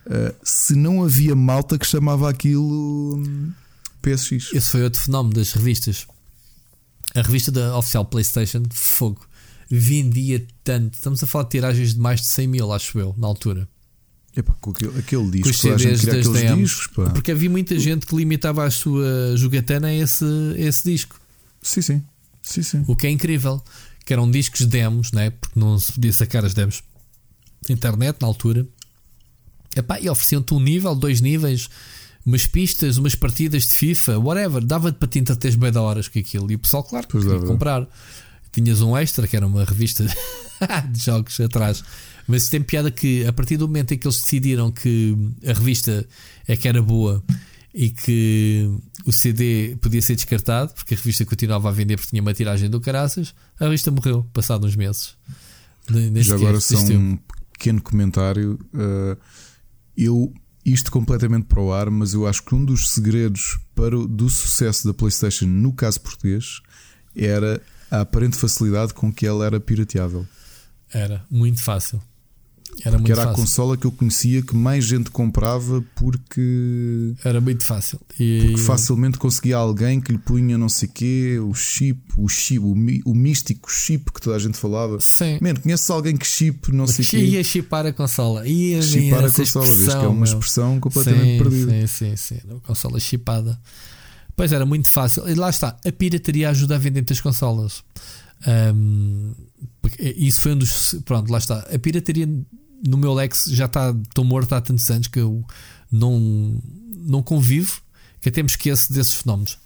Ah, se não havia malta que chamava aquilo hum, PSX. Esse foi outro fenómeno das revistas. A revista da oficial PlayStation, Fogo, vendia tanto. Estamos a falar de tiragens de mais de 100 mil, acho eu, na altura. Epá, com aquele, aquele disco, Com os CDs das aqueles demos. discos. Pá. Porque havia muita gente que limitava a sua jogatana a esse, a esse disco. Sim, sim. Sim, sim. O que é incrível. Que eram discos demos, né? porque não se podia sacar as demos na internet na altura. Epá, e ofereciam-te um nível, dois níveis, umas pistas, umas partidas de FIFA, whatever. Dava-te para te entreter bem da horas com aquilo. E o pessoal, claro, queria dava. comprar. Tinhas um extra, que era uma revista de jogos atrás. Mas isso tem piada que a partir do momento em que eles decidiram que a revista é que era boa e que o CD podia ser descartado, porque a revista continuava a vender porque tinha uma tiragem do caraças, a revista morreu, passado uns meses. Nem Já agora só um pequeno comentário. Uh, eu, isto completamente para o ar, mas eu acho que um dos segredos para o, do sucesso da PlayStation, no caso português, era a aparente facilidade com que ela era pirateável. Era muito fácil. Era muito era a fácil. consola que eu conhecia que mais gente comprava porque, Era muito fácil. E porque facilmente conseguia alguém que lhe punha não sei quê, o chip, o chip, o, mi- o místico chip que toda a gente falava. Sim. Mano, conheces alguém que chip, não sei o quê. Ia chipar a consola. Ia Chipar a consola, que é expressão, uma meu. expressão completamente sim, perdida. Sim, sim, sim. A consola chipada. Pois era muito fácil. E lá está. A pirataria ajuda a vender muitas consolas. Porque isso foi um dos. Pronto, lá está. A pirataria no meu Lex já está. Estou morto há tantos anos que eu não, não convivo. Que até me esqueço desses fenómenos.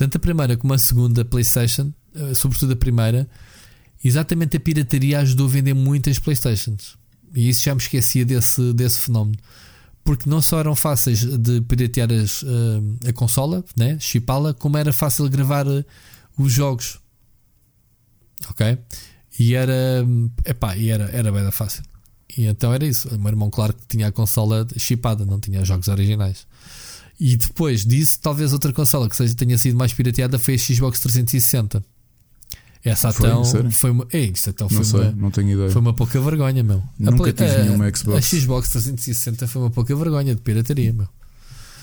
Tanto a primeira como a segunda PlayStation, eh, sobretudo a primeira, exatamente a pirataria ajudou a vender muitas PlayStations. E isso já me esquecia desse, desse fenómeno. Porque não só eram fáceis de piratear as, eh, a consola, né? chipá-la, como era fácil gravar eh, os jogos. Ok? E era, epá, e era, era bem fácil. E então era isso. O meu irmão, claro que tinha a consola chipada, não tinha jogos originais. E depois disso, talvez outra consola que seja, tenha sido mais pirateada foi a Xbox 360. Essa Foi? então Sério? foi uma. Ei, isso então foi Não sei, uma. não tenho ideia. Foi uma pouca vergonha, meu. Nunca Play- tive a- nenhuma Xbox. A Xbox 360 foi uma pouca vergonha de pirataria, meu.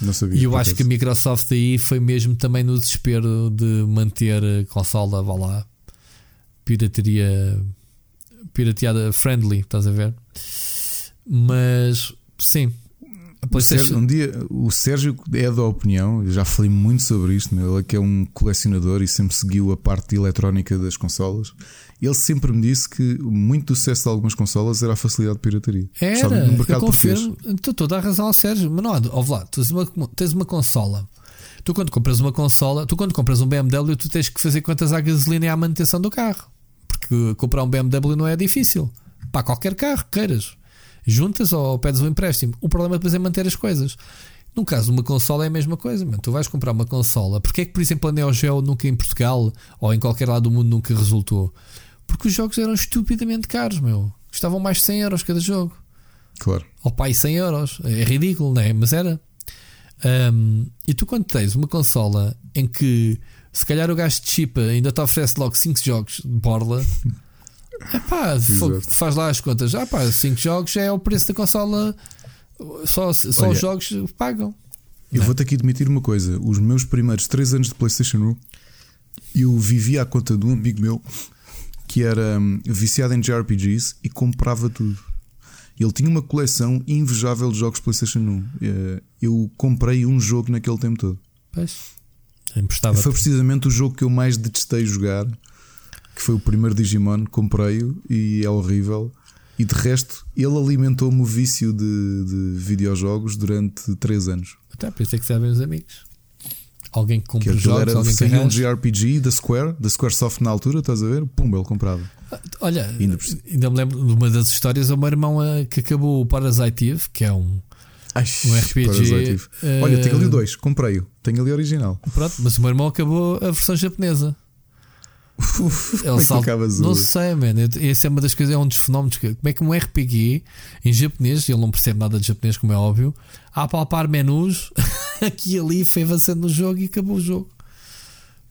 Não sabia. E eu acho que a. Microsoft aí foi mesmo também no desespero de manter a consola, vá lá, pirataria, pirateada friendly, estás a ver? Mas sim, PlayStation. Um dia o Sérgio é da opinião, eu já falei muito sobre isto, meu, ele é que é um colecionador e sempre seguiu a parte eletrónica das consolas. Ele sempre me disse que muito do sucesso de algumas consolas era a facilidade de pirataria. Era, no eu mercado português. confirmo, estou toda a razão ao Sérgio, mas não há, ouve lá, tens uma, tens uma consola. Tu quando compras uma consola, tu quando compras um BMW, tu tens que fazer quantas há gasolina e à manutenção do carro. Porque comprar um BMW não é difícil. Para qualquer carro que queiras. Juntas ou pedes um empréstimo. O problema depois é manter as coisas. No caso de uma consola é a mesma coisa, mano. tu vais comprar uma consola. Porque é que, por exemplo, a Neo Geo nunca em Portugal ou em qualquer lado do mundo nunca resultou? Porque os jogos eram estupidamente caros, meu. Custavam mais de 100 euros cada jogo. Claro. Ao pai 100 euros. É ridículo, não é? Mas era. Um, e tu, quando tens uma consola em que se calhar o gajo de chip ainda te oferece logo 5 jogos de borla, Epá, faz lá as contas. Ah, pá, 5 jogos é o preço da consola. Só, só Olha, os jogos pagam. Eu vou-te aqui admitir uma coisa: os meus primeiros 3 anos de PlayStation 1, eu vivia à conta de um amigo meu que era hum, viciado em JRPGs e comprava tudo. Ele tinha uma coleção invejável de jogos PlayStation 1. Eh, Eu comprei um jogo naquele tempo todo. Pois. Emprestava. Foi precisamente o jogo que eu mais detestei jogar, que foi o primeiro Digimon. Comprei-o e é horrível. E de resto, ele alimentou-me o vício de, de videojogos durante 3 anos. Tá, por isso é que sabem os amigos. Alguém que compra jogos, era alguém saía um. JRPG da Square, da Squaresoft na altura, estás a ver? Pum, ele comprava. Olha, Ainda ainda me lembro de uma das histórias. O meu irmão eh, que acabou o Parasite Eve, que é um. Ai, Um RPG, eh, Olha, tenho ali o 2, comprei-o. Tenho ali o original. Pronto, mas o meu irmão acabou a versão japonesa. É acabas Não sei, mano. Esse é uma das coisas, é um dos fenómenos. que- Como é que um RPG em japonês, ele não percebe nada de japonês, como é óbvio, a apalpar menus aqui e ali, foi avançando no jogo e acabou o jogo.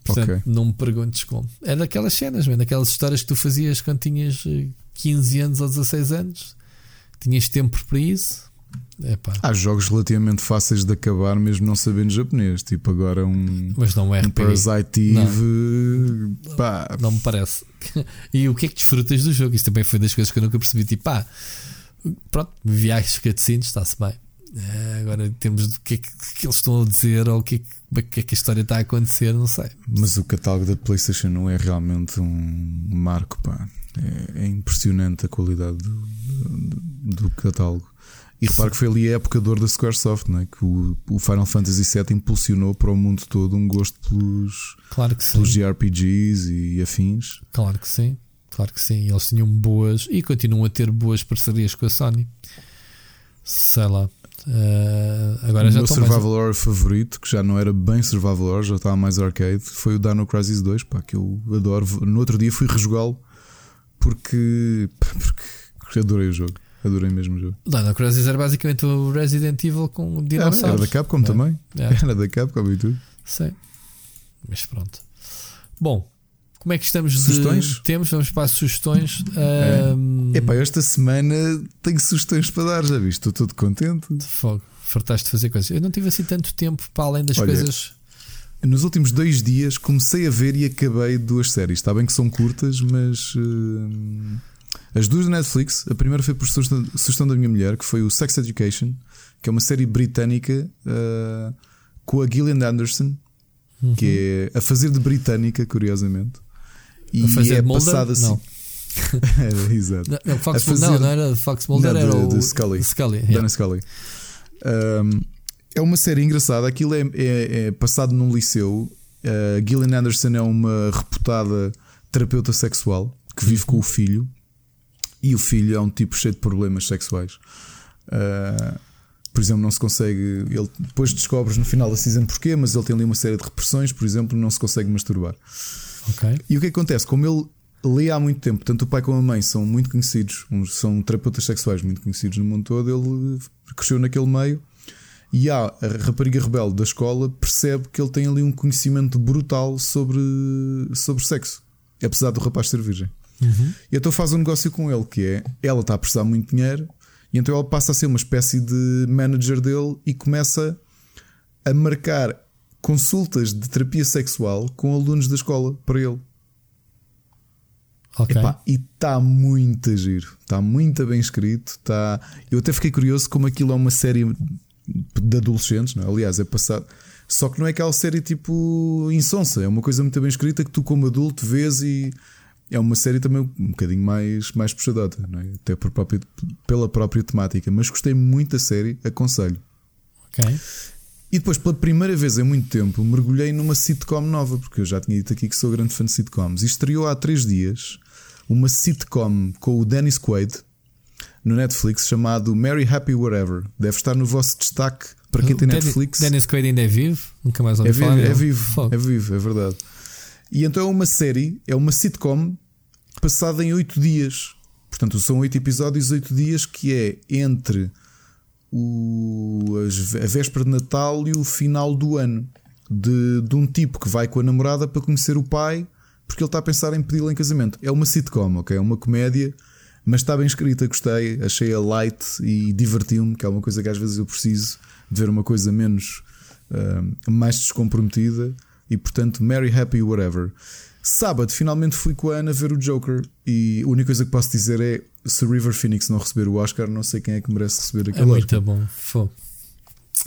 Portanto, Ok. não me perguntes como. É daquelas cenas, mano, daquelas histórias que tu fazias quando tinhas eh, 15 anos ou 16 anos, tinhas tempo para isso. Epá, Há jogos relativamente fáceis de acabar, mesmo não sabendo japonês. Tipo, agora um, mas não é um. Parasite Não. Eve. Pá, Não me parece. e o que é que desfrutas do jogo? Isso também foi das coisas que eu nunca percebi. Tipo, pá, pronto, viagens cutscenes, está-se bem. Eh, agora, em termos do que é que, que eles estão a dizer ou o que é que, é que é que a história está a acontecer, não sei. Mas o catálogo da PlayStation 1 é realmente um marco, pá. É, é impressionante a qualidade do, do- do catálogo. E repare que foi ali a época de da Squaresoft, não é? que o, o Final Fantasy VII impulsionou para o mundo todo um gosto pelos, Claro que sim. pelos JRPGs e afins. Claro que sim. Claro que sim. Eles tinham boas e continuam a ter boas parcerias com a Sony. Sei lá. Eh, agora o já meu survival horror favorito, que já não era bem survival horror, já estava mais arcade, foi o Dino Crisis 2, pá, que eu adoro. No outro dia fui rejogá-lo porque, pá, porque adorei o jogo. Adorei mesmo o jogo. Dino Crisis era basicamente o Resident Evil com Era, dinossauros. era da Capcom É. também. É. Era da Capcom e tudo. Sei. Mas pronto. Bom, como é que estamos de Sugestões? Temos, vamos para as sugestões. É. Ahm, Epá, esta semana tenho sugestões para dar, já viste? Estou todo contente. de fogo. Fartaste de fazer coisas. Eu não tive assim tanto tempo para além das Olha, coisas. Nos últimos dois dias comecei a ver e acabei duas séries. Está bem que são curtas, mas hum, as duas da Netflix. A primeira foi por sugestão, sugestão da minha mulher, que foi o Sex Education, que é uma série britânica uh, com a Gillian Anderson, que é a fazer de britânica, curiosamente. E A fazer é de Mulder? passada assim. Não. Era, exato. Não, não, Fox fazer- não, não era Fox Mulder, Não, era de- o de Scully. Scully Dana yeah. Scully. Um, é uma série engraçada. Aquilo é, é- é passado num liceu. Uh, Gillian Anderson é uma reputada terapeuta sexual que vive com o filho. E o filho é um tipo cheio de problemas sexuais. Uh, por exemplo, não se consegue. Ele depois descobres no final da season porquê, mas ele tem ali uma série de repressões. Por exemplo, não se consegue masturbar. Ok. E o que acontece? Como ele lê há muito tempo, tanto o pai como a mãe são muito conhecidos, são terapeutas sexuais muito conhecidos no mundo todo, ele cresceu naquele meio e há a rapariga rebelde da escola percebe que ele tem ali um conhecimento brutal sobre, sobre sexo, apesar do rapaz ser virgem. E então faz um negócio com ele que é ela está a precisar muito dinheiro e então ela passa a ser uma espécie de manager dele e começa a marcar consultas de terapia sexual com alunos da escola para ele. Ok. Epá, e está muito a giro, está muito bem escrito. Tá... Eu até fiquei curioso como aquilo é uma série de adolescentes, não é? aliás, é passado. Só que não é aquela série tipo insonsa, é uma coisa muito bem escrita que tu, como adulto, vês e é uma série também um bocadinho mais, mais puxadota, é? até por próprio, pela própria temática. Mas gostei muito da série, aconselho. Ok. E depois, pela primeira vez em muito tempo, mergulhei numa sitcom nova, porque eu já tinha dito aqui que sou grande fã de sitcoms. E estreou há três dias uma sitcom com o Dennis Quaid no Netflix chamado Mary Happy Whatever. Deve estar no vosso destaque para quem tem Netflix. Dennis Quaid ainda é vivo? Nunca mais ouvi É falar. vivo, é vivo, é vivo, é verdade. E então é uma série, é uma sitcom passada em oito dias. Portanto, são oito episódios, oito dias, que é entre o, a véspera de Natal e o final do ano. De, de um tipo que vai com a namorada para conhecer o pai porque ele está a pensar em pedi-la em casamento. É uma sitcom, ok? É uma comédia, mas está bem escrita, gostei, achei-a light e divertiu-me, que é uma coisa que às vezes eu preciso de ver uma coisa menos uh, mais descomprometida e portanto, Mary Happy Whatever. Sábado, finalmente fui com a Ana ver o Joker e a única coisa que posso dizer é se River Phoenix não receber o Oscar, não sei quem é que merece receber aquele É muito bom. Fô.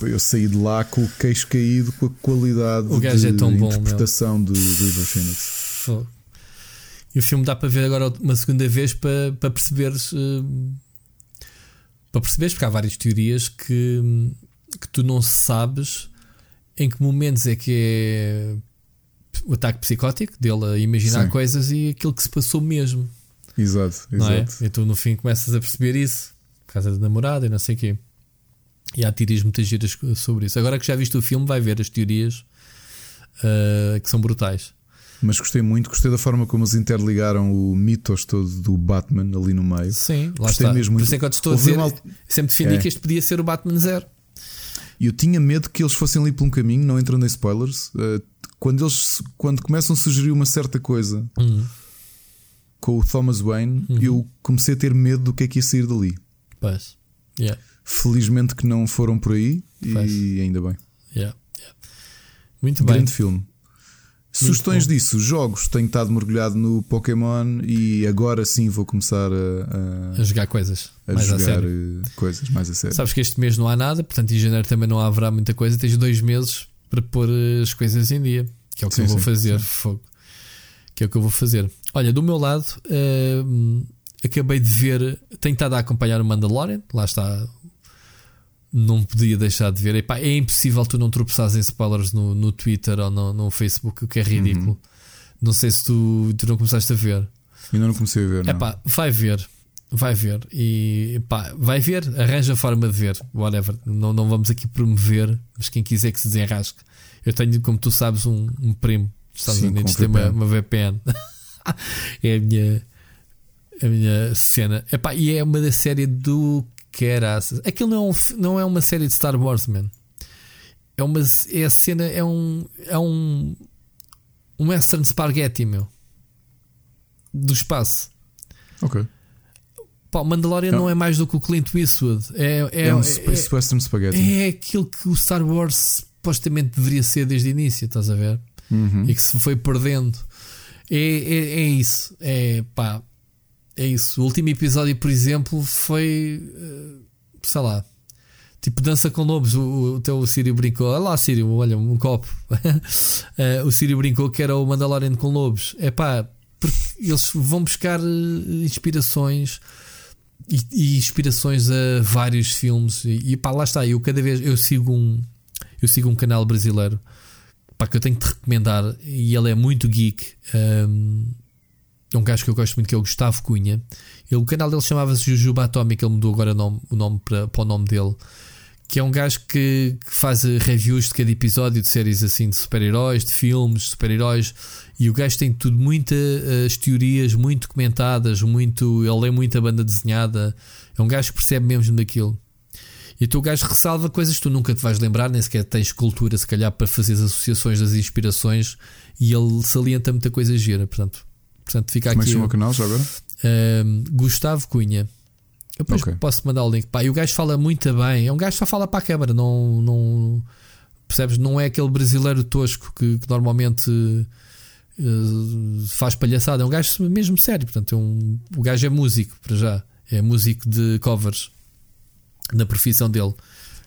Eu saí de lá com o queixo caído com a qualidade O gajo de é tão bom, interpretação do River Phoenix. Fô. E o filme dá para ver agora uma segunda vez para, para perceberes. eh, para perceberes, porque há várias teorias que, que tu não sabes em que momentos é que é o ataque psicótico dele a imaginar Sim. coisas e aquilo que se passou mesmo. Exato, é? exato. E tu no fim começas a perceber isso, por causa da namorada e não sei o quê. E há teorias muitas giras sobre isso. Agora que já viste o filme, vai ver as teorias ah, que são brutais. Mas gostei muito, gostei da forma como eles interligaram o mitos todo do Batman ali no meio. Sim, lá Gostei está. mesmo Por muito. isso é que eu te estou a Houve dizer. eu alt- Sempre defendi É. que este podia ser o Batman Zero. E eu tinha medo que eles fossem ali por um caminho, não entrando em spoilers. eh, quando eles quando começam a sugerir uma certa coisa Hum, com o Thomas Wayne, Uhum. eu comecei a ter medo do que é que ia sair dali. pois. Yeah, Felizmente que não foram por aí e ainda bem. yeah, yeah. Muito bem. Grande filme. Sugestões disso, jogos. Tenho estado mergulhado no Pokémon e agora sim vou começar a, A jogar coisas. a, a mais a jogar sério. eh, coisas mais a sério. Sabes que este mês não há nada, portanto em janeiro também não haverá muita coisa. Tens dois meses para pôr eh, as coisas em dia, que é o que Sim, eu vou sim, fazer. sim. Fogo. Que é o que eu vou fazer. Olha, do meu lado, eh, acabei de ver, tenho estado a acompanhar o Mandalorian, lá está. Não podia deixar de ver. Epá, é impossível tu não tropeçares em spoilers no, no Twitter ou no, no Facebook, o que é ridículo. Não sei se tu, tu não começaste a ver. Ainda não comecei a ver. Não. pá, vai ver. Vai ver. E pá, vai ver, arranja a forma de ver. Whatever. Não, não vamos aqui promover, mas quem quiser que se desenrasque. Eu tenho, como tu sabes, um, um primo dos Estados Sim, Unidos tem uma, VPN. uma VPN. é a minha, a minha cena. É pá, e é uma da série do caraças. Aquilo não é, um, não é uma série de Star Wars, man. É uma é a cena, é um. É um. Um Western Spaghetti, meu. Do espaço. Ok. Pá, Mandalorian Não. não é mais do que o Clint Eastwood. É, é, É, um é- Space Western Spaghetti. é aquilo que o Star Wars supostamente deveria ser desde o início, estás a ver? Uhum. E que se foi perdendo. É, é, é isso. É pá. É isso. O último episódio, por exemplo, foi. eh, sei lá. Tipo, dança com lobos. O, o teu Sírio brincou. Olha lá, Sírio, olha, um copo. Eh, o Sírio brincou que era o Mandalorian com lobos. É pá, porque eles vão buscar eh, inspirações e, e inspirações a vários filmes. E, e pá, lá está. Eu cada vez eu sigo um, eu sigo um canal brasileiro pá, que eu tenho que te recomendar e ele é muito geek. Um, é um gajo que eu gosto muito que é o Gustavo Cunha. Ele, o canal dele chamava-se Jujuba Atómica, ele mudou agora o nome, o nome para, para o nome dele. Que é um gajo que, que faz eh, reviews de cada episódio de séries assim de super-heróis, de filmes, de super-heróis. E o gajo tem tudo, muitas teorias muito comentadas, muito, ele lê muita banda desenhada. É um gajo que percebe mesmo daquilo. E o teu gajo ressalva coisas que tu nunca te vais lembrar, nem sequer tens cultura, se calhar, para fazer as associações das inspirações. E ele salienta muita coisa gira. Portanto, portanto fica Como é que aqui. chama o canal já agora? Um, Gustavo Cunha. Eu depois Ok. posso mandar o link. Pá, e o gajo fala muito bem. É um gajo que só fala para a câmara. Não, não percebes? Não é aquele brasileiro tosco que, que normalmente eh, faz palhaçada. É um gajo mesmo sério. Portanto, é um, o gajo é músico para já. É músico de covers na profissão dele.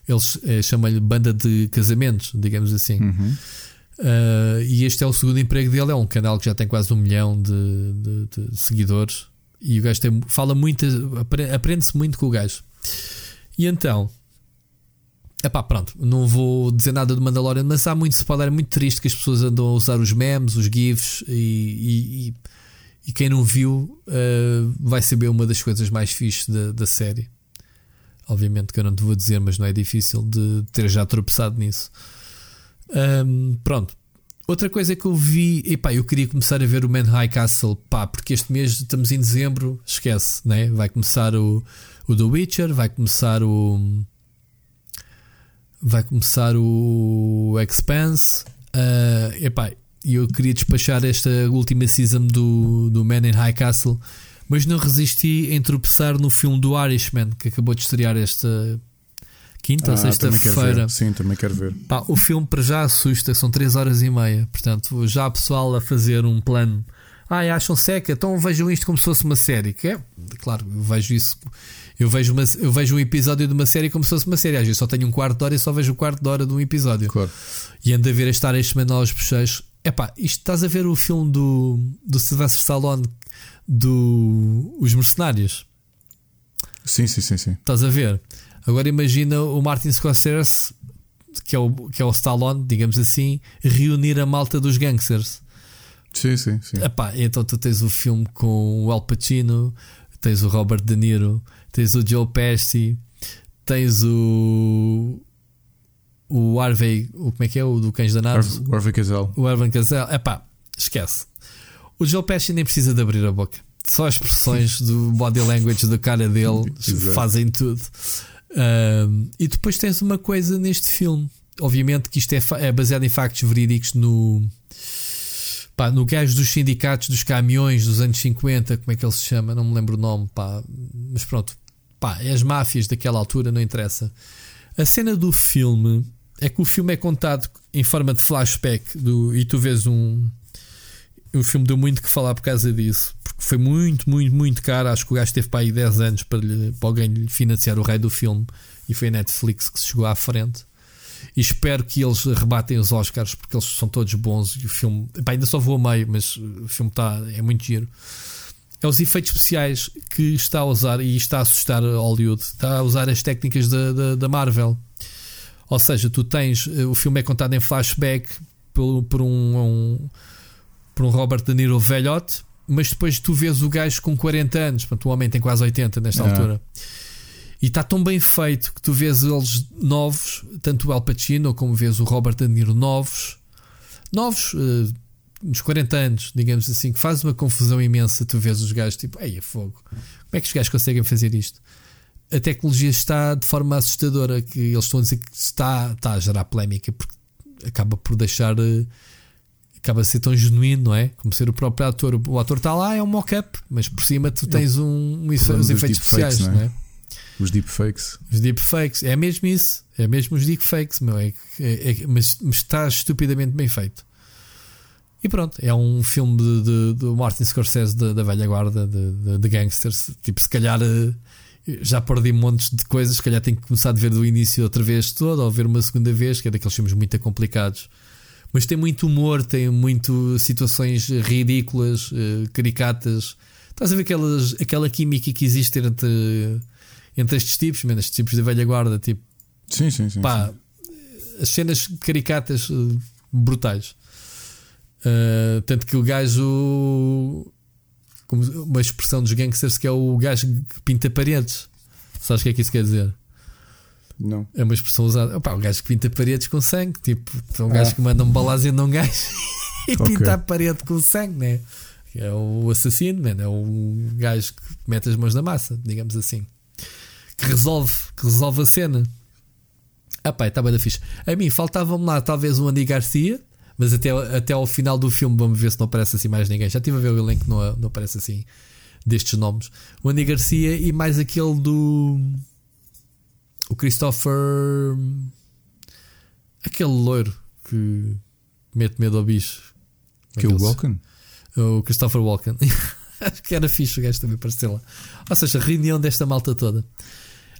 Eles eh, chamam-lhe banda de casamentos, digamos assim. Uhum. Uh, e este é o segundo emprego dele. É um canal que já tem quase um milhão de, de- de seguidores. E o gajo tem- fala muito, apre- aprende-se muito com o gajo. E então, epá, pronto, não vou dizer nada do Mandalorian, mas há muito spoiler, é muito triste que as pessoas andam a usar os memes, os GIFs e, e- e- e quem não viu uh, vai saber uma das coisas mais fixes da, da série. Obviamente que eu não te vou dizer, mas não é difícil de ter já tropeçado nisso. Um, pronto. Outra coisa que eu vi, e pá, eu queria começar a ver o Man High Castle, pá, porque este mês estamos em dezembro, esquece, né? Vai começar o, o The Witcher, vai começar o. Vai começar o Expanse. Uh, epá, e eu queria despachar esta última season do, do Man in High Castle, mas não resisti em tropeçar no filme do Irishman que acabou de estrear esta quinta ou Ah, quero sexta-feira. Sim, também quero ver. Pá, o filme para já assusta, são 3 horas e meia. Portanto, já há pessoal a fazer um plano. Ah, acham seca, então vejam isto como se fosse uma série. Que é, claro, eu vejo isso. Eu vejo, uma, eu vejo um episódio de uma série como se fosse uma série. Às vezes só tenho um quarto de hora e só vejo o quarto de hora de um episódio. Claro. E ando a ver este este menor aos bochechos. Epá, isto estás a ver o filme do, do Sylvester Stallone do Os Mercenários. Sim, sim, sim, sim. Estás a ver? Agora imagina o Martin Scorsese, que é o, que é o Stallone, digamos assim, reunir a malta dos gangsters. Sim, sim, sim. Epá, então tu tens o filme com o Al Pacino, tens o Robert De Niro, tens o Joe Pesci, tens o. O Harvey, o, como é que é? O do Cães Danados? Harvey- Harvey Casal. O Evan Cazel, epá, esquece. O Joe Pesci nem precisa de abrir a boca. Só as expressões do body language da cara dele fazem tudo. E depois tens uma coisa neste filme. Obviamente que isto é, é baseado em factos verídicos no. Pá, no gajo dos sindicatos dos caminhões dos anos 50, como é que ele se chama? Não me lembro o nome, pá. Mas pronto, pá, é as máfias daquela altura, não interessa. A cena do filme é que o filme é contado em forma de flashback do, e tu vês um. O filme deu muito que falar por causa disso, foi muito, muito, muito caro. Acho que o gajo teve para aí 10 anos para, lhe, para alguém lhe financiar o rei do filme e foi a Netflix que se chegou à frente. E espero que eles rebatem os Oscars porque eles são todos bons e o filme epá, ainda só vou a meio, mas o filme está é muito giro. É os efeitos especiais que está a usar e está a assustar Hollywood. Está a usar as técnicas da, da, da Marvel. Ou seja, tu tens eh, o filme é contado em flashback por, por um, um- por um Robert De Niro velhote, mas depois tu vês o gajo com 40 anos, portanto, o homem tem quase 80 nesta Ah. altura. E está tão bem feito que tu vês eles novos, tanto o Al Pacino como vês o Robert De Niro novos, novos, eh, nos 40 anos, digamos assim, que faz uma confusão imensa. Tu vês os gajos tipo, ei, é fogo, como é que os gajos conseguem fazer isto? A tecnologia está de forma assustadora, que eles estão a dizer que está, está a gerar polémica, porque acaba por deixar. eh, Acaba a ser tão genuíno, não é? Como ser o próprio ator. O ator está lá, é um mock-up, mas por cima tu tens um, um problema os efeitos especiais, não é? não é? Os deepfakes. Os deepfakes, é mesmo isso, é mesmo os deepfakes, meu, é, é- é- mas, mas está estupidamente bem feito. E pronto, é um filme de, de, de Martin Scorsese da, da velha guarda, de, de, gangsters. Tipo, se calhar eh, já perdi montes de coisas, se calhar tenho que começar a ver do início outra vez todo, ou ver uma segunda vez, que é daqueles filmes muito complicados. Mas tem muito humor, tem muito situações ridículas, eh, caricatas. Estás a ver aquelas, aquela química que existe entre, entre estes tipos, man, estes tipos da velha guarda, tipo, Sim, sim, sim. pá, as cenas caricatas eh, brutais. Uh, tanto que o gajo, como uma expressão dos gangsters, que é o gajo que pinta paredes. Sabes o que é que isso quer dizer? Não. É uma expressão usada. Opa, o gajo que pinta paredes com sangue, tipo, é um Ah. gajo que manda um balazendo a um gajo e Ok. pinta a parede com sangue, né? É o assassino, man, é o gajo que mete as mãos na massa, digamos assim, que resolve, que resolve a cena. Ah, pá, está bem da fixe. A mim faltava-me lá talvez um Andy Garcia, mas até, até ao final do filme vamos ver se não aparece assim mais ninguém. Já estive a ver o elenco, não, não aparece assim destes nomes. O Andy Garcia e mais aquele do. O Christopher. Aquele loiro que mete medo ao bicho. É Que é o Walken? o Christopher Walken. Acho que era fixe o gajo também aparecer lá. Ou seja, a reunião desta malta toda.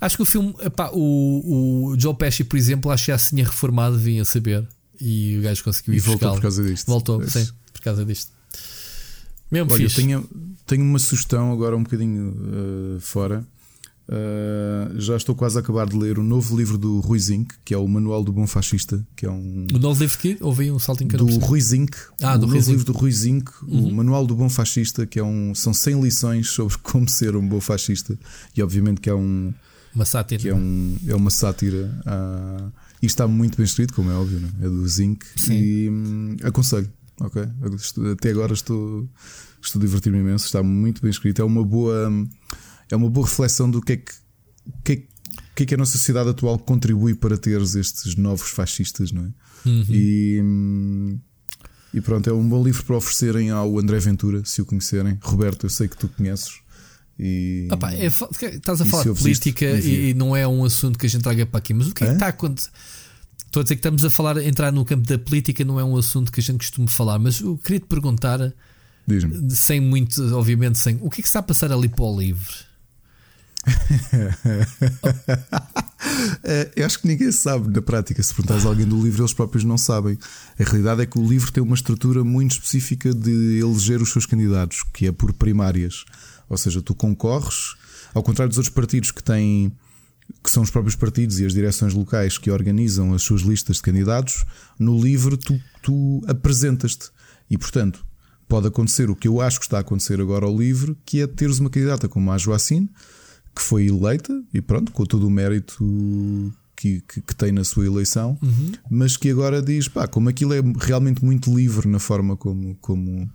Acho que o filme, epá, o, o Joe Pesci, por exemplo, acho que já se tinha reformado, vinha saber. E o gajo conseguiu ir E voltou por causa disto. Voltou, É sim, por causa disto. Mesmo Olha, eu fixe. tenho, tenho uma sugestão agora um bocadinho eh, fora. Eh, já estou quase a acabar de ler o novo livro do Rui Zinc, que é o Manual do Bom Fascista, que é um. O novo livro que ouvi um salto em que não Do. Rui Zinc, Ah, o do novo Rui Zinc. livro do Rui Zinc, Uhum. o Manual do Bom Fascista, que é um, são 100 lições sobre como ser um bom fascista, e obviamente que é, um, Uma sátira. que é, um, é uma sátira. ah, e está muito bem escrito, como é óbvio, né? é do Zinc, Sim. e hum, aconselho. ok? Até agora estou, estou a divertir-me imenso, está muito bem escrito, é uma boa, hum, é uma boa reflexão do que é que, que, é que- é que a nossa sociedade atual contribui para teres estes novos fascistas, não é? Uhum. E, E pronto, é um bom livro para oferecerem ao André Ventura, se o conhecerem. Roberto, eu sei que tu conheces. E... Opa, é, estás a falar de política e, e, não é um assunto que a gente traga para aqui, mas o que é, que está acontecendo? Estou a dizer que estamos a falar, entrar no campo da política não é um assunto que a gente costuma falar, mas eu queria te perguntar, sem muito, obviamente, sem o que é que está a passar ali para o livre? É, eu acho que ninguém sabe na prática. Se perguntares a alguém do livro, eles próprios não sabem. A realidade é que o livro tem uma estrutura muito específica de eleger os seus candidatos, que é por primárias. Ou seja, tu concorres, ao contrário dos outros partidos que têm que são os próprios partidos e as direções locais que organizam as suas listas de candidatos, no livro tu, tu apresentas-te. E portanto, pode acontecer o que eu acho que está a acontecer agora ao livro, que é teres uma candidata como a Joacine, que foi eleita, e pronto, com todo o mérito que, que, que tem na sua eleição, uhum. mas que agora diz, pá, como aquilo é realmente muito livre na forma como. como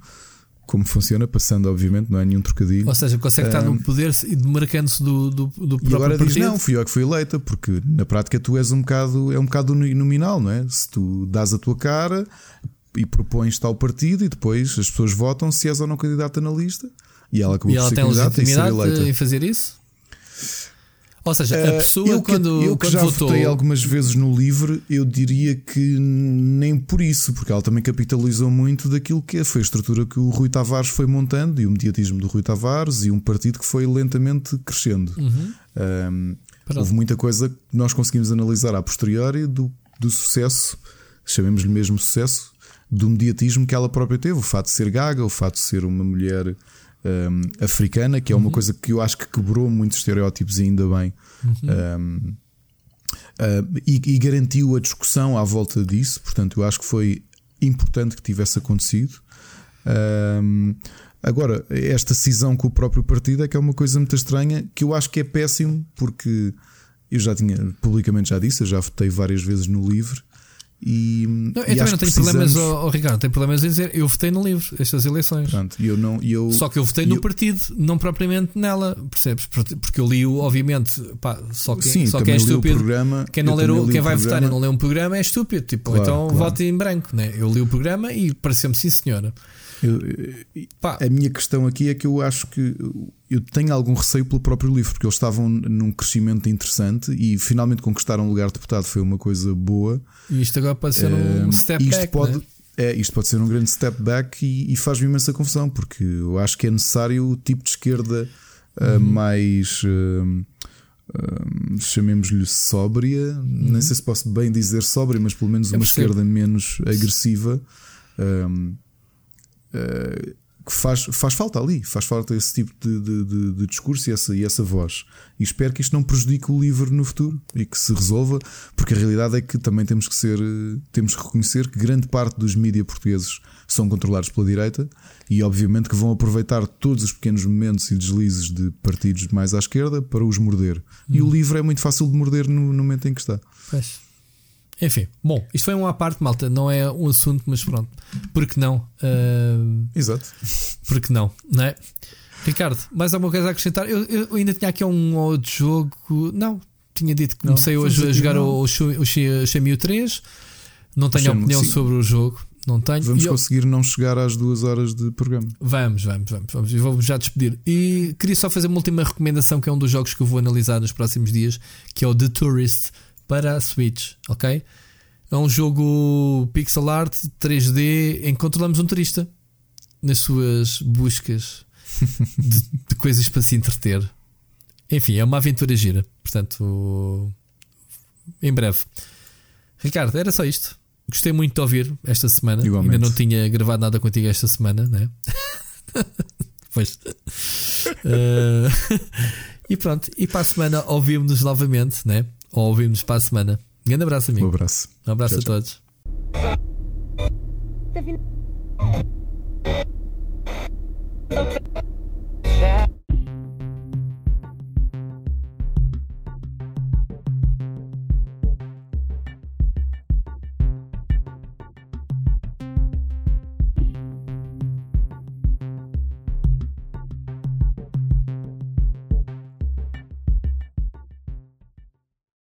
como funciona, passando, obviamente, não é nenhum trocadilho. Ou seja, consegue estar um, no poder e demarcando-se do, do, do próprio E agora partido. diz: não, fui eu que fui eleita, porque na prática tu és um bocado, é um bocado nominal, não é? Se tu dás a tua cara e propões tal partido e depois as pessoas votam se és ou não candidata na lista e ela acabou e ela por ser tem candidata e ser eleita. em fazer isso? Ou seja, a eh, pessoa eu que, quando, eu que quando já votou... votei algumas vezes no livre, eu diria que nem por isso, porque ela também capitalizou muito daquilo que foi a estrutura que o Rui Tavares foi montando e o mediatismo do Rui Tavares e um partido que foi lentamente crescendo. Uhum. Um, houve muita coisa que nós conseguimos analisar a posteriori do, do sucesso, chamemos-lhe mesmo sucesso, do mediatismo que ela própria teve. O fato de ser gaga, o fato de ser uma mulher um, africana, que é uma uhum. coisa que eu acho que quebrou muitos estereótipos e ainda bem. Uhum. Um, uh, e, e, garantiu a discussão à volta disso, portanto, eu acho que foi importante que tivesse acontecido. Um, agora, esta cisão com o próprio partido é que é uma coisa muito estranha que eu acho que é péssimo, porque eu já tinha publicamente já disse, eu já votei várias vezes no livre e, não, eu e também não tenho problemas, oh, oh, Ricardo, tenho problemas em dizer eu votei no livro estas eleições. Pronto, eu não, eu, só que eu votei no eu, partido, não propriamente nela, percebes? Porque eu li, obviamente, pá, só quem, sim, só quem é estúpido. Programa, quem não ler o, quem vai votar e não lê um programa é estúpido. Tipo, claro, então claro. vote em branco. Né? Eu li o programa e pareceu-me sim, senhora. Eu, a minha questão aqui é que eu acho que eu tenho algum receio pelo próprio livro, porque eles estavam num crescimento interessante e finalmente conquistaram um lugar de deputado foi uma coisa boa. E isto agora pode ser um step isto back. Pode, né? é, isto pode ser um grande step back e, e faz-me imensa confusão, porque eu acho que é necessário o tipo de esquerda uh, uhum. mais. Uh, uh, chamemos-lhe sóbria, uhum. nem sei se posso bem dizer sóbria, mas pelo menos uma esquerda menos agressiva. Um, uh, que faz, faz falta ali, faz falta esse tipo de, de, de, de, discurso e essa, e essa voz. E espero que isto não prejudique o livro no futuro e que se resolva, porque a realidade é que também temos que ser, temos que reconhecer que grande parte dos mídias portugueses são controlados pela direita e obviamente que vão aproveitar todos os pequenos momentos e deslizes de partidos mais à esquerda para os morder. Hum. E o livro é muito fácil de morder no, no momento em que está. Pois. Enfim, bom, isto foi uma parte, malta, não é um assunto, mas pronto. Porque não? Uh... Exato. Porque não, não é? Ricardo, mais alguma coisa a acrescentar? Eu, eu ainda tinha aqui um outro jogo. Não, tinha dito que comecei não, hoje a jogar não. o, o, o Shenmue 3. Não tenho Shenmue, opinião sim. sobre o jogo. Não tenho. Vamos eu... conseguir não chegar às duas horas de programa. Vamos, vamos, vamos, vamos. E vamos já despedir. E queria só fazer uma última recomendação, que é um dos jogos que eu vou analisar nos próximos dias, que é o The Tourist para a Switch, ok? É um jogo pixel art 3D em que controlamos um turista nas suas buscas de, de coisas para se entreter. Enfim, é uma aventura gira. Portanto, em breve. Ricardo, era só isto. Gostei muito de ouvir esta semana. Igualmente. Ainda não tinha gravado nada contigo esta semana, né? pois. Uh, e pronto. E para a semana ouvimos-nos novamente, né? Ou ouvimos para a semana. Um grande abraço, amigo. Um abraço. Um abraço tchau, a tchau. todos.